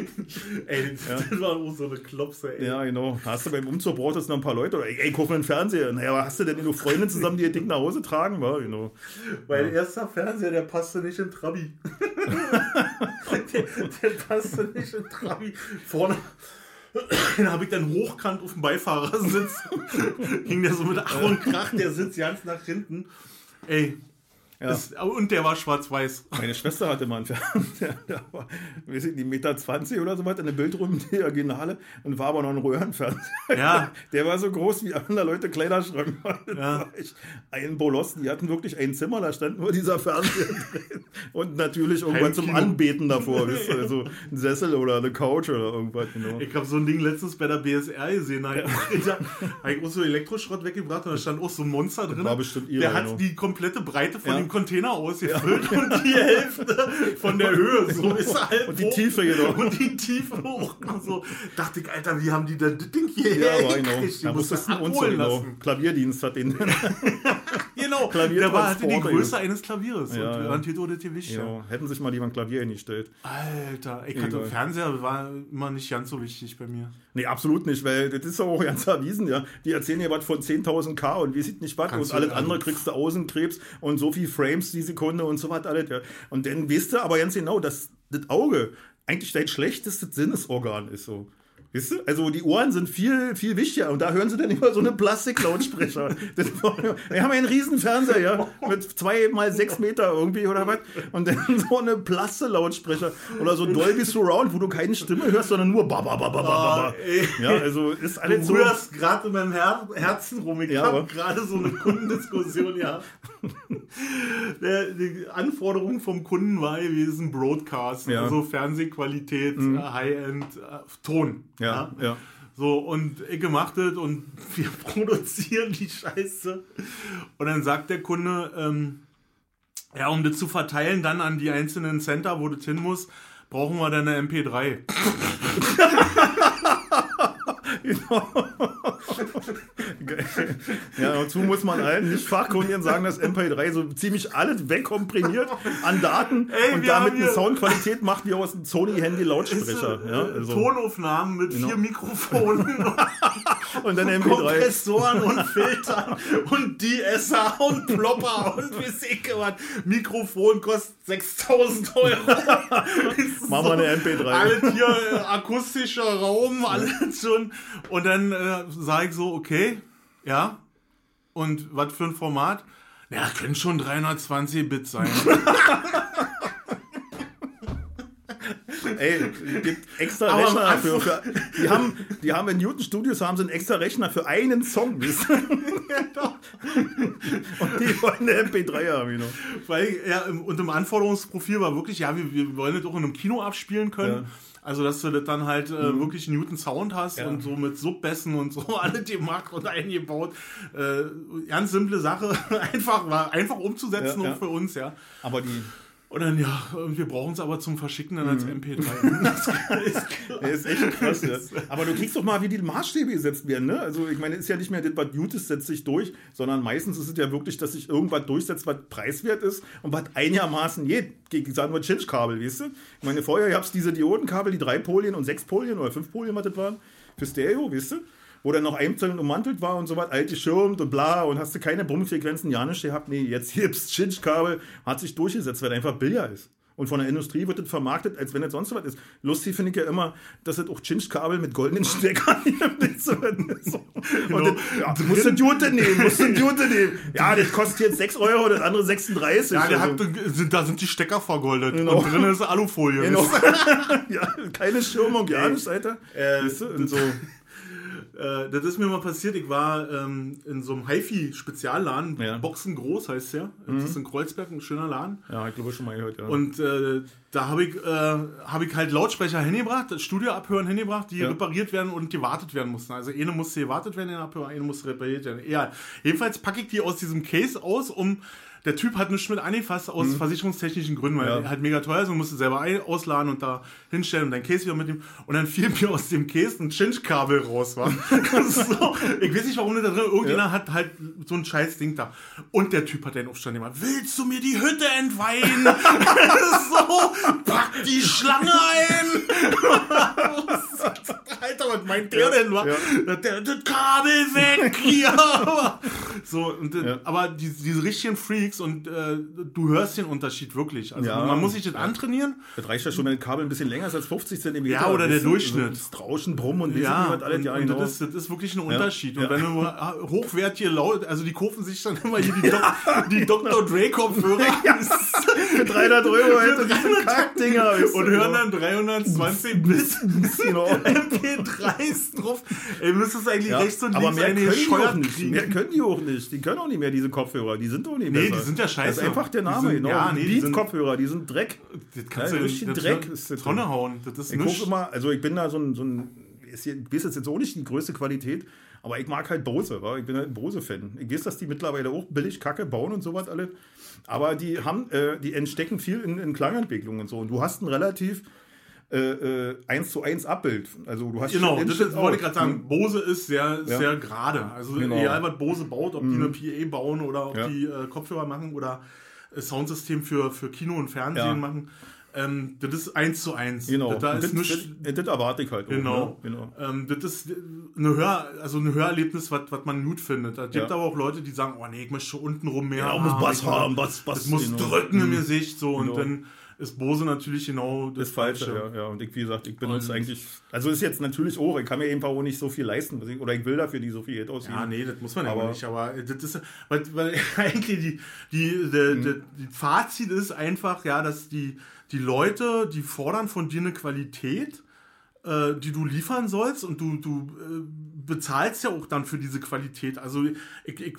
[SPEAKER 1] Ey, das war auch so eine Klopse, ey.
[SPEAKER 2] Ja, genau. Hast du beim Umzug brauchtest noch ein paar Leute oder ey, kauf mir einen Fernseher. Naja, hast du denn nur Freunde zusammen, die ihr Ding nach Hause tragen? Ja, genau.
[SPEAKER 1] Mein erster Fernseher, der passte nicht in Trabi. der, der passte nicht in Trabi. Vorne. Den habe ich dann hochkant auf dem Beifahrersitz. Ging der so mit Ach und Krach, der Sitz ganz nach hinten. Ey.
[SPEAKER 2] Ja.
[SPEAKER 1] Das, und der war schwarz-weiß.
[SPEAKER 2] Meine Schwester hatte mal einen Fernseher, der war, weiß ich nicht, Meter 20 oder so was, in der Bilddiagonale und war aber noch ein Röhrenfernseher.
[SPEAKER 1] Ja.
[SPEAKER 2] Der war so groß wie andere Leute Kleiderschrank.
[SPEAKER 1] Ja.
[SPEAKER 2] Ein Bolossen, die hatten wirklich ein Zimmer, da stand nur dieser Fernseher drin. Und natürlich irgendwas zum. Anbeten davor. wisst ihr, Also ein Sessel oder eine Couch oder irgendwas. Genau.
[SPEAKER 1] Ich habe so ein Ding letztens bei der BSR gesehen. Da habe ich auch so Elektroschrott weggebracht und da stand auch so ein Monster drin.
[SPEAKER 2] war bestimmt ihre,
[SPEAKER 1] Der hat
[SPEAKER 2] genau.
[SPEAKER 1] die komplette Breite von
[SPEAKER 2] Ja.
[SPEAKER 1] dem Container ausgefüllt und die Hälfte von der Höhe. So ist halt
[SPEAKER 2] Und die
[SPEAKER 1] hoch.
[SPEAKER 2] Tiefe, genau.
[SPEAKER 1] Und die Tiefe hoch. So dachte ich, Alter, wie haben die denn das Ding hierher
[SPEAKER 2] Ja, aber genau. Da musstest du uns genau. Klavierdienst hat den.
[SPEAKER 1] Genau,
[SPEAKER 2] Klaviertransporter,
[SPEAKER 1] der war, hatte die. Größe eines Klaviers.
[SPEAKER 2] Ja,
[SPEAKER 1] und
[SPEAKER 2] ja.
[SPEAKER 1] dann Tito das gewischt.
[SPEAKER 2] ja, hätten sich mal jemand Klavier hingestellt.
[SPEAKER 1] Alter, ich hatte. Fernseher, war immer nicht ganz so wichtig bei mir.
[SPEAKER 2] Nee, absolut nicht, weil das ist auch ganz erwiesen, ja. Die erzählen ja was von 10.000 K und wie sieht nicht was und alles andere kriegst du Außenkrebs und so viel Frames die Sekunde und so was alles, ja. Und dann weißt du aber ganz genau, dass das Auge eigentlich dein schlechtestes Sinnesorgan ist, so. Weißt du? Also die Ohren sind viel, viel wichtiger und da hören sie dann immer so eine Plastiklautsprecher. Wir haben einen riesen Fernseher, ja, mit zwei mal sechs Meter irgendwie oder was und dann so eine Plaste-Lautsprecher oder so Dolby Surround, wo du keine Stimme hörst, sondern nur ba ba ba ba ba ba.
[SPEAKER 1] Ey.
[SPEAKER 2] Ja, also ist alles
[SPEAKER 1] Du
[SPEAKER 2] so.
[SPEAKER 1] rührst gerade in meinem Her Herzen rum. Ich
[SPEAKER 2] Ja,
[SPEAKER 1] habe gerade so eine Kundendiskussion gehabt. Die Anforderung vom Kunden war gewesen, Broadcast,
[SPEAKER 2] Ja. Mhm.
[SPEAKER 1] also Fernsehqualität, äh, High-End, äh, Ton.
[SPEAKER 2] Ja, ja.
[SPEAKER 1] So, und ich gemacht das und wir produzieren die Scheiße. Und dann sagt der Kunde, ähm, ja, um das zu verteilen dann an die einzelnen Center, wo das hin muss, brauchen wir dann eine MP3.
[SPEAKER 2] Ja, dazu muss man allen nicht Fachkundigen sagen, dass MP3 so ziemlich alles wegkomprimiert an Daten
[SPEAKER 1] Ey,
[SPEAKER 2] und damit eine Soundqualität macht wie aus einem Sony-Handy Lautsprecher.
[SPEAKER 1] Ist, äh,
[SPEAKER 2] Ja, also,
[SPEAKER 1] Tonaufnahmen mit
[SPEAKER 2] Genau.
[SPEAKER 1] vier Mikrofonen
[SPEAKER 2] Und dann MP3.
[SPEAKER 1] Kompressoren und Filter und DSer und Plopper und wie was. Mikrofon kostet 6000 Euro.
[SPEAKER 2] Machen wir eine MP3.
[SPEAKER 1] Alles hier äh, akustischer Raum, alles schon. Und dann äh, sage ich so, okay, ja. Und was für ein Format? Ja, können schon 320 Bit sein.
[SPEAKER 2] Ey, gibt extra
[SPEAKER 1] Aber
[SPEAKER 2] Rechner. Für, die, haben, die haben in Newton Studios haben sie einen extra Rechner für einen Song. ihr? Und die wollen eine MP3 haben. Know.
[SPEAKER 1] Weil, ja, und im Anforderungsprofil war wirklich, ja, wir, wir wollen das auch in einem Kino abspielen können.
[SPEAKER 2] Ja.
[SPEAKER 1] Also, dass du das dann halt äh, wirklich Newton Sound hast
[SPEAKER 2] Ja.
[SPEAKER 1] und so mit Subbässen und so alles gemacht und eingebaut. Äh, ganz simple Sache, einfach war einfach umzusetzen
[SPEAKER 2] Ja, ja.
[SPEAKER 1] für uns, ja.
[SPEAKER 2] Aber die
[SPEAKER 1] Und dann, ja, wir brauchen es aber zum Verschicken dann
[SPEAKER 2] Mhm.
[SPEAKER 1] als MP3. Das ist
[SPEAKER 2] ist echt krass, ja. Aber du kriegst doch mal, wie die Maßstäbe gesetzt werden, ne? Also ich meine, es ist ja nicht mehr das, was gut ist, setzt sich durch, sondern meistens ist es ja wirklich, dass sich irgendwas durchsetzt, was preiswert ist und was einigermaßen geht. Gegen, sagen wir, Chinch-Kabel, weißt du? Ich meine, vorher gab es diese Diodenkabel, die drei Polien und sechs Polien oder fünf Polien, was das waren, für Stereo, weißt du? Wo dann noch einzeln ummantelt war und so was, alt geschirmt und bla und hast du keine Brummfrequenzen, ja nicht gehabt. Nee, jetzt gibt's Chinch-Kabel, hat sich durchgesetzt, weil einfach billiger ist. Und von der Industrie wird das vermarktet, als wenn es sonst was ist. Lustig finde ich ja immer, dass es auch Chinch-Kabel mit goldenen Steckern gibt. So, so. Und das, ja, du musst du Jute nehmen, musst du Jute nehmen. Ja, das kostet jetzt 6 Euro, das andere 36.
[SPEAKER 1] Ja,
[SPEAKER 2] Also,
[SPEAKER 1] hat, sind, da sind die Stecker vergoldet.
[SPEAKER 2] Genau.
[SPEAKER 1] Und drin ist Alufolie.
[SPEAKER 2] Genau. ja, keine Schirmung, ja nicht, Alter.
[SPEAKER 1] Äh,
[SPEAKER 2] Weißt du? Und so.
[SPEAKER 1] Äh, das ist mir mal passiert. Ich war ähm, in so einem HiFi-Spezialladen.
[SPEAKER 2] Ja.
[SPEAKER 1] Boxen groß heißt der. Das ist in Kreuzberg, ein schöner Laden.
[SPEAKER 2] Ja, ich glaube schon mal gehört, ja.
[SPEAKER 1] Und äh, da habe ich, äh, hab ich halt Lautsprecher hingebracht, das Studioabhören hingebracht, die
[SPEAKER 2] Ja.
[SPEAKER 1] repariert werden und gewartet werden mussten. Also eine musste gewartet werden, eine musste repariert werden. Ja, jedenfalls packe ich die aus diesem Case aus, um der Typ hat nichts mit angefasst aus versicherungstechnischen Gründen, weil.
[SPEAKER 2] Ja.
[SPEAKER 1] er halt mega teuer ist und musste selber ausladen und da hinstellen und dein Case wieder mit dem. Und dann fiel mir aus dem Case ein Chinch-Kabel raus. War. so, ich weiß nicht, warum das da drin Irgendjemand hat halt so ein scheiß Ding da. Und der Typ hat den Aufstand gemacht. Willst du mir die Hütte entweihen? so, pack die Schlange ein. Alter, was meint der denn?
[SPEAKER 2] ja.
[SPEAKER 1] Der, das Kabel weg hier. so, und,
[SPEAKER 2] Ja.
[SPEAKER 1] aber die, diese richtigen Freaks und äh, du hörst den Unterschied wirklich. Also
[SPEAKER 2] Ja.
[SPEAKER 1] man muss sich das antrainieren.
[SPEAKER 2] Das reicht ja schon, wenn das Kabel ein bisschen länger ist als 50 cm.
[SPEAKER 1] Ja, oder der Durchschnitt.
[SPEAKER 2] Das Rauschen, Brummen und
[SPEAKER 1] Ja, und,
[SPEAKER 2] ja,
[SPEAKER 1] und
[SPEAKER 2] genau.
[SPEAKER 1] das, ist, das ist wirklich ein Unterschied. Und
[SPEAKER 2] Ja.
[SPEAKER 1] wenn du äh, hochwertige laut, also die kaufen sich dann immer hier die, Doc, die Dr. Dre Kopfhörer
[SPEAKER 2] Für 300 Euro hätte diese Kackdinger.
[SPEAKER 1] und hören dann 320 bis
[SPEAKER 2] Genau.
[SPEAKER 1] MP3s drauf. Ey, müsstest eigentlich
[SPEAKER 2] Ja,
[SPEAKER 1] rechts und
[SPEAKER 2] aber
[SPEAKER 1] links
[SPEAKER 2] mehr
[SPEAKER 1] eine
[SPEAKER 2] können die auch
[SPEAKER 1] gescheuert
[SPEAKER 2] nicht.
[SPEAKER 1] kriegen.
[SPEAKER 2] Mehr können die auch nicht. Die können auch nicht mehr, diese Kopfhörer. Die sind doch nicht
[SPEAKER 1] Nee,
[SPEAKER 2] besser.
[SPEAKER 1] die sind ja scheiße.
[SPEAKER 2] Das ist einfach der Name, genau.
[SPEAKER 1] ja, nee, die sind-
[SPEAKER 2] Beat-Kopfhörer, die sind Dreck.
[SPEAKER 1] Das kannst
[SPEAKER 2] Ja,
[SPEAKER 1] du
[SPEAKER 2] richtig Dreck
[SPEAKER 1] Tonne hauen. Das ist
[SPEAKER 2] Ich gucke immer, also ich bin da so ein, so ein ist hier, ich weiß jetzt auch nicht die größte Qualität, aber ich mag halt Bose, wa? ich bin halt ein Bose-Fan. Ich weiß, dass die mittlerweile auch billig Kacke bauen und sowas alle, aber die haben, äh, die entstecken viel in, in Klangentwicklung und so und du hast ein relativ äh, äh, 1 zu 1 Abbild. Also du hast
[SPEAKER 1] Genau, das ist, wollte ich gerade sagen. Bose ist sehr,
[SPEAKER 2] Ja.
[SPEAKER 1] sehr gerade. Also
[SPEAKER 2] Genau.
[SPEAKER 1] egal, was Bose baut, ob die eine PA bauen oder ob
[SPEAKER 2] Ja.
[SPEAKER 1] die äh, Kopfhörer machen oder äh, Soundsystem für, für Kino und Fernsehen
[SPEAKER 2] Ja.
[SPEAKER 1] machen. Ähm, das ist eins zu eins.
[SPEAKER 2] Genau,
[SPEAKER 1] Da ist
[SPEAKER 2] das,
[SPEAKER 1] nichts.
[SPEAKER 2] das, das erwarte ich halt. auch,
[SPEAKER 1] Genau.
[SPEAKER 2] Ne? genau.
[SPEAKER 1] Ähm, das ist eine Hör, also ein Hörerlebnis, was was man gut findet. Es gibt
[SPEAKER 2] Ja.
[SPEAKER 1] aber auch Leute, die sagen, oh nee, ich möchte schon unten rum mehr.
[SPEAKER 2] Ja, muss Bass haben, Bass, Bass.
[SPEAKER 1] Das muss
[SPEAKER 2] genau.
[SPEAKER 1] drücken im Gesicht so und
[SPEAKER 2] Genau.
[SPEAKER 1] dann ist Bose natürlich genau das,
[SPEAKER 2] Das Falsche, ja, ja. Und ich, wie gesagt, ich benutze
[SPEAKER 1] Und-
[SPEAKER 2] eigentlich, also ist jetzt natürlich auch, ich kann mir einfach auch nicht so viel leisten, ich- oder ich will dafür nicht so viel Geld ausgeben.
[SPEAKER 1] Ja, nee, das muss man ja
[SPEAKER 2] Aber-
[SPEAKER 1] aber nicht. Aber das ist, weil, weil eigentlich die, die, die,
[SPEAKER 2] Mhm.
[SPEAKER 1] die, die Fazit ist einfach, ja, dass die, die Leute, die fordern von dir eine Qualität, äh, die du liefern sollst und du, du äh, bezahlst ja auch dann für diese Qualität. Also ich, ich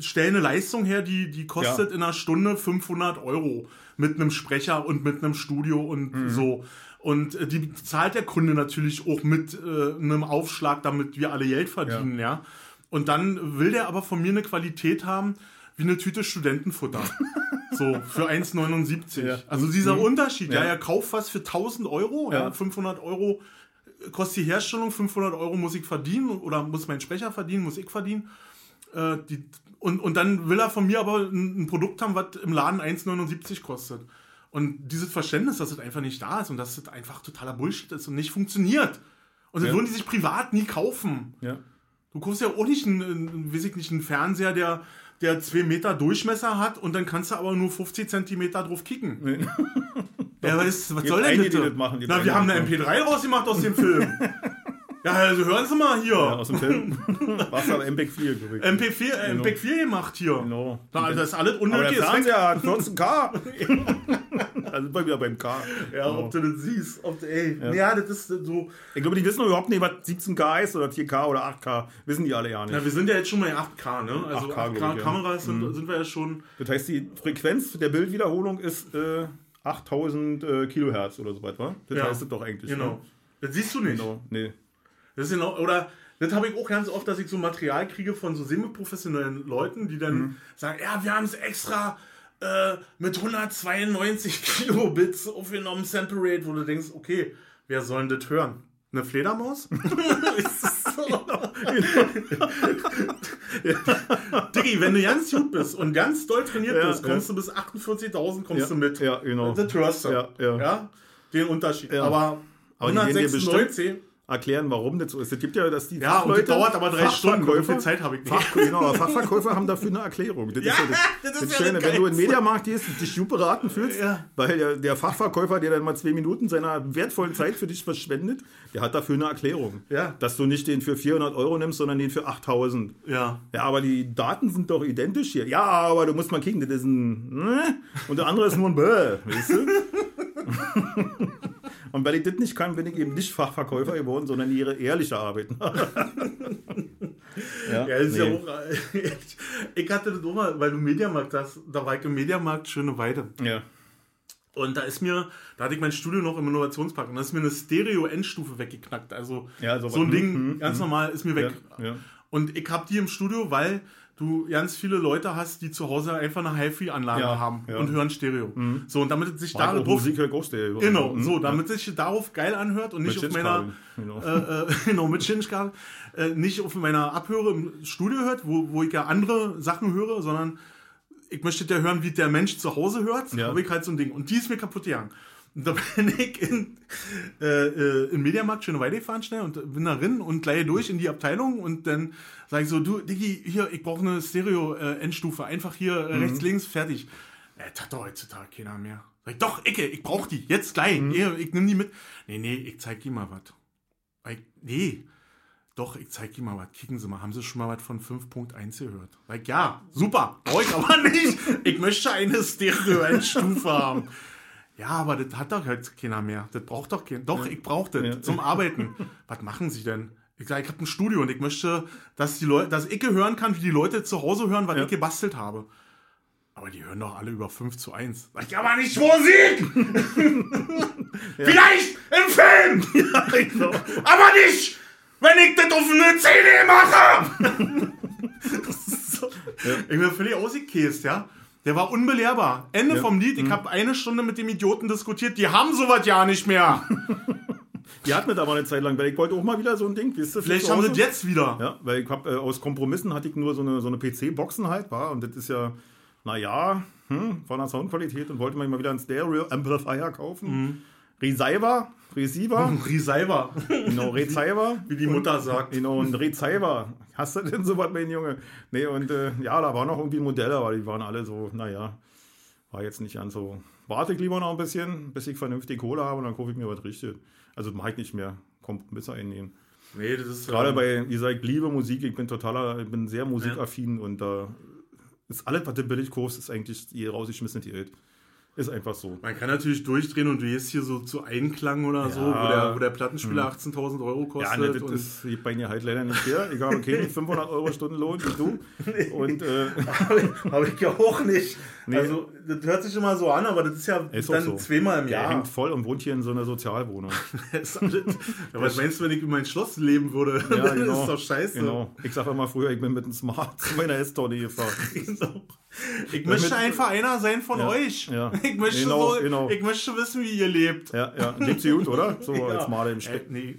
[SPEAKER 1] stelle eine Leistung her, die, die kostet in einer Stunde 500 Euro mit einem Sprecher und mit einem Studio und
[SPEAKER 2] Mhm.
[SPEAKER 1] so. Und äh, die zahlt der Kunde natürlich auch mit äh, einem Aufschlag, damit wir alle Geld verdienen, ja. Und dann will der aber von mir eine Qualität haben, wie eine Tüte Studentenfutter. so, für 1,79.
[SPEAKER 2] Ja.
[SPEAKER 1] Also dieser Unterschied, ja.
[SPEAKER 2] Ja.
[SPEAKER 1] er kauft was für 1000 Euro, ja.
[SPEAKER 2] Ja.
[SPEAKER 1] 500 Euro kostet die Herstellung, 500 Euro muss ich verdienen oder muss mein Sprecher verdienen, muss ich verdienen. Äh, die, und, und dann will er von mir aber ein, ein Produkt haben, was im Laden 1,79 kostet. Und dieses Verständnis, dass es einfach nicht da ist und dass es einfach totaler Bullshit ist und nicht funktioniert. Und das
[SPEAKER 2] Ja.
[SPEAKER 1] würden die sich privat nie kaufen.
[SPEAKER 2] Ja.
[SPEAKER 1] Du kaufst ja auch nicht einen, weiß ich nicht, einen Fernseher, der, der 2 Meter Durchmesser hat und dann kannst du aber nur 50 Zentimeter drauf kicken. Ja, was, was soll denn das
[SPEAKER 2] machen,
[SPEAKER 1] Na, wir haben eine MP3 rausgemacht aus dem Film. ja, also hören Sie mal hier.
[SPEAKER 2] Ja, aus dem Film. Was aber MPEG 4, glaube ich.
[SPEAKER 1] MP4, äh, MP4 gemacht hier.
[SPEAKER 2] Genau.
[SPEAKER 1] Na, das ist alles
[SPEAKER 2] Aber
[SPEAKER 1] unnötig.
[SPEAKER 2] der
[SPEAKER 1] ist weg.
[SPEAKER 2] Fernseher hat 14K. Also bei mir beim K.
[SPEAKER 1] Ja, ob du das siehst. Ob, du- ey, ja. das ist so.
[SPEAKER 2] Ich glaube, die wissen überhaupt nicht, was 17K ist oder 4K oder 8K. Wissen die alle ja nicht.
[SPEAKER 1] Ja, wir sind ja jetzt schon bei 8K, ne? Also
[SPEAKER 2] 8K,
[SPEAKER 1] 8K,
[SPEAKER 2] glaub ich, ja.
[SPEAKER 1] Kameras sind, sind wir ja schon.
[SPEAKER 2] Das heißt, die Frequenz der Bildwiederholung ist äh, 8000 äh, Kilohertz oder so weit, wa? Das
[SPEAKER 1] Ja.
[SPEAKER 2] heißt es doch eigentlich.
[SPEAKER 1] Genau.
[SPEAKER 2] Ne?
[SPEAKER 1] Das siehst du nicht.
[SPEAKER 2] Genau. Nee.
[SPEAKER 1] Das ist genau, oder das habe ich auch ganz oft, dass ich so Material kriege von so semi-professionellen Leuten, die dann
[SPEAKER 2] Mhm.
[SPEAKER 1] sagen, ja, wir haben es extra äh, mit 192 Kilobits aufgenommen, Sample Rate, wo du denkst, okay, wer soll denn das hören? Eine Fledermaus? Diggi, wenn du ganz gut bist und ganz doll trainiert
[SPEAKER 2] Ja,
[SPEAKER 1] bist, kommst
[SPEAKER 2] ja.
[SPEAKER 1] du bis 48.000 kommst
[SPEAKER 2] Ja,
[SPEAKER 1] du mit.
[SPEAKER 2] ja, genau.
[SPEAKER 1] Das hörst du.
[SPEAKER 2] Ja, ja.
[SPEAKER 1] Den Unterschied. Aber,
[SPEAKER 2] Aber die werden dir
[SPEAKER 1] 196,
[SPEAKER 2] Erklären, warum das so ist. Es gibt ja, dass die
[SPEAKER 1] ja, und das dauert aber drei Stunden. So
[SPEAKER 2] Fachverkäufer,
[SPEAKER 1] viel Zeit habe ich nicht.
[SPEAKER 2] Fach, genau, Fachverkäufer haben dafür eine Erklärung. Das
[SPEAKER 1] Ja,
[SPEAKER 2] ist ja das,
[SPEAKER 1] das ist
[SPEAKER 2] das
[SPEAKER 1] ja
[SPEAKER 2] Schöne. Wenn du in den. Mediamarkt gehst und dich gut beraten fühlst,
[SPEAKER 1] Ja.
[SPEAKER 2] weil der, der Fachverkäufer, der dann mal zwei Minuten seiner wertvollen Zeit für dich verschwendet, der hat dafür eine Erklärung.
[SPEAKER 1] Ja.
[SPEAKER 2] Dass du nicht den für 400 Euro nimmst, sondern den für 8000.
[SPEAKER 1] Ja.
[SPEAKER 2] Ja, aber die Daten sind doch identisch hier. Ja, aber du musst mal kicken, das ist ein ne? und der andere ist nur ein Bäh, weißt du? und weil ich das nicht kann, bin ich eben nicht Fachverkäufer geworden, sondern ihre ehrliche Arbeit. ja,
[SPEAKER 1] Ja, ist ja
[SPEAKER 2] nee.
[SPEAKER 1] auch, ich hatte das auch mal, weil du Mediamarkt hast, da war ich im Mediamarkt schöne Weide.
[SPEAKER 2] ja.
[SPEAKER 1] Und da ist mir, da hatte ich mein Studio noch im Innovationspark und da ist mir eine Stereo-Endstufe weggeknackt. Also
[SPEAKER 2] Ja, so
[SPEAKER 1] so ein. Ding,
[SPEAKER 2] Mhm,
[SPEAKER 1] ganz normal, ist mir weg.
[SPEAKER 2] Ja, ja.
[SPEAKER 1] Und ich habe die im Studio, weil du ganz viele Leute hast, die zu Hause einfach eine HiFi-Anlage
[SPEAKER 2] Ja,
[SPEAKER 1] haben
[SPEAKER 2] ja.
[SPEAKER 1] und hören Stereo. So, und damit es sich
[SPEAKER 2] Mach auch
[SPEAKER 1] darauf
[SPEAKER 2] Musik hört auch Stereo.
[SPEAKER 1] Genau,
[SPEAKER 2] Mhm.
[SPEAKER 1] so, damit sich darauf geil anhört und nicht
[SPEAKER 2] Mit
[SPEAKER 1] auf meiner,
[SPEAKER 2] genau.
[SPEAKER 1] äh, äh, genau, mit Shinskabel, äh, nicht auf meiner Abhöre im Studio hört, wo, wo ich ja andere Sachen höre, sondern ich möchte ja hören, wie der Mensch zu Hause hört,
[SPEAKER 2] Ja.
[SPEAKER 1] habe ich halt so ein Ding. Und die ist mir kaputt gegangen. Und da bin ich in, äh, äh, im Mediamarkt schöne Weide gefahren schnell und bin da drin und gleich durch in die Abteilung und dann sage ich so, du, Diggi, hier, ich brauche eine Stereo-Endstufe, einfach hier äh, rechts, links, fertig. Äh, das hat doch heutzutage keiner mehr. Sag ich, doch, Icke, ich brauch die, jetzt gleich. Nee, ich nimm die mit. Nee, nee, ich zeig dir mal was. Ich- Nee, doch, ich zeig dir mal was. Kicken Sie mal, haben Sie schon mal was von 5.1 gehört? Sag ich, ja, super, brauche ich aber nicht. Ich möchte eine Stereo-Endstufe haben. Ja, aber das hat doch jetzt keiner mehr. Das braucht doch keiner. Doch, ich brauche das
[SPEAKER 2] Ja.
[SPEAKER 1] zum Arbeiten. Was machen Sie denn? Ich sage, ich habe ein Studio und ich möchte, dass die Leute, dass ich hören kann, wie die Leute zu Hause hören, was
[SPEAKER 2] Ja.
[SPEAKER 1] ich gebastelt habe. Aber die hören doch alle über 5 zu 1. Sag ich, aber nicht Musik! Vielleicht im Film!
[SPEAKER 2] genau.
[SPEAKER 1] Aber nicht, wenn ich das auf eine CD mache! so. Ich bin völlig ausgekäst, ja. Der war unbelehrbar. Ende
[SPEAKER 2] Ja.
[SPEAKER 1] vom Lied. Ich habe eine Stunde mit dem Idioten diskutiert. Die haben sowas ja nicht mehr.
[SPEAKER 2] Die hatten das aber eine Zeit lang, weil ich wollte auch mal wieder so ein Ding, wisst ihr, für
[SPEAKER 1] Vielleicht haben sie das jetzt wieder.
[SPEAKER 2] Ja, weil ich hab, äh, aus Kompromissen hatte ich nur so eine, so eine PC-Boxen halt, war, und das ist ja, naja, hm, von der Soundqualität und wollte mir mal wieder einen Stereo-Amplifier kaufen.
[SPEAKER 1] Mhm.
[SPEAKER 2] Receiver, Receiver,
[SPEAKER 1] Riseiber,
[SPEAKER 2] genau, Receiver.
[SPEAKER 1] wie die Mutter sagt.
[SPEAKER 2] Genau, ein Receiver. Hast du denn sowas, mein Junge? Nee, und äh, ja, da waren noch irgendwie Modelle, aber die waren alle so, naja, war jetzt nicht an so. Warte ich lieber noch ein bisschen, bis ich vernünftig Kohle habe und dann kaufe ich mir was richtig. Also mache ich nicht mehr Kompromisse einnehmen.
[SPEAKER 1] Nee, das ist
[SPEAKER 2] Gerade
[SPEAKER 1] ähm,
[SPEAKER 2] bei, wie gesagt, liebe Musik, ich bin totaler, ich bin sehr musikaffin und da ist alles, was du billig kaufst, ist eigentlich die rausgeschmissene Geld. Ist einfach so.
[SPEAKER 1] Man kann natürlich durchdrehen und du gehst hier so zu Einklang oder so, wo
[SPEAKER 2] Ja.
[SPEAKER 1] der, wo der Plattenspieler 18.000 Euro
[SPEAKER 2] Ja,
[SPEAKER 1] kostet.
[SPEAKER 2] ne, das ist, bei mir halt leider nicht her. Ich habe keine 500 Euro Stundenlohn wie du. Und äh,
[SPEAKER 1] Habe ich ja auch nicht.
[SPEAKER 2] Nee.
[SPEAKER 1] Also, das hört sich immer so an, aber das ist ja
[SPEAKER 2] Ist
[SPEAKER 1] dann
[SPEAKER 2] so.
[SPEAKER 1] zweimal im
[SPEAKER 2] der
[SPEAKER 1] Jahr.
[SPEAKER 2] hängt voll und wohnt hier in so einer Sozialwohnung.
[SPEAKER 1] Das ja, was meinst du, wenn ich in mein Schloss leben würde?
[SPEAKER 2] Ja,
[SPEAKER 1] das
[SPEAKER 2] genau.
[SPEAKER 1] ist doch scheiße.
[SPEAKER 2] Genau. Ich sage immer früher, ich bin mit dem Smart zu meiner S-Tonne gefahren.
[SPEAKER 1] Genau. Ich möchte
[SPEAKER 2] Damit-
[SPEAKER 1] einfach einer sein von
[SPEAKER 2] Ja,
[SPEAKER 1] euch.
[SPEAKER 2] ja.
[SPEAKER 1] Ich, möchte
[SPEAKER 2] Genau,
[SPEAKER 1] so,
[SPEAKER 2] genau.
[SPEAKER 1] ich möchte wissen, wie ihr lebt.
[SPEAKER 2] Ja, ja. Lebt sie gut, oder? So
[SPEAKER 1] Ja.
[SPEAKER 2] als Maler im
[SPEAKER 1] Äh,
[SPEAKER 2] Steck.
[SPEAKER 1] nee.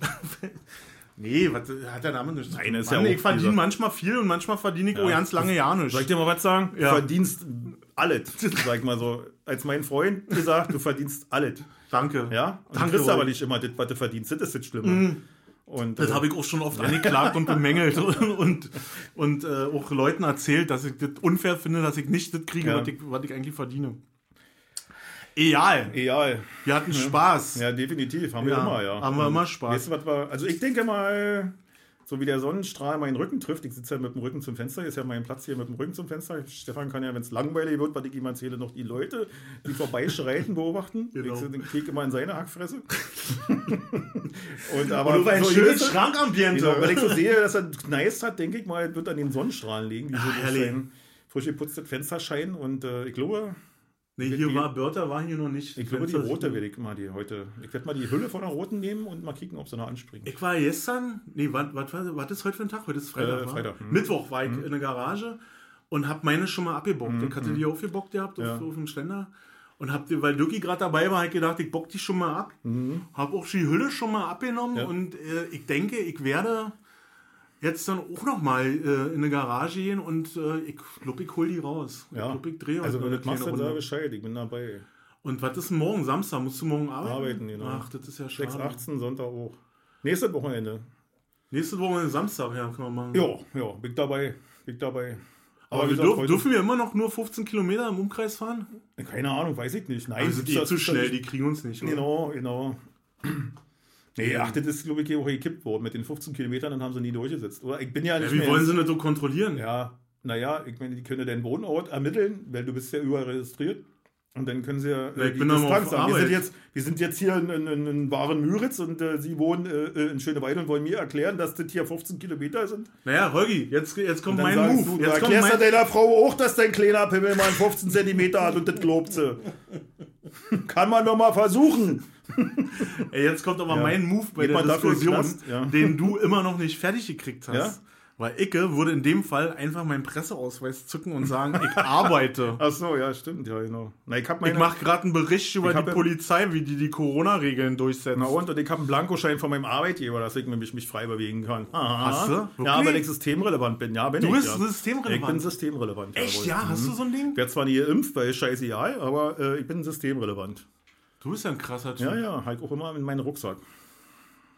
[SPEAKER 1] nee, was hat der Name nicht?
[SPEAKER 2] Nein, ist
[SPEAKER 1] Mann,
[SPEAKER 2] ja
[SPEAKER 1] ich verdiene manchmal viel und manchmal verdiene ich
[SPEAKER 2] Ja.
[SPEAKER 1] auch ganz lange Jahre nicht.
[SPEAKER 2] Soll ich dir mal was sagen?
[SPEAKER 1] Ja.
[SPEAKER 2] Du verdienst alles, sag ich mal so. Als mein Freund gesagt, du verdienst alles.
[SPEAKER 1] Danke.
[SPEAKER 2] Ja? Und
[SPEAKER 1] Danke,
[SPEAKER 2] du kriegst aber nicht immer das, was du verdienst. Das ist das Schlimme. Und,
[SPEAKER 1] Das
[SPEAKER 2] äh,
[SPEAKER 1] habe ich auch schon oft angeklagt und bemängelt und, und, äh, auch Leuten erzählt, dass ich das unfair finde, dass ich nicht das kriege,
[SPEAKER 2] Ja.
[SPEAKER 1] was, ich, was ich eigentlich verdiene. Egal.
[SPEAKER 2] Egal.
[SPEAKER 1] Wir hatten Spaß.
[SPEAKER 2] Ja, definitiv. Haben wir
[SPEAKER 1] Ja,
[SPEAKER 2] immer, ja.
[SPEAKER 1] haben wir immer Spaß.
[SPEAKER 2] Weißt du, was wir, also ich denke mal, so wie der Sonnenstrahl meinen Rücken trifft, ich sitze ja mit dem Rücken zum Fenster, ist ja mein Platz hier mit dem Rücken zum Fenster. Stefan kann ja, wenn es langweilig wird, was ich ihm erzähle, noch die Leute, die vorbeischreiten, beobachten.
[SPEAKER 1] Genau.
[SPEAKER 2] Ich kriege immer in seine Hackfresse. Und aber
[SPEAKER 1] Und ein
[SPEAKER 2] so
[SPEAKER 1] schönes Schrankambiente.
[SPEAKER 2] Genau, weil ich so sehe, dass er nice hat, denke ich mal, wird an den Sonnenstrahlen liegen, die so
[SPEAKER 1] herrlich.
[SPEAKER 2] sein frisch geputztes Fenster scheinen. Und äh, ich glaube,
[SPEAKER 1] nee, hier
[SPEAKER 2] die-
[SPEAKER 1] war Börter, war hier noch nicht.
[SPEAKER 2] ich glaube, die rote werde ich mal die heute. Ich werde mal die Hülle von der roten nehmen und mal kicken, ob sie noch anspringt.
[SPEAKER 1] Ich war gestern, nee, was, was, was, was ist heute für ein Tag? Heute ist Freitag.
[SPEAKER 2] Äh? Freitag, hm.
[SPEAKER 1] Mittwoch war ich in der Garage und hab meine schon mal abgebockt. ich hatte die aufgebockt gehabt auf,
[SPEAKER 2] Ja.
[SPEAKER 1] auf dem Ständer. Und hab weil Ducky gerade dabei war, hab ich gedacht, ich bock die schon mal ab. Hab auch die Hülle schon mal abgenommen
[SPEAKER 2] Ja.
[SPEAKER 1] und äh, ich denke, ich werde jetzt dann auch noch mal äh, in eine Garage gehen und äh, ich glaube, ich hol die raus. Ich
[SPEAKER 2] Ja.
[SPEAKER 1] glaube, ich drehe
[SPEAKER 2] Also, wenn du das machst, dann sag. Bescheid, ich bin dabei.
[SPEAKER 1] Und was ist denn morgen? Samstag? Musst du morgen arbeiten?
[SPEAKER 2] Arbeiten, genau.
[SPEAKER 1] Ach, das ist ja schade.
[SPEAKER 2] 6, 18, Sonntag auch. Nächstes Wochenende.
[SPEAKER 1] Nächste Woche Samstag, ja, können wir machen.
[SPEAKER 2] Ja, ja, bin ich dabei. Bin ich dabei.
[SPEAKER 1] Aber
[SPEAKER 2] wie
[SPEAKER 1] wir dürfen,
[SPEAKER 2] heute-
[SPEAKER 1] dürfen wir immer noch nur 15 Kilometer im Umkreis fahren?
[SPEAKER 2] Keine Ahnung, weiß ich nicht. Nein,
[SPEAKER 1] Also die zu schnell, die kriegen uns nicht. oder?
[SPEAKER 2] Genau, genau. Nee, ach, das ist, glaube ich, auch gekippt worden. Mit den 15 Kilometern, dann haben sie nie durchgesetzt. Oder? Ich bin ja nicht
[SPEAKER 1] Ja, wie
[SPEAKER 2] mehr.
[SPEAKER 1] wollen sie das so kontrollieren?
[SPEAKER 2] Ja, naja, ich meine, die können deinen Wohnort ermitteln, weil du bist ja überall registriert. Und dann können sie ja
[SPEAKER 1] Ja, ich bin doch mal auf
[SPEAKER 2] sagen. Wir sind, jetzt, wir sind jetzt hier in, in, in, in wahren Müritz und äh, sie wohnen äh, in Schöneweide und wollen mir erklären, dass das hier 15 Kilometer sind.
[SPEAKER 1] Naja, Holgi, jetzt, jetzt kommt mein Move.
[SPEAKER 2] Du, du
[SPEAKER 1] jetzt kommt
[SPEAKER 2] erklärst ja
[SPEAKER 1] mein,
[SPEAKER 2] deiner Frau auch, dass dein kleiner Pimmelmann 15 Zentimeter hat und das glaubt sie. Kann man doch mal versuchen.
[SPEAKER 1] ey, jetzt kommt aber
[SPEAKER 2] Ja.
[SPEAKER 1] mein Move bei
[SPEAKER 2] Geht
[SPEAKER 1] der Diskussion?
[SPEAKER 2] Ja.
[SPEAKER 1] den du immer noch nicht fertig gekriegt hast.
[SPEAKER 2] Ja?
[SPEAKER 1] Weil Icke würde in dem Fall einfach meinen Presseausweis zücken und sagen, ich arbeite.
[SPEAKER 2] Ach so, ja, stimmt, ja, genau. Na, ich meine,
[SPEAKER 1] Ich mache gerade einen Bericht über die
[SPEAKER 2] ja-
[SPEAKER 1] Polizei, wie die die Corona-Regeln durchsetzen.
[SPEAKER 2] Na und, und ich habe einen Blankoschein von meinem Arbeitgeber, dass ich mich, mich frei bewegen kann. Aha.
[SPEAKER 1] Hast du?
[SPEAKER 2] Ja,
[SPEAKER 1] Wirklich?
[SPEAKER 2] weil ich systemrelevant bin. Ja, bin
[SPEAKER 1] Du
[SPEAKER 2] ich.
[SPEAKER 1] bist
[SPEAKER 2] ja. Ich bin
[SPEAKER 1] systemrelevant.
[SPEAKER 2] systemrelevant.
[SPEAKER 1] Echt,
[SPEAKER 2] jawohl.
[SPEAKER 1] ja? Hast du so ein Ding?
[SPEAKER 2] Ich werde zwar nie geimpft, weil scheißegal, aber äh, ich bin systemrelevant.
[SPEAKER 1] Du bist ja ein krasser Typ.
[SPEAKER 2] Ja, ja, halt auch immer in meinen Rucksack.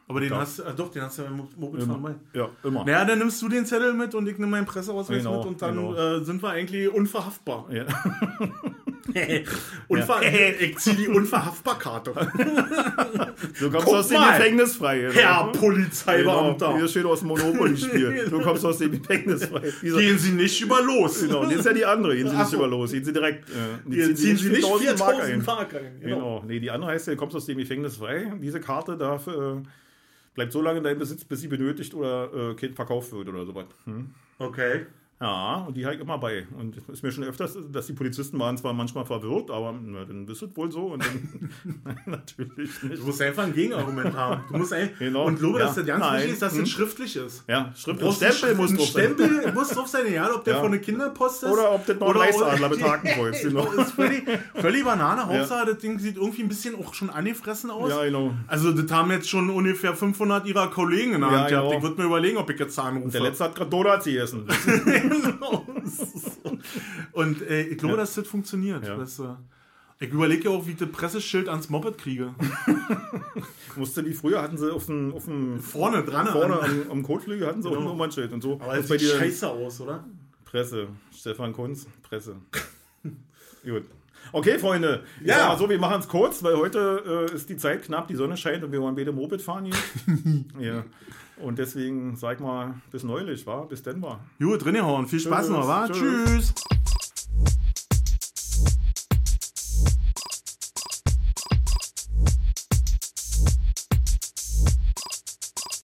[SPEAKER 1] Aber den
[SPEAKER 2] Ja.
[SPEAKER 1] hast du, äh, doch, den hast du ja beim Mopedfahren bei.
[SPEAKER 2] Ja, immer.
[SPEAKER 1] Naja, dann nimmst du den Zettel mit und ich nehme meinen Presseausweis
[SPEAKER 2] Genau,
[SPEAKER 1] mit und dann
[SPEAKER 2] genau.
[SPEAKER 1] äh, sind wir eigentlich unverhaftbar.
[SPEAKER 2] Ja.
[SPEAKER 1] Unver ich zieh die Unverhaftbarkarte.
[SPEAKER 2] Du kommst
[SPEAKER 1] Guck
[SPEAKER 2] aus dem
[SPEAKER 1] mal.
[SPEAKER 2] Gefängnis frei. oder?
[SPEAKER 1] Herr
[SPEAKER 2] Genau,
[SPEAKER 1] Polizeibeamter,
[SPEAKER 2] hier steht aus dem Monopoly-Spiel. Du kommst aus dem Gefängnis frei. Dieser,
[SPEAKER 1] gehen Sie nicht über los.
[SPEAKER 2] genau, das ist ja die andere. Gehen Sie
[SPEAKER 1] Ach
[SPEAKER 2] nicht
[SPEAKER 1] so.
[SPEAKER 2] über los. Gehen Sie direkt. Äh, die
[SPEAKER 1] Hier ziehen Sie nicht
[SPEAKER 2] 4000 Mark
[SPEAKER 1] 4000
[SPEAKER 2] ein.
[SPEAKER 1] Mark ein. Genau.
[SPEAKER 2] Genau. Nee, die andere heißt, du kommst aus dem Gefängnis frei. Diese Karte darf, äh, bleibt so lange in deinem Besitz, bis sie benötigt oder äh, Kind verkauft wird oder sowas. Hm?
[SPEAKER 1] Okay.
[SPEAKER 2] Ja, und die habe ich immer bei. Und es ist mir schon öfters, dass die Polizisten waren zwar manchmal verwirrt, aber na, dann ist es wohl so. Und dann natürlich
[SPEAKER 1] Du
[SPEAKER 2] nicht.
[SPEAKER 1] musst einfach ein Gegenargument haben. Du musst ein,
[SPEAKER 2] Genau.
[SPEAKER 1] Und glaube, dass
[SPEAKER 2] Ja.
[SPEAKER 1] das ganz
[SPEAKER 2] Nein.
[SPEAKER 1] wichtig ist, dass
[SPEAKER 2] Hm.
[SPEAKER 1] es schriftlich ist.
[SPEAKER 2] Ja, Schrift
[SPEAKER 1] Du
[SPEAKER 2] und
[SPEAKER 1] brauchst einen
[SPEAKER 2] Stempel muss drauf sein.
[SPEAKER 1] Stempel muss drauf sein, egal ob der
[SPEAKER 2] Ja.
[SPEAKER 1] von der Kinderpost ist.
[SPEAKER 2] Oder ob das noch ein Reichsadler mit Hakenkreuz, genau.
[SPEAKER 1] ist völlig, völlig Banane. Hauptsache, das Ding sieht irgendwie ein bisschen auch schon angefressen aus.
[SPEAKER 2] Ja, genau.
[SPEAKER 1] Also, das haben jetzt schon ungefähr 500 ihrer Kollegen in der
[SPEAKER 2] Ja,
[SPEAKER 1] Hand gehabt.
[SPEAKER 2] genau.
[SPEAKER 1] Ich würde mir überlegen, ob ich jetzt anrufe.
[SPEAKER 2] Der letzte hat gerade Donuts gegessen.
[SPEAKER 1] Genau. Und äh, ich glaube,
[SPEAKER 2] Ja.
[SPEAKER 1] dass das funktioniert.
[SPEAKER 2] Ja.
[SPEAKER 1] Das, äh, ich überlege ja auch, wie ich das Presseschild ans Moped kriege.
[SPEAKER 2] Musste wie früher hatten sie auf dem, auf dem
[SPEAKER 1] Vorne dran.
[SPEAKER 2] vorne
[SPEAKER 1] an-
[SPEAKER 2] am, am Kotflügel hatten sie auch ein
[SPEAKER 1] Genau.
[SPEAKER 2] Nummernschild und so.
[SPEAKER 1] Aber
[SPEAKER 2] Das
[SPEAKER 1] sieht scheiße aus, oder?
[SPEAKER 2] Presse. Stefan Kunz, Presse. Gut. Okay, Freunde.
[SPEAKER 1] Ja.
[SPEAKER 2] mal so, wir machen es kurz, weil heute äh, ist die Zeit knapp, die Sonne scheint und wir wollen beide Moped fahren hier. ja. Und deswegen sag mal, bis neulich, war, bis denn war.
[SPEAKER 1] Gut, drin gehauen. Viel Spaß
[SPEAKER 2] Tschüss.
[SPEAKER 1] noch, wa?
[SPEAKER 2] Tschüss.
[SPEAKER 1] Tschüss.